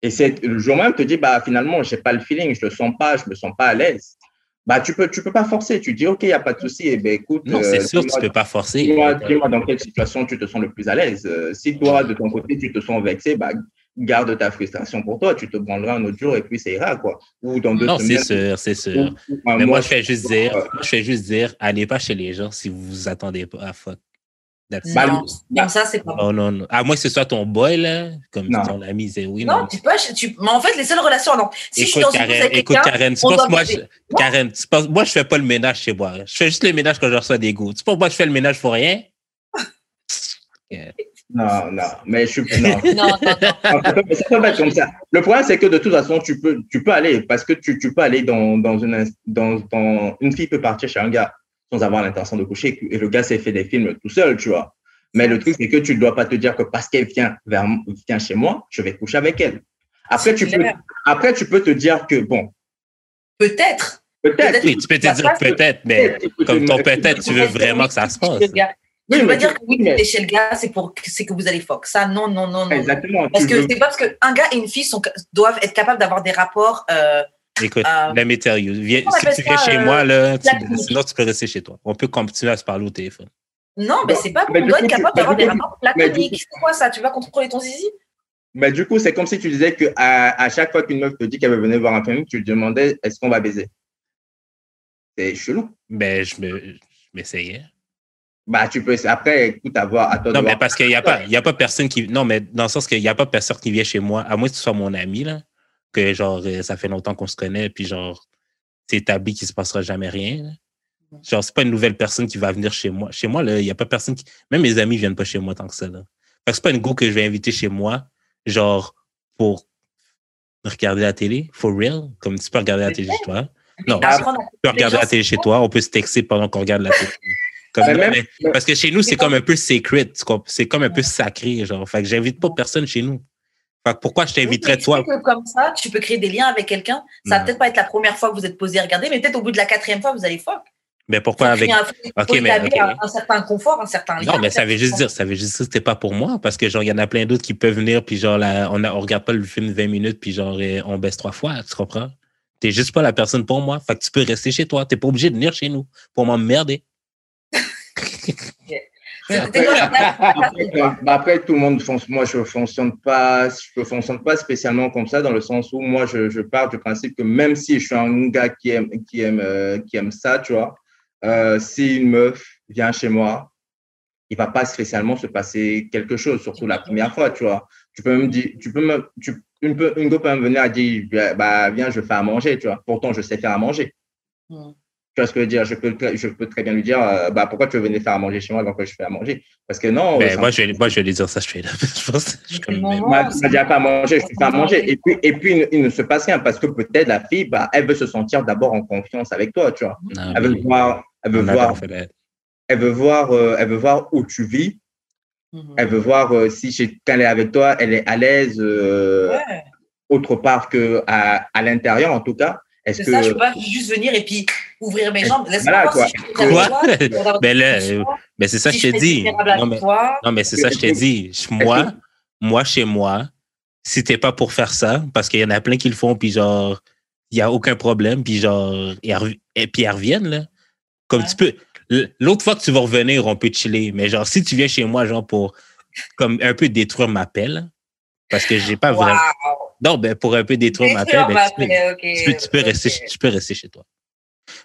Et c'est le jour même te dit bah finalement j'ai pas le feeling, je le sens pas, je me sens pas à l'aise. Bah tu peux tu peux pas forcer. Tu dis ok y a pas de souci. Et ben écoute. Non, euh, c'est sûr, tu dis-moi- peux pas forcer. Dis-moi dis-moi dans quelle situation tu te sens le plus à l'aise. Euh, si toi, de ton côté, tu te sens vexé, bah, garde ta frustration pour toi. Tu te branleras un autre jour et puis ça ira, quoi. Ou dans deux Non, c'est sûr, c'est sûr. ou- ou un Mais moi, je fais juste dire, euh, moi, je fais juste dire, allez pas chez les gens si vous vous attendez pas à fuck. Non, non, ça, c'est pas. Non, non, non. À moins que ce soit ton boy, là, comme Non. ton ami, c'est oui, Non, non. tu peux. Tu... Mais en fait, les seules relations, non. Si je suis Écoute, dans une Karen, avec écoute, Karen, tu penses, moi, je, Karen, tu penses, moi, je fais pas le ménage chez moi. Je fais juste le ménage quand je reçois des goûts. Tu penses, moi, je fais le ménage pour rien? Non, non, mais je suis. Non. non, non, ça peut, ça peut pas être comme ça. Le problème, c'est que de toute façon, tu peux, tu peux aller, parce que tu, tu peux aller dans, dans, une, dans, dans. Une fille peut partir chez un gars sans avoir l'intention de coucher, et le gars s'est fait des films tout seul, tu vois. Mais le truc, c'est que tu ne dois pas te dire que parce qu'elle vient, vers, vient chez moi, je vais coucher avec elle. Après, tu peux, après, tu peux te dire que, bon, Peut-être. peut-être. Oui, tu peux te dire peut-être, mais comme ton peut-être, tu veux vraiment que ça se passe. Oui, mais pas dire que oui, es chez le gars, c'est pour c'est que vous allez fuck. Ça, non, non, non, non. Exactement. Parce que veux- c'est pas parce qu'un gars et une fille sont, doivent être capables d'avoir des rapports. euh, Écoute, Euh, let me tell you. Viens- si tu viens chez euh, moi, là, tu- platonique. sinon tu peux rester chez toi. On peut continuer à se parler au téléphone. Non, mais c'est pas. mais on doit être capable d'avoir des rapports platoniques. C'est quoi ça? Tu vas contrôler ton zizi? Mais du coup, c'est comme si tu disais que à, à chaque fois qu'une meuf te dit qu'elle veut venir voir un film, tu lui demandais est-ce qu'on va baiser? C'est chelou. Ben, je me- je m'essayais. Bah, tu peux. Après, écoute, avoir de Non, mais voir. parce qu'il n'y a pas, il y a pas personne qui. Non, mais dans le sens qu'il n'y a pas personne qui vient chez moi, à moins que tu sois mon ami, là, que genre, euh, ça fait longtemps qu'on se connaît, puis genre, c'est établi qu'il ne se passera jamais rien. là. Genre, c'est pas une nouvelle personne qui va venir chez moi. Chez moi, là, il n'y a pas personne qui. Même mes amis ne viennent pas chez moi tant que ça. Là. Fait que c'est pas une go que je vais inviter chez moi, genre, pour regarder la télé, for real, comme tu peux regarder la télé chez toi. Non, tu peux regarder la télé chez toi, on peut se texter pendant qu'on regarde la télé. Comme Mais non, même- mais- parce que chez nous, c'est comme un peu comprends? c'est comme un peu sacré, genre. Fait que j'invite pas personne chez nous. Fait que pourquoi je t'inviterais toi? Comme ça, tu peux créer des liens avec quelqu'un. Ça va peut-être pas être la première fois que vous êtes posé à regarder, mais peut-être au bout de la quatrième fois, vous allez fuck. Mais pourquoi avec. un- faut Ok, mais- établir ok. un, un certain confort, un certain lien. Non, mais ça veut juste dire, ça veut juste dire que c'était pas pour moi, parce que genre, il y en a plein d'autres qui peuvent venir, puis genre, là, on, a, on regarde pas le film 20 minutes, puis genre, on baisse trois fois, tu comprends? T'es juste pas la personne pour moi. Fait que tu peux rester chez toi. T'es pas obligé de venir chez nous pour m'emmerder. Après, bah, après, tout le monde fonce. Moi, je fonctionne pas, je fonctionne pas spécialement comme ça, dans le sens où moi, je, je pars du principe que même si je suis un gars qui aime, qui aime, euh, qui aime ça, tu vois, euh, si une meuf vient chez moi, il va pas spécialement se passer quelque chose, surtout la première fois, tu vois. Tu peux me dire, tu peux me, tu, une, une go peut me venir et dire, bah, viens, je fais à manger, tu vois. Pourtant, je sais faire à manger. Hmm. Tu vois ce que je veux dire? Je peux, très- je peux très bien lui dire, euh, bah, pourquoi tu veux venir faire à manger chez moi avant que je fais à manger? Parce que non, ça- moi, je vais, moi, je vais lui dire ça straight up. je pense. Je comme. Moi, m'as dit pas à manger, je fais à manger. Et puis, et puis il, il ne se passe rien parce que peut-être la fille, bah, elle veut se sentir d'abord en confiance avec toi, tu vois. non, Elle veut voir, elle veut on voir, elle veut voir, euh, elle veut voir où tu vis. Mhm. Elle veut voir euh, si chez- quand elle est avec toi, elle est à l'aise euh, Ouais, autre part que à, à l'intérieur, en tout cas. Est-ce c'est que ça, je peux pas juste venir et puis ouvrir mes jambes. Laisse-moi Voilà, voir quoi. si je peux Quoi? Ben là, Ben, c'est ça si je t'ai dit. Non, mais, non, mais c'est ça que je t'ai dit. Moi, moi, chez moi, si t'es pas pour faire ça, parce qu'il y en a plein qui le font, puis genre, il n'y a aucun problème, puis genre, et puis ils reviennent, là. Comme Ouais. tu peux. L'autre fois que tu vas revenir, on peut chiller. Mais genre, si tu viens chez moi, genre, pour comme un peu détruire ma pelle, parce que j'ai pas Wow. vraiment. Non, ben, pour un peu détruire ma paix, ben, tu, peux, paix, ok, tu peux- tu peux ok. rester, tu peux rester chez toi.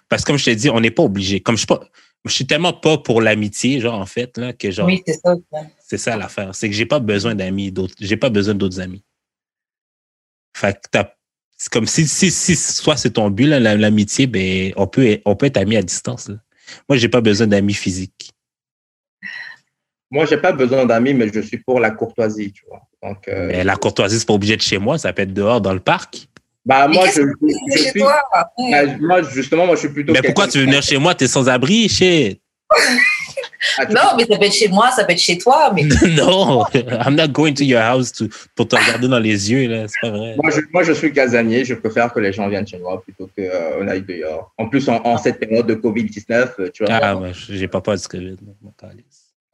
Parce que comme je t'ai dit, on n'est pas obligé. Comme je suis pas, je suis tellement pas pour l'amitié, genre, en fait, là, que genre, Oui, c'est ça. c'est ça l'affaire. C'est que j'ai pas besoin d'amis d'autres, j'ai pas besoin d'autres amis. Fait que t'as, c'est comme si, si, si, soit c'est ton but, l'amitié, ben, on peut, on peut être amis à distance, là. Moi, j'ai pas besoin d'amis physiques. Moi, j'ai pas besoin d'amis, mais je suis pour la courtoisie, tu vois. Donc, euh, Mais la courtoisie, c'est pas obligé de chez moi, ça peut être dehors dans le parc. bah, Mais moi, je, je chez suis. toi? bah, moi, justement, moi, je suis plutôt. Mais pourquoi tu veux venir chez moi? T'es sans abri, shit. Ah, Non, mais ça peut être chez moi, ça peut être chez toi, mais non, I'm not going to your house to, pour te regarder dans les yeux, là. C'est pas vrai. Moi je, moi, je suis casanier. Je préfère que les gens viennent chez moi plutôt qu'on aille dehors. En plus, en, en cette période de Covid-19, euh, tu vois. Ah, moi, j'ai pas peur du COVID.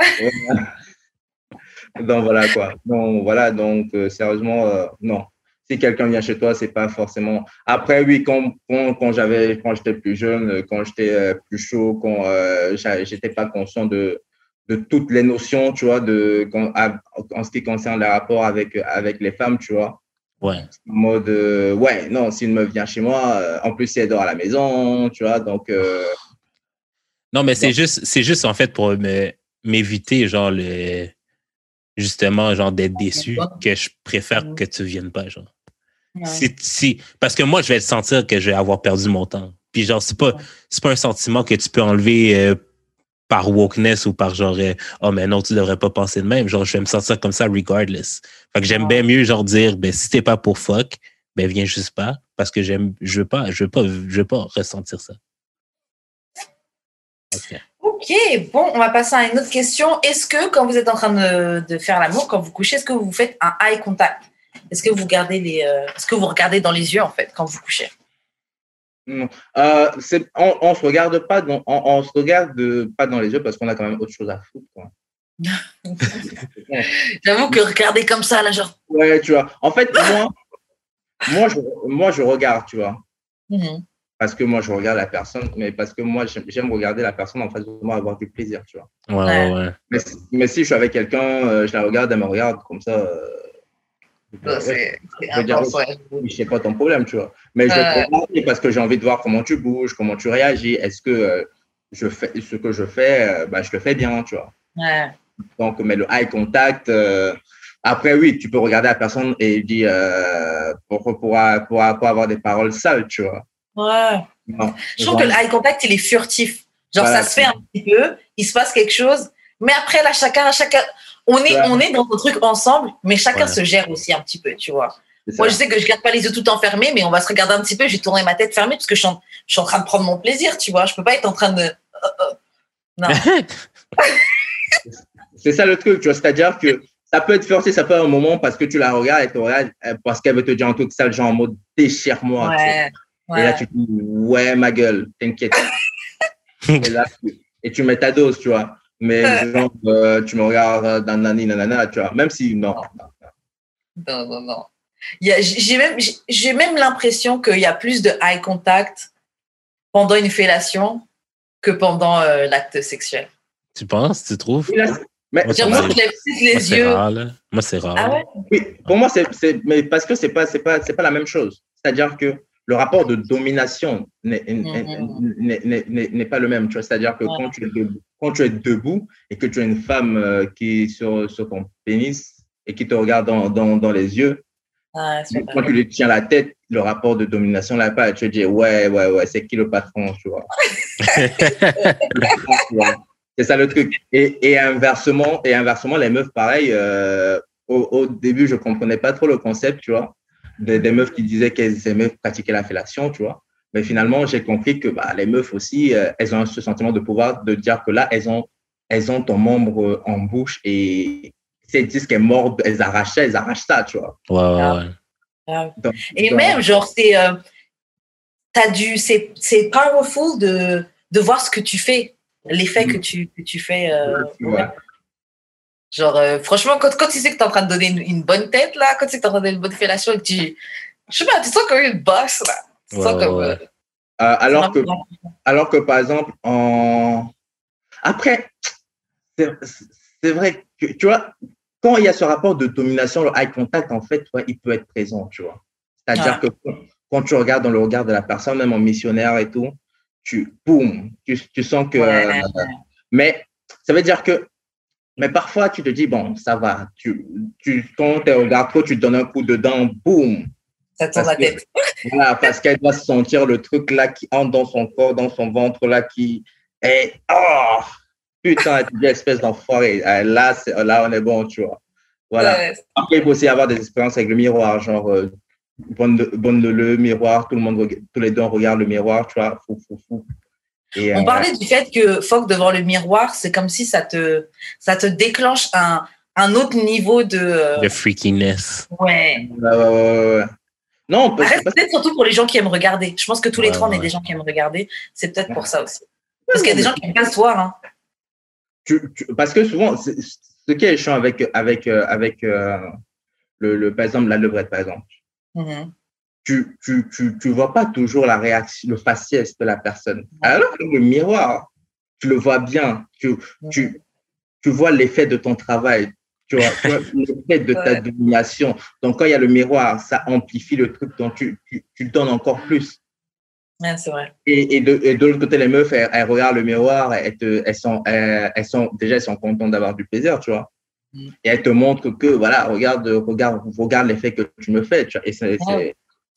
donc, voilà, quoi. Donc, voilà, donc, euh, sérieusement, euh, non. Si quelqu'un vient chez toi, c'est pas forcément. Après, oui, quand, quand, quand j'avais, quand j'étais plus jeune, euh, quand j'étais euh, plus chaud, quand j'étais pas conscient de, de toutes les notions, tu vois, de, quand- à- en ce qui concerne les rapports avec, avec les femmes, tu vois. Ouais. en mode ouais non si une meuf vient chez moi en plus elle dort à la maison tu vois donc Non, mais c'est juste, c'est juste en fait pour me- m'éviter, genre, le, justement, genre, d'être déçu, que je préfère que tu viennes pas, genre. Ouais. Si, si, parce que moi, je vais sentir que je vais avoir perdu mon temps. Puis, genre, c'est pas, c'est pas un sentiment que tu peux enlever euh, par wokeness ou par genre, euh, oh, mais non, tu devrais pas penser de même. Genre, je vais me sentir comme ça regardless. Fait que j'aime bien mieux, genre, dire, ben, si t'es pas pour fuck, ben, viens juste pas, parce que j'aime, je veux pas, je veux pas, je veux pas ressentir ça. Ok. Ok, bon, on va passer à une autre question. Est-ce que quand vous êtes en train de, de faire l'amour, quand vous couchez, est-ce que vous faites un eye contact? Est-ce que vous gardez les, euh, est-ce que vous regardez dans les yeux en fait quand vous couchez? Euh, on, on se regarde pas dans, on, on se regarde pas dans les yeux parce qu'on a quand même autre chose à foutre quoi. J'avoue que regarder comme ça, là, genre. ouais tu vois en fait moi moi je, moi je regarde tu vois Mhm. Parce que moi je regarde la personne mais parce que moi j'aime regarder la personne en face de moi avoir du plaisir tu vois Ouais, ouais, ouais. mais, si- mais si je suis avec quelqu'un euh, je la regarde elle me regarde comme ça euh, ouais, C'est je c'est pas ton problème, tu vois. Mais je vais te regarder parce que j'ai envie de voir comment tu bouges, comment tu réagis. Est-ce que euh, je fais ce que je fais, euh, bah, je le fais bien, tu vois. Ouais. Donc, mais le eye contact. euh, après, oui, tu peux regarder la personne et dire euh, pour, pour, pour, pour avoir des paroles sales, tu vois. Ouais. Non. Je trouve que le eye contact, il est furtif. Genre, Voilà. ça se fait un petit peu, il se passe quelque chose, mais après, là, chacun, chacun, on est, Ouais. on est dans un truc ensemble, mais chacun Ouais. se gère aussi un petit peu, tu vois. Moi, je sais que je garde pas les yeux tout le temps fermés, mais on va se regarder un petit peu, je vais tourner ma tête fermée parce que je suis en, je suis en train de prendre mon plaisir, tu vois. Je peux pas être en train de. euh, euh. Non. C'est ça le truc, tu vois. C'est-à-dire que ça peut être forcé, ça peut être un moment parce que tu la regardes et te regardes euh, parce qu'elle veut te dire un truc sale, genre en mode déchire-moi. tu vois. Ouais. Et là, tu te dis, ouais, ma gueule, t'inquiète. et, là, tu- et tu mets ta dose, tu vois. Mais genre, euh, tu me regardes euh, dans nani, nanana, tu vois. Même si, non. Non, non, non. Il y a- J'ai même, j'ai- même l'impression qu'il y a plus de eye contact pendant une fellation que pendant euh, l'acte sexuel. Tu penses, tu trouves? Là, mais Moi, moi, va. que les, Moi, yeux. rare. Moi, c'est rare. Ah ouais? oui, pour moi, c'est, c'est- mais parce que c'est pas, c'est pas, c'est pas la même chose. C'est-à-dire que le rapport de domination n'est, Mhm. n'est pas le même. C'est-à-dire que Ouais. quand tu es debout, quand tu es debout et que tu as une femme euh, qui est sur, sur ton pénis et qui te regarde dans, dans, dans les yeux, Ah, Quand tu lui tiens la tête, le rapport de domination là pas, tu te dis ouais, ouais, ouais, c'est qui le patron, tu vois. Tu vois. c'est ça le truc. Et, et inversement, et inversement, les meufs, pareil, euh, au, au début, je comprenais pas trop le concept, tu vois, des, des meufs qui disaient qu'elles aimaient pratiquer la fellation, tu vois. Mais finalement, j'ai compris que bah, les meufs aussi, euh, elles ont ce sentiment de pouvoir de dire que là, elles ont, elles ont ton membre euh, en bouche et si elles disent qu'elles mordent, elles arrachent ça, elles arrachent ça, tu vois. Ouais, ouais, ouais. Ah. Donc- Et donc- même, genre, c'est. euh, t'as dû. C'est c'est powerful de, de voir ce que tu fais, l'effet que tu, que tu fais. euh, Ouais. Genre, euh, franchement, quand, quand tu sais que tu es en train de donner une, une bonne tête, là, quand tu sais que tu es en train de donner une bonne fellation et que tu. Je sais pas, tu sens comme une bosse, là. Tu te Ouais, sens ouais, comme. ouais. euh, Euh, alors, que, alors que, par exemple, en... après, c'est vrai que, tu vois, quand il y a ce rapport de domination, le eye contact, en fait, il peut être présent, tu vois. C'est-à-dire que quand tu regardes dans le regard de la personne, même en missionnaire et tout, tu, boum, tu, sens que. Euh, mais ça veut dire que. Mais parfois, tu te dis, bon, ça va. Tu, tu, quand tu regardes trop, tu te donnes un coup dedans, boum. Ça tourne la tête. voilà, parce qu'elle doit sentir le truc là qui entre dans son corps, dans son ventre là, qui est. Oh, putain, tu dis espèce d'enfoiré. Là, là, on est bon, tu vois. Voilà. Après, il faut aussi avoir des expériences avec le miroir, genre, euh, bonne, bonne le, miroir, tout le monde, tous les deux, on regarde le miroir, tu vois, fou, fou, fou. Et, on euh, parlait du fait que Foc devant le miroir, c'est comme si ça te, ça te déclenche un, un autre niveau de. De freakiness. Ouais. ouais, ouais, ouais. Non, peut-être surtout pour les gens qui aiment regarder. Je pense que tous les trois, on est des gens qui aiment regarder. C'est peut-être pour ça aussi. Parce qu'il y a des gens qui aiment pas se voir. Hein. parce que souvent, ce qui est chiant avec, avec, euh, avec euh, le, le, par exemple, la levrette, par exemple, mm-hmm. Tu, tu, tu, tu, vois pas toujours la réaction, le faciès de la personne. Alors que le miroir, tu le vois bien, tu, tu, tu vois l'effet de ton travail, tu vois, l'effet de ta domination. Donc, quand il y a le miroir, ça amplifie le truc, donc tu, tu, tu donnes encore plus. c'est vrai. Et, et, de, de l'autre côté, les meufs, elles, regardent le miroir, elles, te, elles, sont, elles, sont, déjà, elles sont contentes d'avoir du plaisir, tu vois. Mm. Et elles te montrent que, voilà, regarde, regarde, regarde l'effet que tu me fais, tu vois. Et c'est,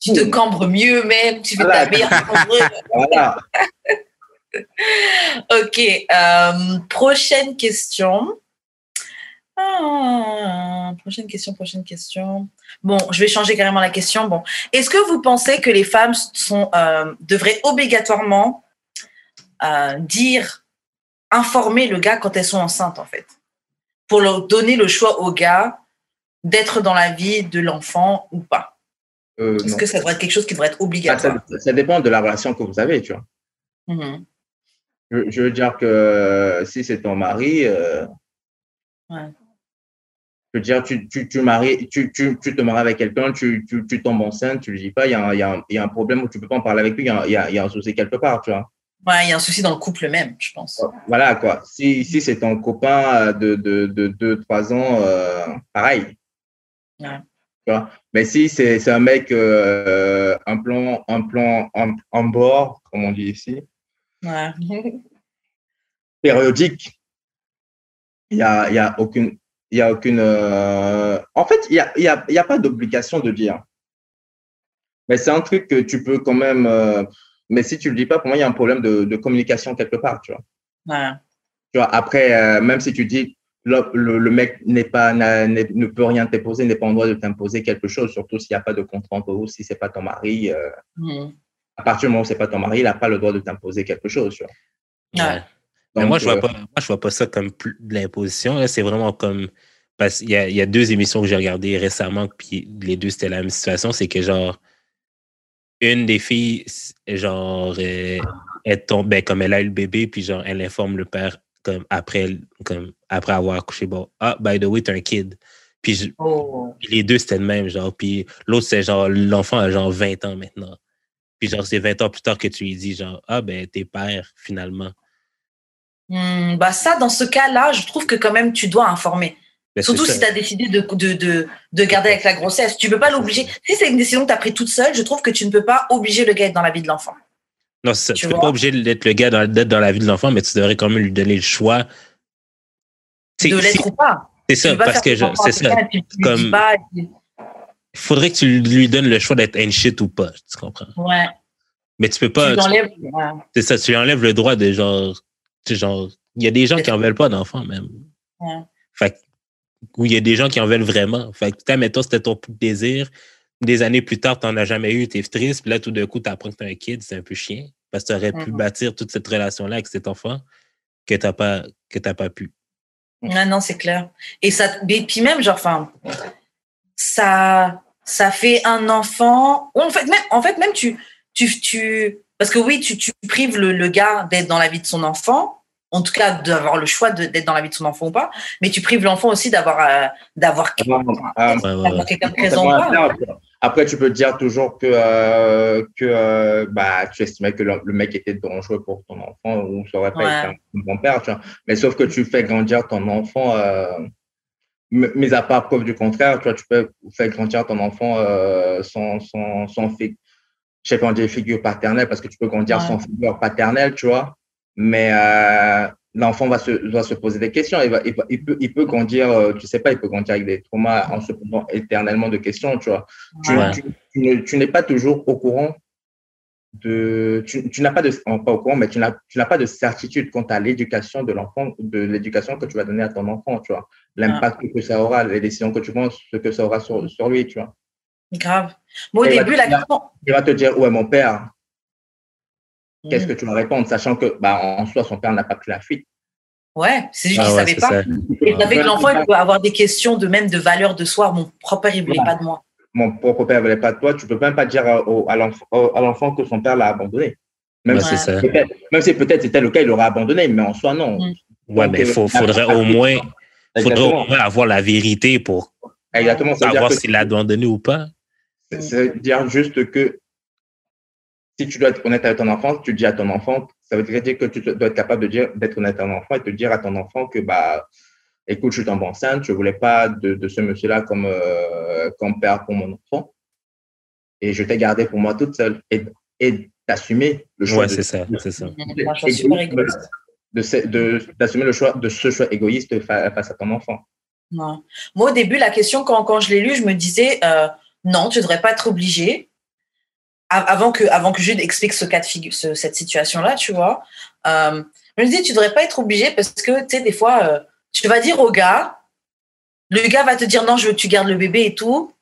tu te cambres mieux même, tu fais ta meilleure Voilà. ok, euh, prochaine question. Ah, prochaine question, prochaine question. Bon, je vais changer carrément la question. Bon, est-ce que vous pensez que les femmes sont, euh, devraient obligatoirement euh, dire, informer le gars quand elles sont enceintes, en fait, pour leur donner le choix au gars d'être dans la vie de l'enfant ou pas? Euh, Est-ce que ça devrait être quelque chose qui devrait être obligatoire ça, dépend de la relation que vous avez, tu vois. Mm-hmm. Je, veux dire que si c'est ton mari, ouais veux dire, tu, tu, tu, maries, tu, tu, tu te maries avec quelqu'un, tu, tu, tu tombes enceinte, tu ne dis pas, il y, a un, y, a y a un problème où tu ne peux pas en parler avec lui, il y a, y, a, y a un souci quelque part, tu vois. Ouais, il y a un souci dans le couple même, je pense. Voilà, quoi. Si, si c'est ton copain de 2-3 de, de, ans, euh, pareil. Ouais. Mais si c'est un mec, euh, un plan, un plan en, en bord, comme on dit ici, ouais. périodique, il n'y a, y a aucune il n'y a aucune. Euh, en fait, il n'y a, y a, y a, pas d'obligation de dire. Mais c'est un truc que tu peux quand même. Euh, mais si tu ne le dis pas, pour moi, il y a un problème de, de communication quelque part, tu vois. Ouais. Tu vois, après, même si tu dis le, le, mec n'est pas, ne peut rien t'imposer, n'est pas en droit de t'imposer quelque chose, surtout s'il n'y a pas de contrat entre vous, si ce n'est pas ton mari. Mm. À partir du moment où ce n'est pas ton mari, il n'a pas le droit de t'imposer quelque chose, tu vois. Ouais mais moi, je vois, pas, moi, je vois pas ça comme de l'imposition. C'est vraiment comme. Parce qu'il y a, y a deux émissions que j'ai regardées récemment, puis les deux, c'était la même situation. C'est que, genre, une des filles, genre, elle, tombe, ben, comme elle a eu le bébé, puis, genre, elle informe le père comme après, comme après avoir accouché. Bon, ah, by the way, t'es un kid. Puis, oh. puis, les deux, c'était le même, genre. Puis l'autre, c'est genre, l'enfant a genre 20 ans maintenant. Puis, genre, c'est 20 ans plus tard que tu lui dis, genre, ah, ben, t'es père, finalement. Hmm, bah ça, dans ce cas-là, je trouve que quand même, tu dois informer. Ben, Surtout si tu as décidé de, de, de, de, garder avec la grossesse. Tu ne peux pas l'obliger. Si c'est une décision que tu as prise toute seule, je trouve que tu ne peux pas obliger le gars dans la vie de l'enfant. Non, tu ne peux pas obliger d'être le gars d'être dans la vie de l'enfant, mais tu devrais quand même lui donner le choix. De l'être ou pas. C'est ça, parce que c'est ça. Comme, il faudrait que tu lui donnes le choix d'être un shit ou pas, tu comprends? Ouais. Mais tu peux pas. C'est ça, tu lui enlèves le droit de genre genre, il y a des gens qui en veulent pas d'enfants, même. Ouais. Fait ou il y a des gens qui en veulent vraiment. Fait que, mettons, c'était ton désir. Des années plus tard, tu n'en as jamais eu, tu es triste, puis là, tout d'un coup, tu apprends que tu as un kid, c'est un peu chien. Parce que tu aurais pu mm-hmm. bâtir toute cette relation-là avec cet enfant que tu n'as pas, que pas pu. Non, non, c'est clair. Et ça, puis même, genre, enfin, ça, ça fait un enfant. En fait, même, en fait, même tu, tu, tu, parce que oui, tu, tu prives le, le gars d'être dans la vie de son enfant, en tout cas d'avoir le choix d'être dans la vie de son enfant ou pas, mais tu prives l'enfant aussi d'avoir euh, d'avoir ah, quelqu'un de présent. Après, tu peux dire toujours que, euh, que euh, bah, tu estimais que le, mec était dangereux pour ton enfant ou ça aurait pas été un bon père. Tu vois. Mais sauf que tu fais grandir ton enfant m- mis à part preuve du contraire, tu vois, tu peux faire grandir ton enfant euh, sans, sans, sans fi- je sais pas, on dit figure paternelle parce que tu peux grandir Ouais. sans figure paternelle, tu vois. Mais euh, l'enfant va se, doit se poser des questions. Il, va, il, va- il peut, il peut grandir, euh, tu sais pas, il peut grandir avec des traumas en se posant éternellement de questions, tu vois. Tu, Ouais. tu, tu ne- tu n'es pas toujours au courant de, tu, tu n'as pas de, pas au courant, mais tu n'as, tu n'as pas de certitude quant à l'éducation de l'enfant, de l'éducation que tu vas donner à ton enfant, tu vois. L'impact que ça aura, les décisions que tu prends, ce que ça aura sur, sur lui, tu vois. Grave. Moi, au Et début, bah, la question. Il va te dire, ouais, mon père, qu'est-ce Mm. que tu vas répondre, sachant que, bah, en soi, son père n'a pas pris la fuite? Ouais, c'est juste Ah qu'il ouais, savait pas. ça. Et avec l'enfant, il peut avoir des questions de même de valeur de soi. Mon propre père, il voulait Ouais. pas de moi. Mon propre père ne voulait pas de toi, tu peux même pas dire à, au- à l'enfant que son père l'a abandonné. Même Ouais, si c'est ça. peut-être, même si peut-être c'était le cas, il l'aurait abandonné, mais en soi, non. Mm. Ouais, mais il faut, faudrait au moins, faudrait au Exactement. moins avoir la vérité pour Exactement. Ça savoir s'il l'a abandonné ou pas. C'est- C'est dire juste que si tu dois être honnête avec ton enfant, tu dis à ton enfant, ça veut dire que tu dois être capable de dire d'être honnête à ton enfant et te dire à ton enfant que bah écoute, je suis tombée enceinte, je voulais pas de, de ce monsieur-là comme euh, comme père pour mon enfant et je t'ai gardé pour moi toute seule et, et d'assumer le choix Ouais, de- c'est ça, c'est ça. D'assumer le choix de ce choix égoïste fa- face à ton enfant. Ouais. Moi, au début, la question, quand, quand je l'ai lu, je me disais, euh, non, tu ne devrais pas être obligé. Avant que, avant que Jude explique ce cas de figure, ce- cette situation-là, tu vois. Euh, je me disais, tu ne devrais pas être obligé parce que, tu sais, des fois, euh, tu vas dire au gars, le gars va te dire, non, je veux que tu gardes le bébé et tout.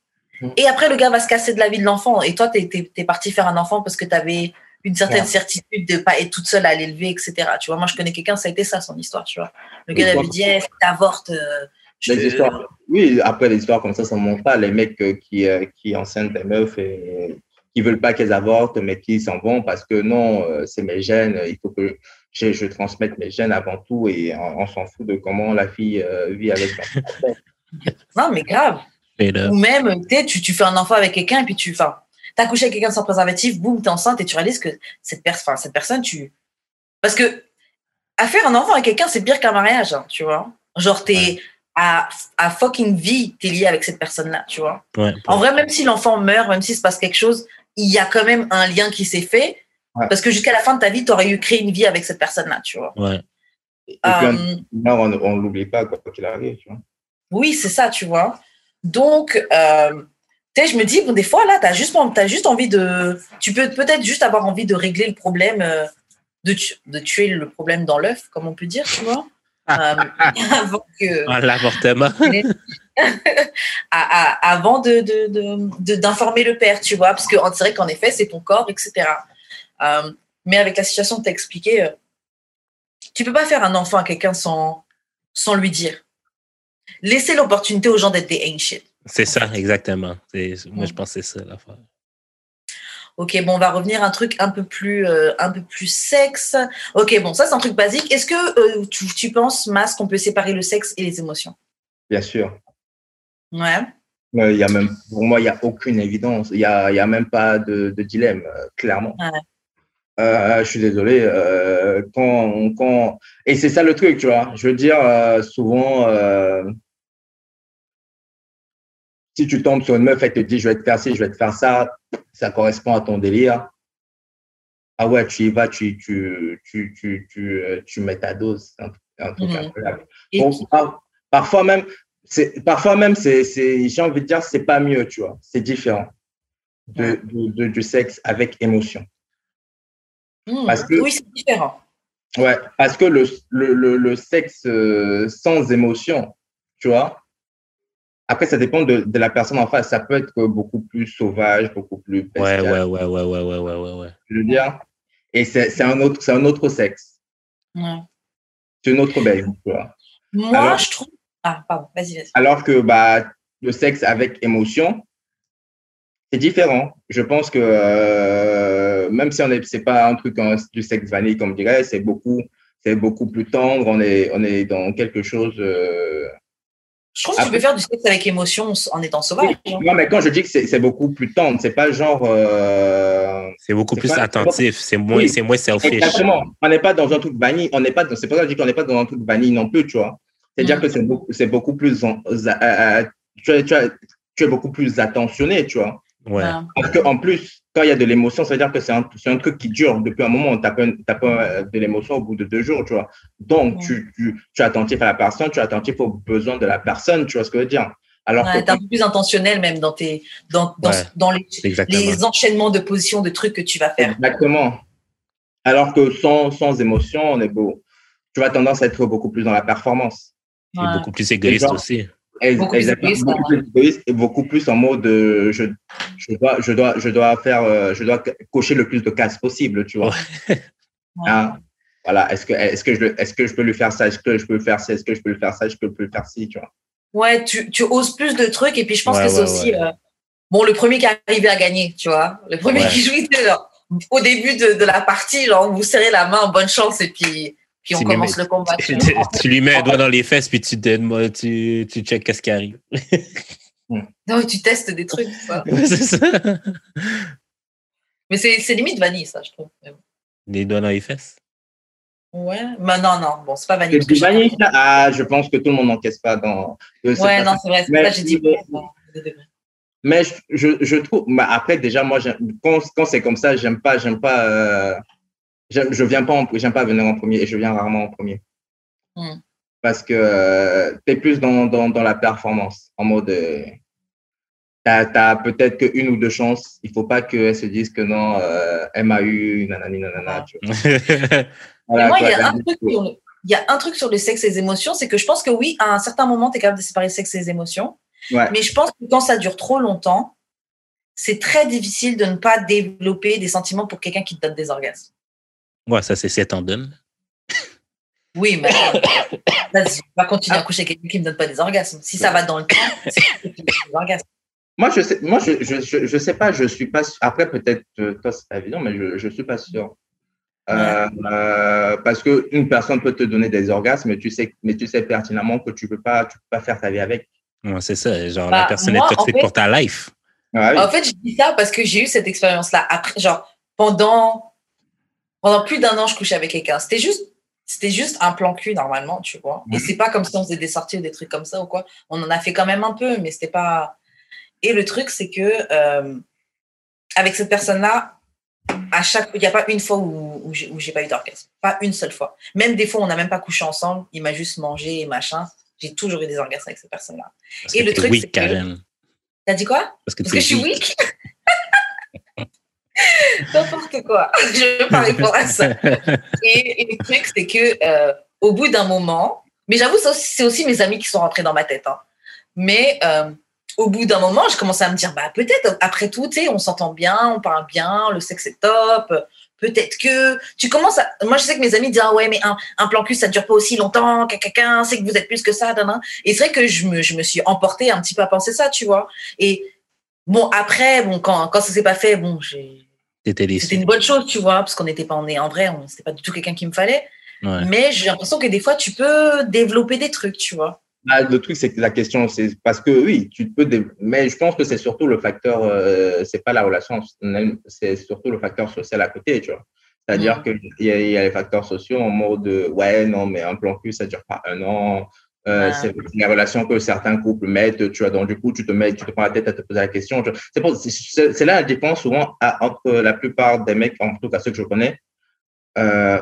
Mm. Et après, le gars va se casser de la vie de l'enfant. Et toi, tu es, parti faire un enfant parce que tu avais une certaine Ouais. certitude de ne pas être toute seule à l'élever, etc. Tu vois, moi, je connais quelqu'un, ça a été ça, son histoire, tu vois. Le gars, il dit, t'avortes, euh, je-. Oui, après des histoires comme ça, ça ne montre pas. Les mecs euh, qui, qui enceintent des meufs et qui veulent pas qu'elles avortent, mais qui s'en vont parce que non, euh, c'est mes gènes, il faut que je, je transmette mes gènes avant tout et on, on s'en fout de comment la fille euh, vit avec l'enfant. Non, mais grave. Ou même, tu tu, tu fais un enfant avec quelqu'un et puis tu. Enfin, t'as couché avec quelqu'un sans préservatif, boum, t'es enceinte et tu réalises que cette, cette personne, tu. Parce que à faire un enfant avec quelqu'un, c'est pire qu'un mariage, hein, tu vois. Genre, t'es à, à fucking vie, t'es lié avec cette personne-là, tu vois. Ouais, En vrai, même si l'enfant meurt, même s'il se passe quelque chose, il y a quand même un lien qui s'est fait. Ouais. Parce que jusqu'à la fin de ta vie, tu aurais eu créé une vie avec cette personne-là, tu vois. ouais. Et Euh, non, on on l'oublie pas, quoi qu'il arrive. Tu vois. Oui, c'est ça, tu vois. Donc, euh, tu sais, je me dis, bon, des fois, là, tu as juste, as juste envie de. Tu peux peut-être juste avoir envie de régler le problème, euh, de, tu- de tuer le problème dans l'œuf, comme on peut dire, tu vois. Euh, avant que- Ah, L'avortement. à- à- avant de, de- de- de- d'informer le père, tu vois, parce que c'est vrai qu'en effet, c'est ton corps, etc. Euh, mais avec la situation que tu as expliquée, euh, tu peux pas faire un enfant à quelqu'un sans, sans lui dire. Laisser l'opportunité aux gens d'être des ain't shit. C'est ça, exactement. Moi, je pense que c'est ça l'affaire. Ok, bon, on va revenir à un truc un peu plus, euh, un peu plus sexe. Ok, bon, ça c'est un truc basique. Est-ce que euh, tu, tu penses, Mas, qu'on peut séparer le sexe et les émotions? Bien sûr. Ouais. Euh, y a même, pour moi, il n'y a aucune évidence. Il n'y a, y a même pas de, de dilemme, euh, clairement. Ouais. Euh, je suis désolé. euh, quand, quand... Et c'est ça le truc, tu vois. Je veux dire, souvent, si tu tombes sur une meuf, elle te dit, je vais te faire ci, je vais te faire ça, ça correspond à ton délire. Ah ouais, tu y vas, tu, tu, tu, tu, tu, tu mets ta dose. C'est un, un truc Mhm. incroyable. Et Bon, qui- par- parfois même, parfois même, c'est, j'ai envie de dire, c'est pas mieux, tu vois. C'est différent de, Ouais. de- de- du sexe avec émotion. Hmm, parce que- Oui, c'est différent. Ouais, parce que le, le, le, le sexe euh, sans émotion, tu vois, après, ça dépend de, de la personne en face. Ça peut être beaucoup plus sauvage, beaucoup plus Ouais, bestial, ouais, ouais, ouais, ouais, ouais, ouais, ouais, ouais. je veux dire. Et c'est, un autre, un autre sexe. Ouais. C'est une autre belle, tu vois. Moi, Alors- je trouve. Ah, pardon, vas-y, vas-y. Alors que bah, le sexe avec émotion, c'est différent. Je pense que euh, même si on est, c'est pas un truc hein, du sexe vanille comme on dirait, c'est beaucoup, c'est beaucoup plus tendre. On est, on est dans quelque chose. euh, Je trouve que tu peux faire du sexe avec émotion en étant sauvage. hein. Non, mais quand je dis que c'est, beaucoup plus tendre, c'est pas genre. euh, C'est beaucoup C'est plus pas- attentif, c'est moins, Oui. c'est moins selfish. Exactement. On n'est pas dans un truc vanille. On n'est pas. dans- C'est pas ça que je dis qu'on n'est pas dans un truc vanille non plus, tu vois. C'est-à-dire Mm. que c'est beaucoup, c'est beaucoup plus. en- euh, euh, tu, es- tu, es- tu es beaucoup plus attentionné, tu vois. Ouais. Ouais. Parce qu'en plus, quand il y a de l'émotion, ça veut dire que c'est un, c'est un truc qui dure depuis un moment. Tu n'as pas, t'as pas euh, de l'émotion au bout de deux jours, tu vois. Donc, Ouais. tu, tu, tu es attentif à la personne, tu es attentif aux besoins de la personne, tu vois ce que je veux dire. Alors Ouais, que t'es un peu plus intentionnel même dans, tes, dans, dans, Ouais. dans les, enchaînements de positions, de trucs que tu vas faire. Exactement. Alors que sans, sans émotion, on est beau. Tu vas tendance à être beaucoup plus dans la performance. Et Ouais. beaucoup plus égoïste genre- aussi. Beaucoup plus exactement. égoïste, Beaucoup plus égoïste et beaucoup plus en mode euh, je, je, dois, je, dois, je dois faire, euh, je dois cocher le plus de cases possible, tu vois. Hein? Voilà, est-ce que, est-ce, que je, est-ce que je peux lui faire ça? Est-ce que je peux le faire ça Est-ce que je peux le faire ça? Est-ce que je peux le faire ci? Tu vois Ouais, tu, tu oses plus de trucs et puis je pense Ouais, que c'est ouais, aussi ouais. euh, bon le premier qui est arrivé à gagner, tu vois, le premier Ouais. qui joue, c'est genre, au début de, de la partie, genre vous serrez la main, bonne chance et puis puis on Tu lui commence mets- le combat. Tu, tu tu lui mets un doigt dans les fesses, puis tu, tu, tu check qu'est-ce qui arrive. Non, tu testes des trucs. Ouais, c'est ça. mais c'est c'est limite vanille ça, je trouve. Des doigts dans les fesses. Ouais, mais non non, bon c'est pas vanille. C'est vanille, ça? Ah, je pense que tout le monde n'encaisse pas dans. je Ouais, pas. non c'est vrai, c'est Mais- ça j'ai dit. mais- je, je, je trouve, mais après, déjà, moi, quand, quand c'est comme ça, j'aime pas, j'aime pas, euh, je viens pas, j'aime pas venir en premier et je viens rarement en premier. Hmm. Parce que tu es plus dans, dans, dans la performance, en mode, euh, t'as, t'as peut-être qu'une ou deux chances. Il faut pas qu'elles se disent que non, euh, elle m'a eu, nanani, nanana, tu vois. Mais Voilà, moi, il y, quoi, a un t'as- truc sur le, il y a un truc sur le sexe et les émotions, c'est que je pense que oui, à un certain moment, tu es capable de séparer le sexe et les émotions. Ouais. Mais je pense que quand ça dure trop longtemps, c'est très difficile de ne pas développer des sentiments pour quelqu'un qui te donne des orgasmes. Ouais, ça, c'est si elle t'en donne. Oui, mais vas-y, on va continuer à coucher avec quelqu'un qui ne me donne pas des orgasmes. Si ça va dans le temps, c'est des orgasmes. Moi, je sais, moi, je, je, je, je sais pas, je suis pas sûr. Après, peut-être, euh, toi, c'est pas évident, mais je, je suis pas sûr. Euh, euh, parce que une personne peut te donner des orgasmes, mais tu sais, mais tu sais pertinemment que tu peux pas, tu peux pas faire ta vie avec. Ouais, c'est ça. Genre, Bah, la personne moi, est en toxique fait- pour ta life. Ah oui. En fait, je dis ça parce que j'ai eu cette expérience-là. Après, genre, pendant, pendant plus d'un an, je couchais avec quelqu'un. C'était juste, c'était juste un plan cul, normalement, tu vois. Et c'est pas comme si on faisait des sorties ou des trucs comme ça ou quoi. On en a fait quand même un peu, mais c'était pas. Et le truc, c'est que, euh, avec cette personne-là, à chaque, il n'y a pas une fois où, où j'ai pas eu d'orgasme. Pas une seule fois. Même des fois, on n'a même pas couché ensemble. Il m'a juste mangé et machin. J'ai toujours eu des orgasmes avec cette personne-là. Et que le truc, c'est que-. T'as dit quoi? Parce que, Parce que je suis weak? N'importe quoi. Je veux pas répondre à ça. Et, le truc, c'est que euh, au bout d'un moment, mais j'avoue, c'est aussi mes amis qui sont rentrés dans ma tête. hein. Mais euh, au bout d'un moment, je commençais à me dire, bah peut-être, après tout, on s'entend bien, on parle bien, le sexe est top. Peut-être que tu commences à. Moi, je sais que mes amis disent, ah ouais, mais un, un plan cul, ça ne dure pas aussi longtemps, cacaca, c'est que vous êtes plus que ça. Et c'est vrai que je me, je me suis emportée un petit peu à penser ça, tu vois. Et bon, après, bon, quand, quand ça s'est pas fait, bon, j'ai c'était une bonne chose, tu vois, parce qu'on n'était pas en, en vrai, on- c'était pas du tout quelqu'un qui me fallait. Ouais. Mais j'ai l'impression que des fois, tu peux développer des trucs, tu vois. Ah, le truc, c'est que la question, c'est parce que oui, tu peux, mais je pense que c'est surtout le facteur, euh, c'est pas la relation, c'est surtout le facteur social à côté, tu vois. C'est-à-dire Mhm. qu'il y, a- il y a les facteurs sociaux en mode, ouais, non, mais un plan cul, ça dure pas un an. Euh, Ouais. C'est la relation que certains couples mettent, tu vois. Donc, du coup, tu te mets, tu te prends la tête à te poser la question. C'est là la différence souvent à- entre la plupart des mecs, en tout cas ceux que je connais. Euh,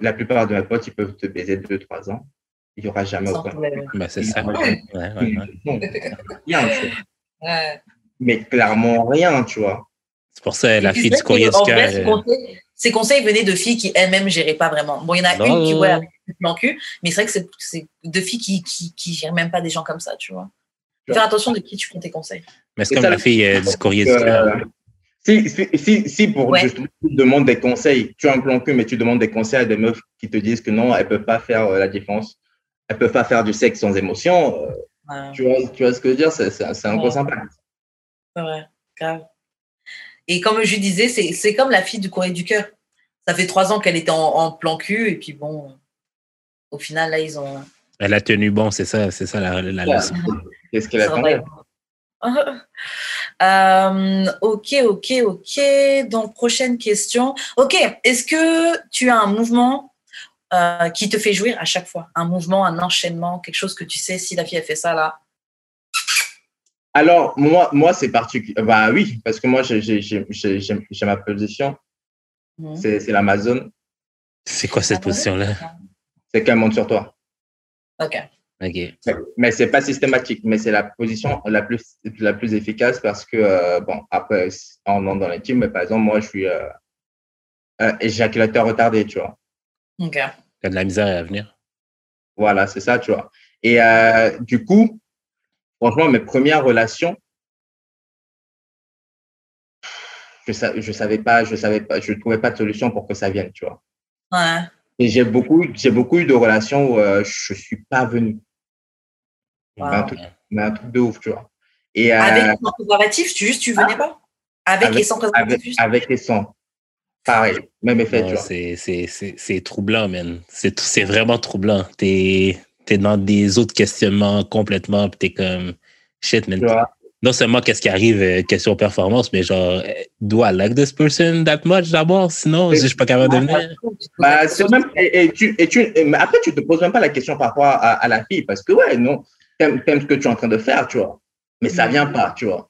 la plupart de mes potes, ils peuvent te baiser deux, trois ans. Il n'y aura jamais Sans aucun. problème. Ben, c'est ça. Ouais, Ouais. ouais, rien. Mais clairement rien, tu vois. C'est pour ça, la fille c'est du ces conseils, venaient de filles qui elles-mêmes géraient pas vraiment. Bon, il y en a Non, une qui ouais, avec le plan cul, mais c'est vrai que c'est- deux filles qui, qui, qui gèrent même pas des gens comme ça, tu vois. Ouais. Faire attention de qui tu prends tes conseils. Mais c'est comme ça, la le- fille euh, du courrier du Euh, si, si, si, si pour Ouais. justement, tu demandes des conseils, tu as un plan cul, mais tu demandes des conseils à des meufs qui te disent que non, elles ne peuvent pas faire euh, la différence, elles ne peuvent pas faire du sexe sans émotion, euh, Ouais, tu, vois, tu vois ce que je veux dire C'est un gros Ouais. sympa. c'est vrai, grave. Et comme je disais, c'est c'est comme la fille du courrier du cœur. Ça fait trois ans qu'elle était en, en plan cul, et puis bon, au final, là, ils ont. Elle a tenu bon, c'est ça, c'est ça la, la Ouais. leçon. Qu'est-ce qu'elle attendait. Euh, ok, ok, ok. Donc, prochaine question. Ok, est-ce que tu as un mouvement euh, qui te fait jouir à chaque fois? Un mouvement, un enchaînement, quelque chose que tu sais, si la fille a fait ça là. Alors, moi, moi c'est particulier. Bah oui, parce que moi, j'ai ma position. C'est l'Amazon. C'est quoi cette position-là? C'est qu'elle monte sur toi. Ok. OK. Mais- Mais c'est pas systématique, mais c'est la position la plus, la plus efficace parce que, euh, bon, après, on entre dans les teams, mais par exemple, moi, je suis euh, euh, éjaculateur retardé, tu vois. Ok. T'as de la misère à venir? Voilà, c'est ça, tu vois. Et euh, du coup, franchement, mes premières relations, je, je savais pas, je savais pas, je trouvais pas de solution pour que ça vienne, tu vois. Ouais. Et j'ai beaucoup, j'ai beaucoup eu de relations où euh, je suis pas venu. Wow. Mais un truc, un truc de ouf, tu vois. Et euh, Avec ou sans préservatif, tu juste tu venais pas? Avec, Avec- et sans préservatif avec, juste? avec les sons, pareil, même effet, Non, tu vois. c'est- c'est- C'est c'est troublant, man. C'est c'est vraiment troublant. T'es dans des autres questionnements complètement, puis t'es comme shit, man. Non seulement qu'est-ce qui arrive, euh, question performance, mais genre, euh, do I like this person that much d'abord? Sinon, je suis pas capable de venir. Bah, même, et, et tu, et tu, et- mais après, tu te poses même pas la question par rapport à, à la fille parce que, ouais, non, t'aimes, ce que tu es en train de faire, tu vois. Mais ça vient pas, tu vois.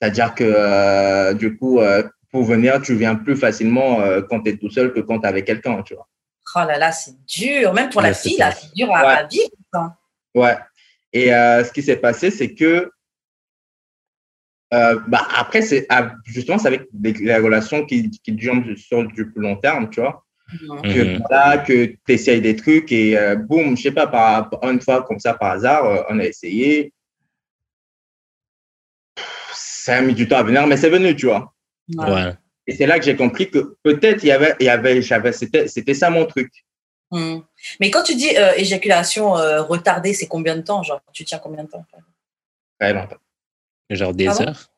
C'est-à-dire que, euh, du coup, euh, pour venir, tu viens plus facilement euh, quand tu es tout seul que quand tu es avec quelqu'un, tu vois. Oh là là, c'est dur. Même pour Ouais, la fille, là, c'est dur à, Ouais. à vivre. Ça. Ouais. Et euh, ce qui s'est passé, c'est que, euh, bah, après, c'est ah, justement, c'est avec des, les relations qui, qui durent sur du plus long terme, tu vois. Que Mhm. voilà, que tu essayes des trucs et euh, boum, je sais pas, par, une fois comme ça par hasard, euh, on a essayé. Ça a mis du temps à venir, mais c'est venu, tu vois. Ouais. Ouais. Et c'est là que j'ai compris que peut-être il y avait, il y avait, j'avais, c'était, c'était ça mon truc. Mhm. Mais quand tu dis euh, éjaculation euh, retardée, c'est combien de temps Genre, tu tiens combien de temps Très longtemps. Genre des Pardon? heures?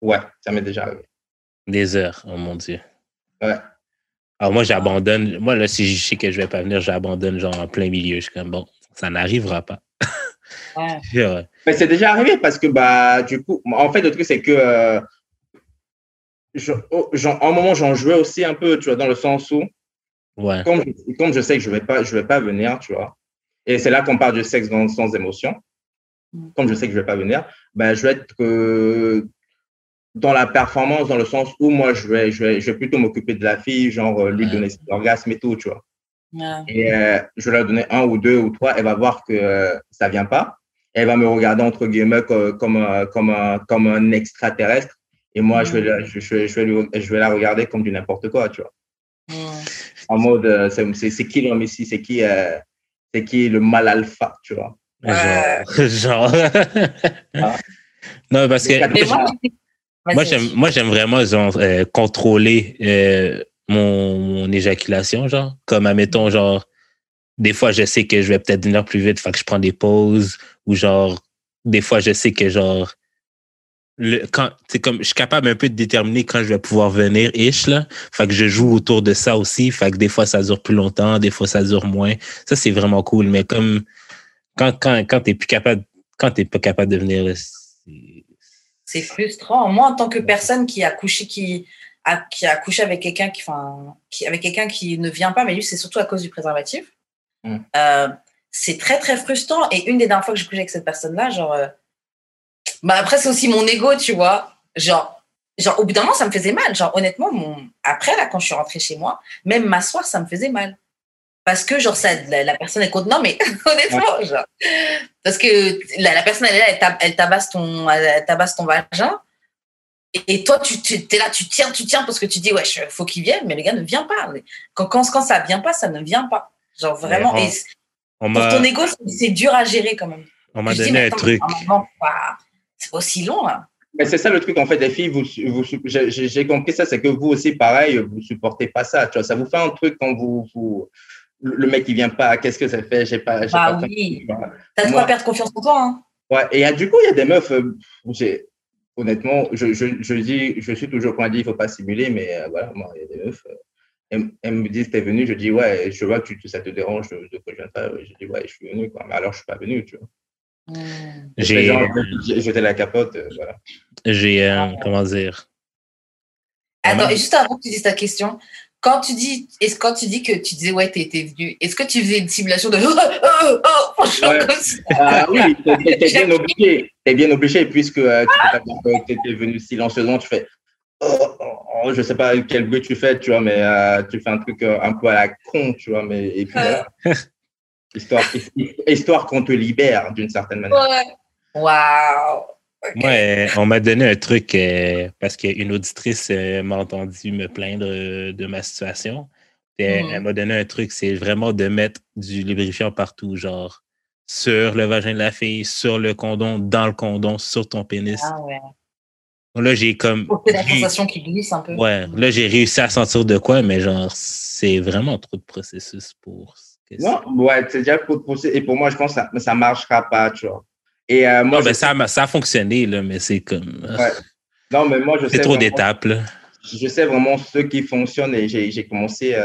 Ouais, ça m'est déjà arrivé. Des heures, oh mon Dieu. Ouais. Alors moi, j'abandonne. Moi, là, si je sais que je vais pas venir, j'abandonne genre en plein milieu. Je suis comme, bon, ça n'arrivera pas. Ouais. Ouais. Mais c'est déjà arrivé parce que, bah, du coup, en fait, le truc, c'est que, euh, je, oh, j'en- en un moment, j'en jouais aussi un peu, tu vois, dans le sens où, Ouais. comme, comme je sais que je vais pas, je vais pas venir, tu vois. Et c'est là qu'on parle du sexe dans, sans émotion. Mm. Comme je sais que je vais pas venir, ben, je vais être euh, dans la performance, dans le sens où moi, je vais, je vais, je vais plutôt m'occuper de la fille, genre euh, lui Ouais. donner ses orgasmes et tout, tu vois. Ouais. Et euh, je vais leur donner un ou deux ou trois, elle va voir que euh, ça vient pas. Elle va me regarder entre guillemets co- comme, un- comme, un, comme un extraterrestre. Et moi, je, vais, la- je, je vais, je, vais lui- je vais la regarder comme du n'importe quoi, tu vois. En mode, euh, c'est qui l'homme ici C'est qui, euh, c'est qui le mal alpha, tu vois? Genre. genre. Ah. non, parce que moi, j'aime, moi, j'aime vraiment genre, euh, contrôler euh, mon, mon éjaculation, genre. Comme, admettons, genre, des fois, je sais que je vais peut-être venir plus vite, fait que je prends des pauses, ou genre, des fois, je sais que, genre, le, quand, c'est comme, je suis capable un peu de déterminer quand je vais pouvoir venir, ish, là. Fait que je joue autour de ça aussi. Fait que des fois, ça dure plus longtemps, des fois, ça dure moins. Ça, c'est vraiment cool. Mais comme, quand, quand, quand t'es plus capable, quand t'es pas capable de venir, c'est- frustrant. Moi, en tant que personne qui a couché, qui a, qui a couché avec quelqu'un qui, enfin, qui, avec quelqu'un qui ne vient pas, mais lui, c'est surtout à cause du préservatif. Mm. Euh, c'est très, très frustrant. Et une des dernières fois que j'ai couché avec cette personne-là, genre, euh, bah après, c'est aussi mon ego, tu vois. Genre, genre, au bout d'un moment, ça me faisait mal. Genre, honnêtement, mon, après, là, quand je suis rentrée chez moi, même m'asseoir, ça me faisait mal. Parce que, genre, ça, la, la personne est. Non, mais honnêtement, genre. Parce que la, la personne, elle est là, elle, tab- elle tabasse ton, elle tabasse ton vagin. Et, toi, tu tu- es là, tu tiens, tu tiens parce que tu dis, ouais, il faut qu'il vienne, mais le gars ne vient pas. Quand, quand, quand ça vient pas, ça ne vient pas. Genre, vraiment. Mais on- et c- on pour ton ego, c'est- dur à gérer quand même. on m'a dis, donné mais un truc. Aussi long, là. Mais c'est ça le truc, en fait, les filles, vous, vous, j'ai compris ça, c'est que vous aussi, pareil, vous supportez pas ça, tu vois. Ça vous fait un truc quand vous, vous le mec, il vient pas, qu'est-ce que ça fait J'ai pas, Bah pas oui. T'as de quoi perdre confiance en toi, hein. Ouais, et euh, du coup, il y a des meufs, euh, j'ai, honnêtement, je, je, je dis, je suis toujours point dit, il faut pas simuler, mais euh, voilà, moi, il y a des meufs, euh, elles, elles me disent, t'es venu, je dis, ouais, je vois que tu, ça te dérange de, de que je vienne pas, je dis, ouais, je suis venu, quoi, mais alors, je suis pas venu, tu vois. J'ai, jeté la capote, euh, voilà. j'ai, euh, comment dire? Attends, et juste avant que tu dises ta question, quand tu dis, est-ce quand tu dis que tu disais ouais, t'es t'es venu, est-ce que tu faisais une simulation de oh, oh, oh, franchement, Ouais. comme ça? Ah oui, t'es t'es- bien obligé. T'es bien obligé puisque euh, tu t'étais venu silencieusement, tu fais. Oh, oh, oh, je sais pas quel bruit tu fais, tu vois, mais euh, tu fais un truc euh, un peu à la con, tu vois, mais et puis voilà. histoire, histoire qu'on te libère d'une certaine manière. Ouais. Moi, euh, on m'a donné un truc euh, parce qu'une auditrice euh, m'a entendu me plaindre euh, de ma situation. Puis elle, elle m'a donné un truc, c'est vraiment de mettre du lubrifiant partout, genre sur le vagin de la fille, sur le condom, dans le condom, sur ton pénis. Ah ouais. Donc Là, j'ai comme. Pour que la sensation qui glisse un peu. Ouais, là, j'ai réussi à sentir de quoi, mais genre, c'est vraiment trop de processus pour. Non, ouais, c'est déjà pour, pour- et pour moi, je pense que ça, ça marchera pas, tu vois. Et euh, moi, Non, ben, je- ça, a- ça a fonctionné, là, mais c'est comme. Ouais. non, mais moi, je C'est trop d'étapes, là. je sais vraiment ce qui fonctionne et j'ai j'ai commencé.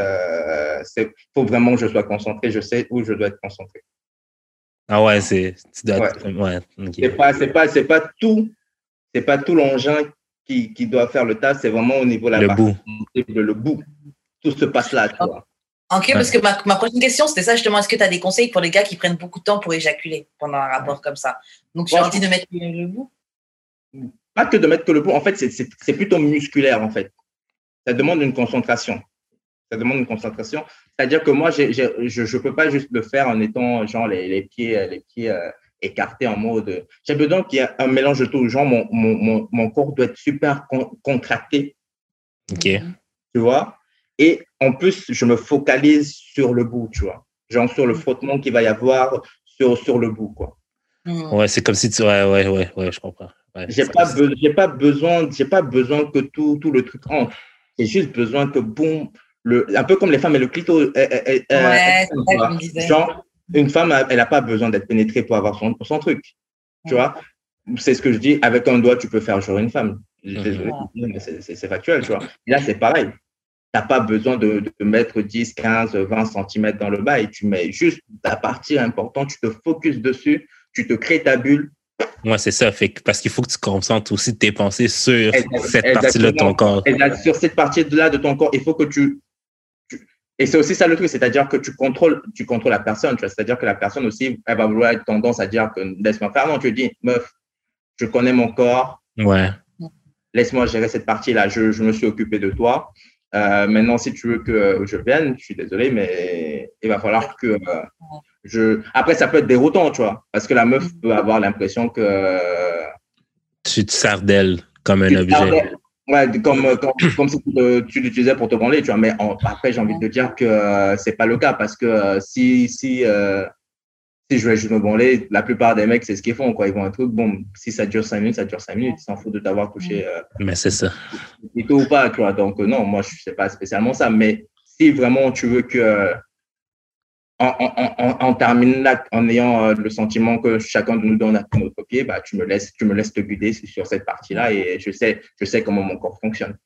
Il faut vraiment que je sois concentré. Je sais où je dois être concentré. Ah ouais, c'est. Ouais. Ouais. C'est pas, c'est pas, c'est pas tout. C'est pas tout l'engin qui, qui doit faire le tas. C'est vraiment au niveau de la Le partie bout. sensible, le bout. Tout se passe là, tu vois. Ok, parce que ma, ma prochaine question, c'était ça justement. Est-ce que tu as des conseils pour les gars qui prennent beaucoup de temps pour éjaculer pendant un rapport comme ça? Donc, j'ai Moi, envie de mettre le, le bout. Pas que de mettre que le bout. En fait, c'est- c'est c'est plutôt musculaire, en fait. Ça demande une concentration. Ça demande une concentration. C'est-à-dire que moi, je ne peux pas juste le faire en étant genre les, les pieds, les pieds euh, écartés en mode. J'ai besoin qu'il y ait un mélange de tout. Genre, mon, mon, mon, mon corps doit être super con- contracté, Ok. tu vois? Et en plus, je me focalise sur le bout, tu vois. Genre sur le frottement qu'il va y avoir sur, sur le bout, quoi. Hmm. Ouais, c'est comme si tu. Ouais, ouais, ouais, ouais, je comprends. Ouais, J'ai pas, be- j'ai pas besoin, j'ai pas besoin que tout, tout le truc entre. J'ai juste besoin que boum, le, un peu comme les femmes et le clito. euh, euh, euh, Ouais, c'est tu ça que vois. je me disais. Genre, une femme, elle n'a pas besoin d'être pénétrée pour avoir son, son truc. Tu Ouais. vois, c'est ce que je dis. Avec un doigt, tu peux faire jouer une femme. Mais c'est- factuel, tu vois. Et là, c'est pareil. Tu n'as pas besoin de, de mettre 10, 15, 20 cm dans le bas et tu mets juste ta partie importante, tu te focuses dessus, tu te crées ta bulle. Ouais, c'est ça. Fait que- parce qu'il faut que tu concentres aussi tes pensées sur cette partie-là de ton corps. Sur cette partie-là de ton corps, il faut que tu. tu- et c'est aussi ça le truc, c'est-à-dire que tu contrôles, tu contrôles la personne. C'est-à-dire que la personne aussi, elle va vouloir être tendance à dire que laisse-moi faire. Non, tu dis, meuf, je connais mon corps, Ouais. laisse-moi gérer cette partie-là. Je, je me suis occupé de toi. Euh, maintenant, si tu veux que je vienne, je suis désolé, mais il va falloir que euh, je. Après, ça peut être déroutant, tu vois, parce que la meuf peut avoir l'impression que. Tu te sers d'elle comme un objet. Ouais, comme, comme, comme si tu, l'utilisais pour te branler, tu vois. Mais en- après, j'ai envie de te dire que euh, c'est pas le cas parce que si, si, euh, si je vais juste me branler, la plupart des mecs, c'est ce qu'ils font, quoi. Ils vont un truc, bon, si ça dure cinq minutes, ça dure cinq minutes. Ils s'en foutent de t'avoir touché euh, Mais c'est ça. et tout ou pas, tu vois. Donc, euh, non, moi, je sais pas spécialement ça. Mais si vraiment tu veux que. euh, on, on, on, on termine là en ayant euh, le sentiment que chacun de nous donne à notre pied, bah, tu me laisses, tu me laisses te guider sur cette partie-là et je sais, je sais comment mon corps fonctionne.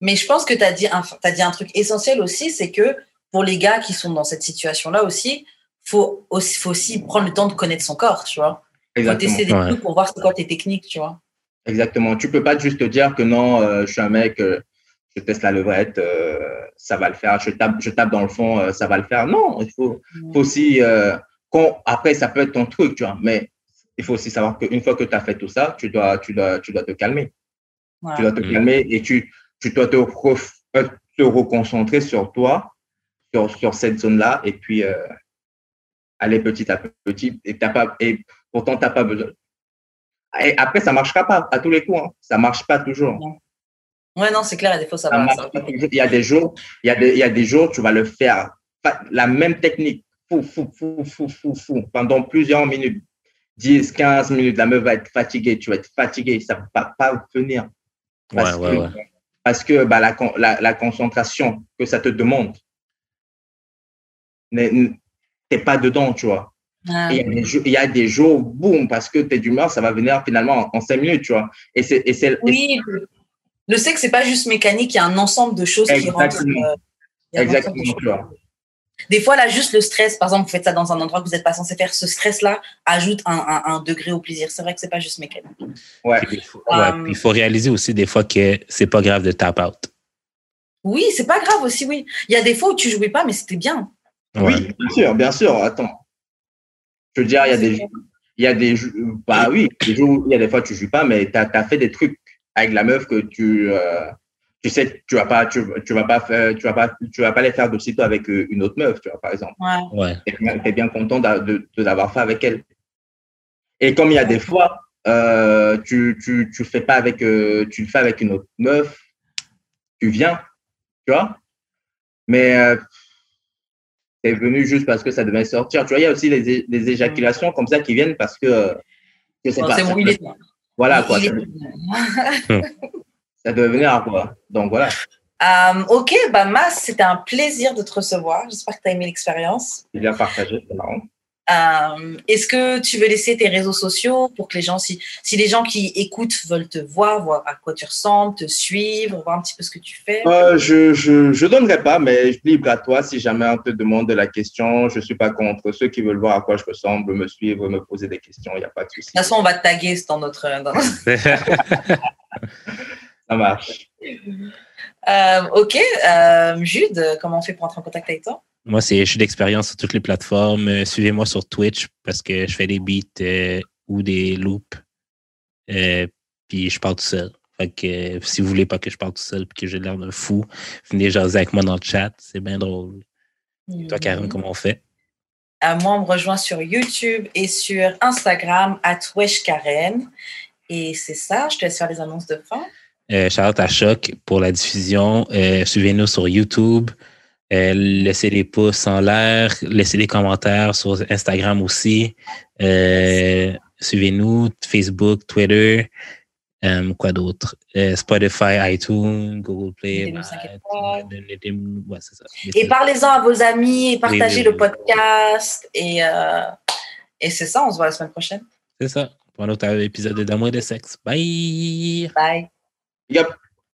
Mais je pense que tu as, dit un- t'as dit un truc essentiel aussi, c'est que pour les gars qui sont dans cette situation-là aussi, faut aussi, faut aussi prendre le temps de connaître son corps, tu vois. Faut Exactement. tester des Ouais. trucs pour voir c'est quoi tes techniques, tu vois. Exactement. Tu peux pas juste te dire que non, euh, je suis un mec, euh, je teste la levrette, euh, ça va le faire. Je tape, je tape dans le fond, euh, ça va le faire. Non, il faut, faut aussi. euh, qu'on- après, ça peut être ton truc, tu vois, mais il faut aussi savoir qu'une fois que tu as fait tout ça, tu dois, tu dois, tu dois te calmer. Tu dois te Mhm. calmer et tu, tu dois te, ref- te reconcentrer sur toi, sur, sur cette zone-là, et puis euh, aller petit à petit. Et, t'as pas, et pourtant, tu n'as pas besoin. Et après, ça ne marchera pas à tous les coups. Hein. Ça ne marche pas toujours. Ouais, non, c'est clair, il y a des fois, ça marche pas toujours. Il y a des jours, il y a des, il y a des jours, tu vas le faire. Fa- La même technique, fou, fou, fou, fou, fou, fou, pendant plusieurs minutes. 10, 15 minutes, la meuf va être fatiguée, tu vas être fatigué, ça ne va pas venir. Parce ouais, que, ouais. parce que bah, la, la, la concentration que ça te demande, t'es pas dedans, tu vois. Ah. Il y, a des jours- il y a des jours, boum, parce que tu es d'humeur, ça va venir finalement en, en 5 minutes, tu vois. Et c'est et c'est- et Oui, le que c'est pas juste mécanique, il y a un ensemble de choses qui rentrent. Exactement. euh, Exactement, de tu vois. Des fois, là, juste le stress, par exemple, vous faites ça dans un endroit que vous n'êtes pas censé faire, ce stress-là ajoute un, un- un degré au plaisir. C'est vrai que c'est pas juste mécanique. Ouais. Il faut- Um, puis il faut réaliser aussi des fois que c'est pas grave de tap out. Oui, c'est pas grave aussi, oui. Il y a des fois où tu jouais pas, mais c'était bien. Oui, bien sûr, bien sûr. Attends. Je veux dire, il y a des, il y a des, bah oui, il y a des fois où tu joues pas, mais tu as, fait des trucs avec la meuf que tu, euh, tu sais, tu vas pas, tu, tu, vas pas faire, tu vas pas, tu vas pas les faire de sitôt avec euh, une autre meuf, tu vois, par exemple. Ouais. Tu es, bien content de, de, l'avoir fait avec elle. Et comme il y a des fois, euh, tu, tu, tu fais pas avec, tu le fais avec une autre meuf, tu viens, tu vois. Mais c'est venu juste parce que ça devait sortir. Tu vois, il y a aussi les, les éjaculations comme ça qui viennent parce que. que c'est bon, il est... Voilà, quoi. ça, ça devait venir, quoi. Donc, voilà. Euh, ok, bah, Mas, c'était un plaisir de te recevoir. J'espère que tu as aimé l'expérience. Bien partagé, c'est marrant. Euh, Est-ce que tu veux laisser tes réseaux sociaux pour que les gens, si, si les gens qui écoutent veulent te voir, voir à quoi tu ressembles, te suivre, voir un petit peu ce que tu fais? Euh, Je je, je donnerai pas, mais je libre à toi si jamais on te demande la question. Je suis pas contre ceux qui veulent voir à quoi je ressemble, me suivre, me poser des questions. Il n'y a pas de souci. De toute façon, on va te taguer dans notre. Dans... Ça marche. Euh, ok, euh, Jude, comment on fait pour entrer en contact avec toi? Moi, c'est, je suis d'expérience sur toutes les plateformes. Euh, suivez-moi sur Twitch parce que je fais des beats euh, ou des loops. Euh, puis je parle tout seul. Fait que si vous voulez pas que je parle tout seul et que j'ai l'air d'un fou, venez jaser avec moi dans le chat. C'est bien drôle. Toi, Karen, comment on fait? moi, on me rejoint sur YouTube et sur Instagram, à Karen. Et c'est ça, je te laisse faire les annonces de fin. Euh, Charlotte à Choc pour la diffusion. Suivez-nous sur YouTube. Euh, laissez des pouces en l'air, laissez des commentaires sur Instagram aussi. Euh, Suivez-nous, Facebook, Twitter, euh, quoi d'autre? Euh, Spotify, iTunes, Google Play. Bah, ouais, ça. Et parlez-en à vos amis et partagez le podcast. Et, euh, et c'est ça, on se voit la semaine prochaine. C'est ça, pour un autre épisode d'Amour et de sexe. Bye! Bye! Yep.